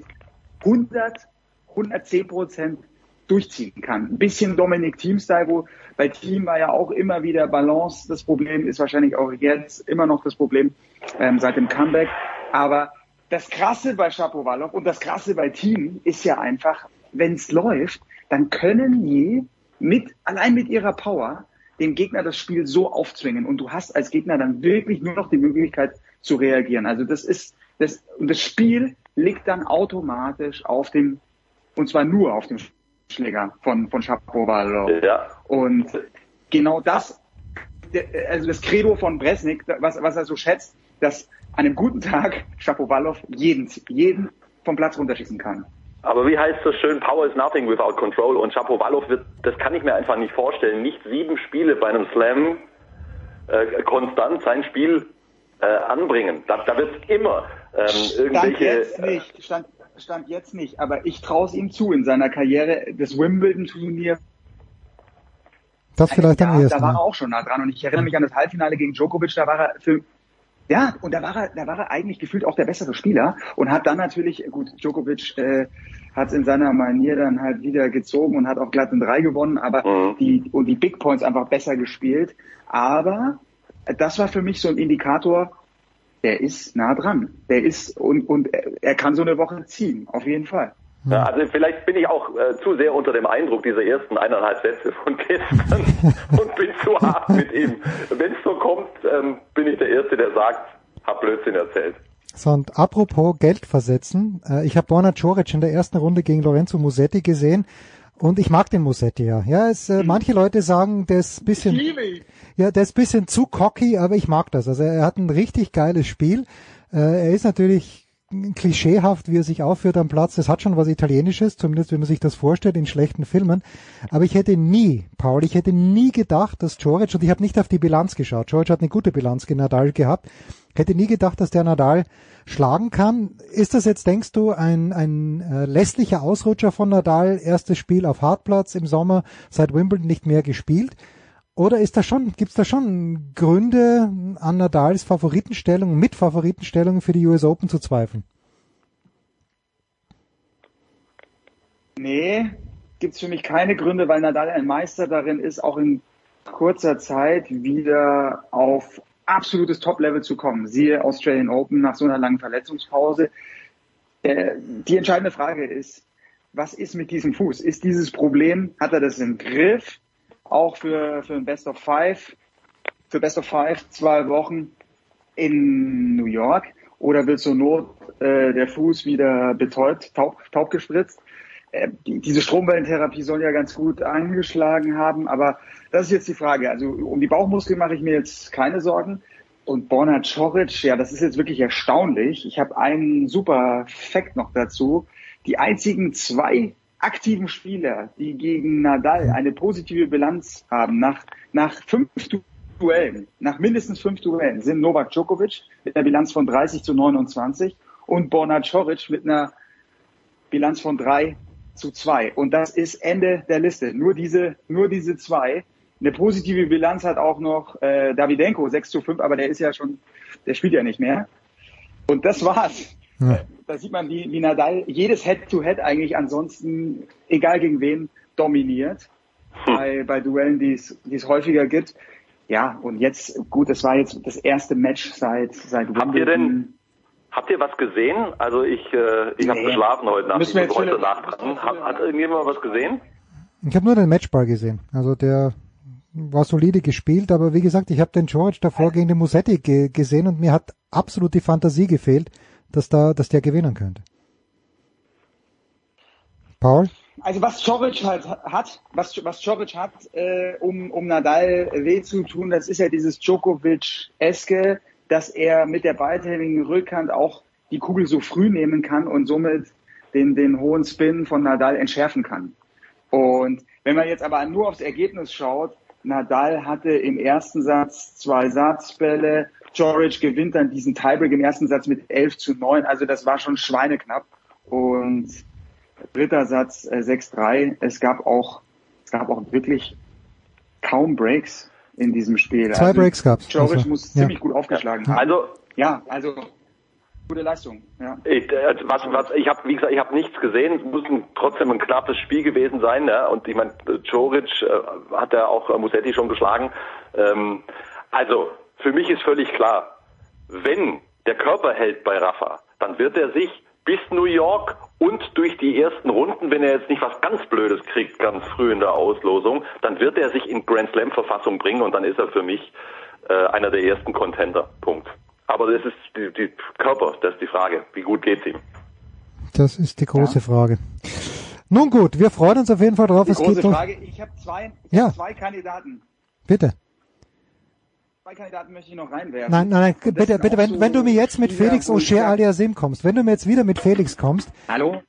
100, 110 Prozent durchziehen kann. Ein bisschen Dominik Team-Style, wo bei Team war ja auch immer wieder Balance das Problem, ist wahrscheinlich auch jetzt immer noch das Problem ähm, seit dem Comeback. Aber das Krasse bei Shapovalov und das Krasse bei Team ist ja einfach, wenn es läuft, dann können die mit, allein mit ihrer Power dem Gegner das Spiel so aufzwingen und du hast als Gegner dann wirklich nur noch die Möglichkeit zu reagieren. Also das ist, das, und das Spiel liegt dann automatisch auf dem, und zwar nur auf dem Schläger von, von Shapovalov. Ja. Und genau das, also das Credo von Bresnik, was, was er so schätzt, dass an einem guten Tag Shapovalov jeden, jeden vom Platz runterschießen kann. Aber wie heißt das schön, Power is nothing without control und Shapovalov wird, das kann ich mir einfach nicht vorstellen, nicht sieben Spiele bei einem Slam äh, konstant sein Spiel äh, anbringen. Da, da wird immer ähm, Stand irgendwelche... jetzt nicht, stand, stand jetzt nicht, aber ich traue es ihm zu in seiner Karriere, das Wimbledon-Turnier, das vielleicht am ja, ehesten. da war er auch schon nah dran und ich erinnere mich an das Halbfinale gegen Djokovic, da war er für ja, und da war er, da war er eigentlich gefühlt auch der bessere Spieler und hat dann natürlich, gut, Djokovic äh, hat es in seiner Manier dann halt wieder gezogen und hat auch glatt in drei gewonnen, aber die und die Big Points einfach besser gespielt. Aber das war für mich so ein Indikator, der ist nah dran. Der ist und und er kann so eine Woche ziehen, auf jeden Fall. Ja, also vielleicht bin ich auch äh, zu sehr unter dem Eindruck dieser ersten eineinhalb Sätze von gestern und bin zu hart mit ihm. Wenn es so kommt, ähm, bin ich der Erste, der sagt, hab Blödsinn erzählt. So, und apropos Geld versetzen, äh, ich habe Borna Coric in der ersten Runde gegen Lorenzo Musetti gesehen und ich mag den Musetti ja. Ja, es, äh, manche Leute sagen, der ist bisschen, ja, der ist bisschen zu cocky, aber ich mag das. Also er hat ein richtig geiles Spiel. Äh, er ist natürlich klischeehaft, wie er sich aufführt am Platz. Das hat schon was Italienisches, zumindest wenn man sich das vorstellt in schlechten Filmen. Aber ich hätte nie, Paul, ich hätte nie gedacht, dass Coric, und ich habe nicht auf die Bilanz geschaut, Coric hat eine gute Bilanz gegen Nadal gehabt, hätte nie gedacht, dass der Nadal schlagen kann. Ist das jetzt, denkst du, ein, ein äh, lässlicher Ausrutscher von Nadal, erstes Spiel auf Hartplatz im Sommer, seit Wimbledon nicht mehr gespielt? Oder ist da schon, gibt's da schon Gründe an Nadals Favoritenstellung, mit Favoritenstellung für die US Open zu zweifeln? Nee, gibt's für mich keine Gründe, weil Nadal ein Meister darin ist, auch in kurzer Zeit wieder auf absolutes Top-Level zu kommen. Siehe Australian Open nach so einer langen Verletzungspause. Äh, die entscheidende Frage ist, was ist mit diesem Fuß? Ist dieses Problem, hat er das im Griff? Auch für, für ein Best of Five, für Best of Five zwei Wochen in New York? Oder wird zur Not äh, der Fuß wieder betäubt, taub, taub gespritzt? Äh, die, diese Stromwellentherapie soll ja ganz gut angeschlagen haben, aber das ist jetzt die Frage. Also um die Bauchmuskeln mache ich mir jetzt keine Sorgen. Und Borna Coric, ja, das ist jetzt wirklich erstaunlich. Ich habe einen super Fact noch dazu. Die einzigen zwei aktiven Spieler, die gegen Nadal eine positive Bilanz haben, nach, nach fünf Duellen, nach mindestens fünf Duellen, sind Novak Djokovic mit einer Bilanz von 30 zu 29 und Borna Coric mit einer Bilanz von 3 zu 2. Und das ist Ende der Liste. Nur diese, nur diese zwei. Eine positive Bilanz hat auch noch äh, Davidenko 6 zu 5, aber der ist ja schon, der spielt ja nicht mehr. Und das war's. Ja. Da sieht man, wie, wie Nadal jedes Head-to-Head eigentlich ansonsten, egal gegen wen, dominiert. Bei, bei Duellen, die es, die es häufiger gibt. Ja, und jetzt, gut, das war jetzt das erste Match seit, seit Habt ihr denn, habt ihr was gesehen? Also ich, äh, ich habe Nee. geschlafen heute Nacht, Müssen wir ich muss jetzt heute Nacht dran. Hat, hat irgendjemand was gesehen? Ich habe nur den Matchball gesehen. Also der war solide gespielt, aber wie gesagt, ich habe den George davor gegen den Musetti ge gesehen und mir hat absolut die Fantasie gefehlt, dass da, dass der gewinnen könnte. Paul? Also was Choric halt hat, was, was Choric hat, äh, um, um Nadal weh zu tun, das ist ja dieses Djokovic-eske, dass er mit der beidhändigen Rückhand auch die Kugel so früh nehmen kann und somit den, den hohen Spin von Nadal entschärfen kann. Und wenn man jetzt aber nur aufs Ergebnis schaut, Nadal hatte im ersten Satz zwei Satzbälle, Choric gewinnt dann diesen Tiebreak im ersten Satz mit 11 zu 9, also das war schon schweineknapp. Und dritter Satz äh, 6-3. Es gab auch, es gab auch wirklich kaum Breaks in diesem Spiel. Zwei Breaks gab's. Choric Also, muss ja. ziemlich gut aufgeschlagen haben. Also ja, also gute Leistung. Ja. Ich, äh, was, was, ich habe, wie gesagt, ich habe nichts gesehen. Es muss ein, trotzdem ein knappes Spiel gewesen sein. Ne? Und ich meine, Joric äh, hat ja auch äh, Musetti schon geschlagen. Ähm, also für mich ist völlig klar, wenn der Körper hält bei Rafa, dann wird er sich bis New York und durch die ersten Runden, wenn er jetzt nicht was ganz Blödes kriegt, ganz früh in der Auslosung, dann wird er sich in Grand Slam Verfassung bringen und dann ist er für mich äh, einer der ersten Contender. Punkt. Aber das ist die, die Körper, das ist die Frage. Wie gut geht's ihm? Das ist die große Frage. Nun gut, wir freuen uns auf jeden Fall drauf. Die es große geht Frage, ich habe zwei, ich Ja. hab zwei Kandidaten. bitte. Zwei Kandidaten möchte ich noch reinwerfen. Nein, nein, nein, bitte, bitte, wenn, so wenn du mir jetzt mit Felix sag, aliasim kommst, wenn du mir jetzt wieder mit Felix kommst, Hallo?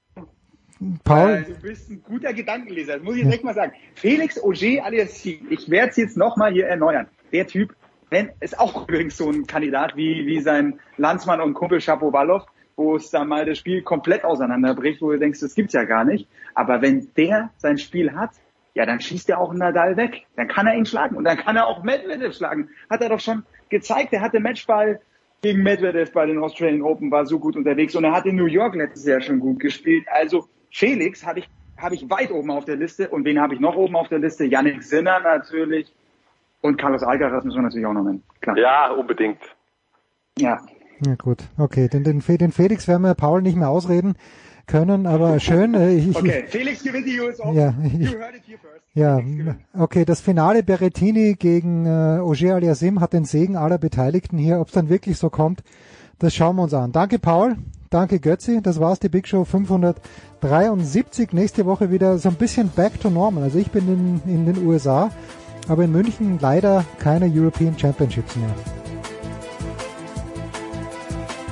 Paul, Äh, du bist ein guter Gedankenleser, das muss ich direkt mal sagen. Felix Auger alias Sieg, ich werde es jetzt nochmal hier erneuern. Der Typ, wenn, ist auch übrigens so ein Kandidat wie, wie sein Landsmann und Kumpel Shapovalov, wo es da mal das Spiel komplett auseinanderbricht, wo du denkst, das gibt's ja gar nicht. Aber wenn der sein Spiel hat, ja, dann schießt er auch einen Nadal weg. Dann kann er ihn schlagen und dann kann er auch Medvedev schlagen. Hat er doch schon gezeigt. Er hatte Matchball gegen Medvedev bei den Australian Open, war so gut unterwegs und er hat in New York letztes Jahr schon gut gespielt. Also Felix habe ich, habe ich weit oben auf der Liste und wen habe ich noch oben auf der Liste? Yannick Sinner natürlich und Carlos Alcaraz müssen wir natürlich auch noch nennen. Klar. Ja, unbedingt. Ja. ja gut, okay, den, den, den Felix werden wir Paul nicht mehr ausreden können, aber schön. äh, Ich, Okay, Felix gewinnt die US Open. Ja, you heard it here first. Ja, okay, das Finale Berrettini gegen äh, Auger aliasim hat den Segen aller Beteiligten hier. Ob es dann wirklich so kommt, das schauen wir uns an. Danke Paul, danke Götzi, das war's, die Big Show 573. Nächste Woche wieder so ein bisschen back to normal. Also ich bin in, in den USA, aber in München leider keine European Championships mehr.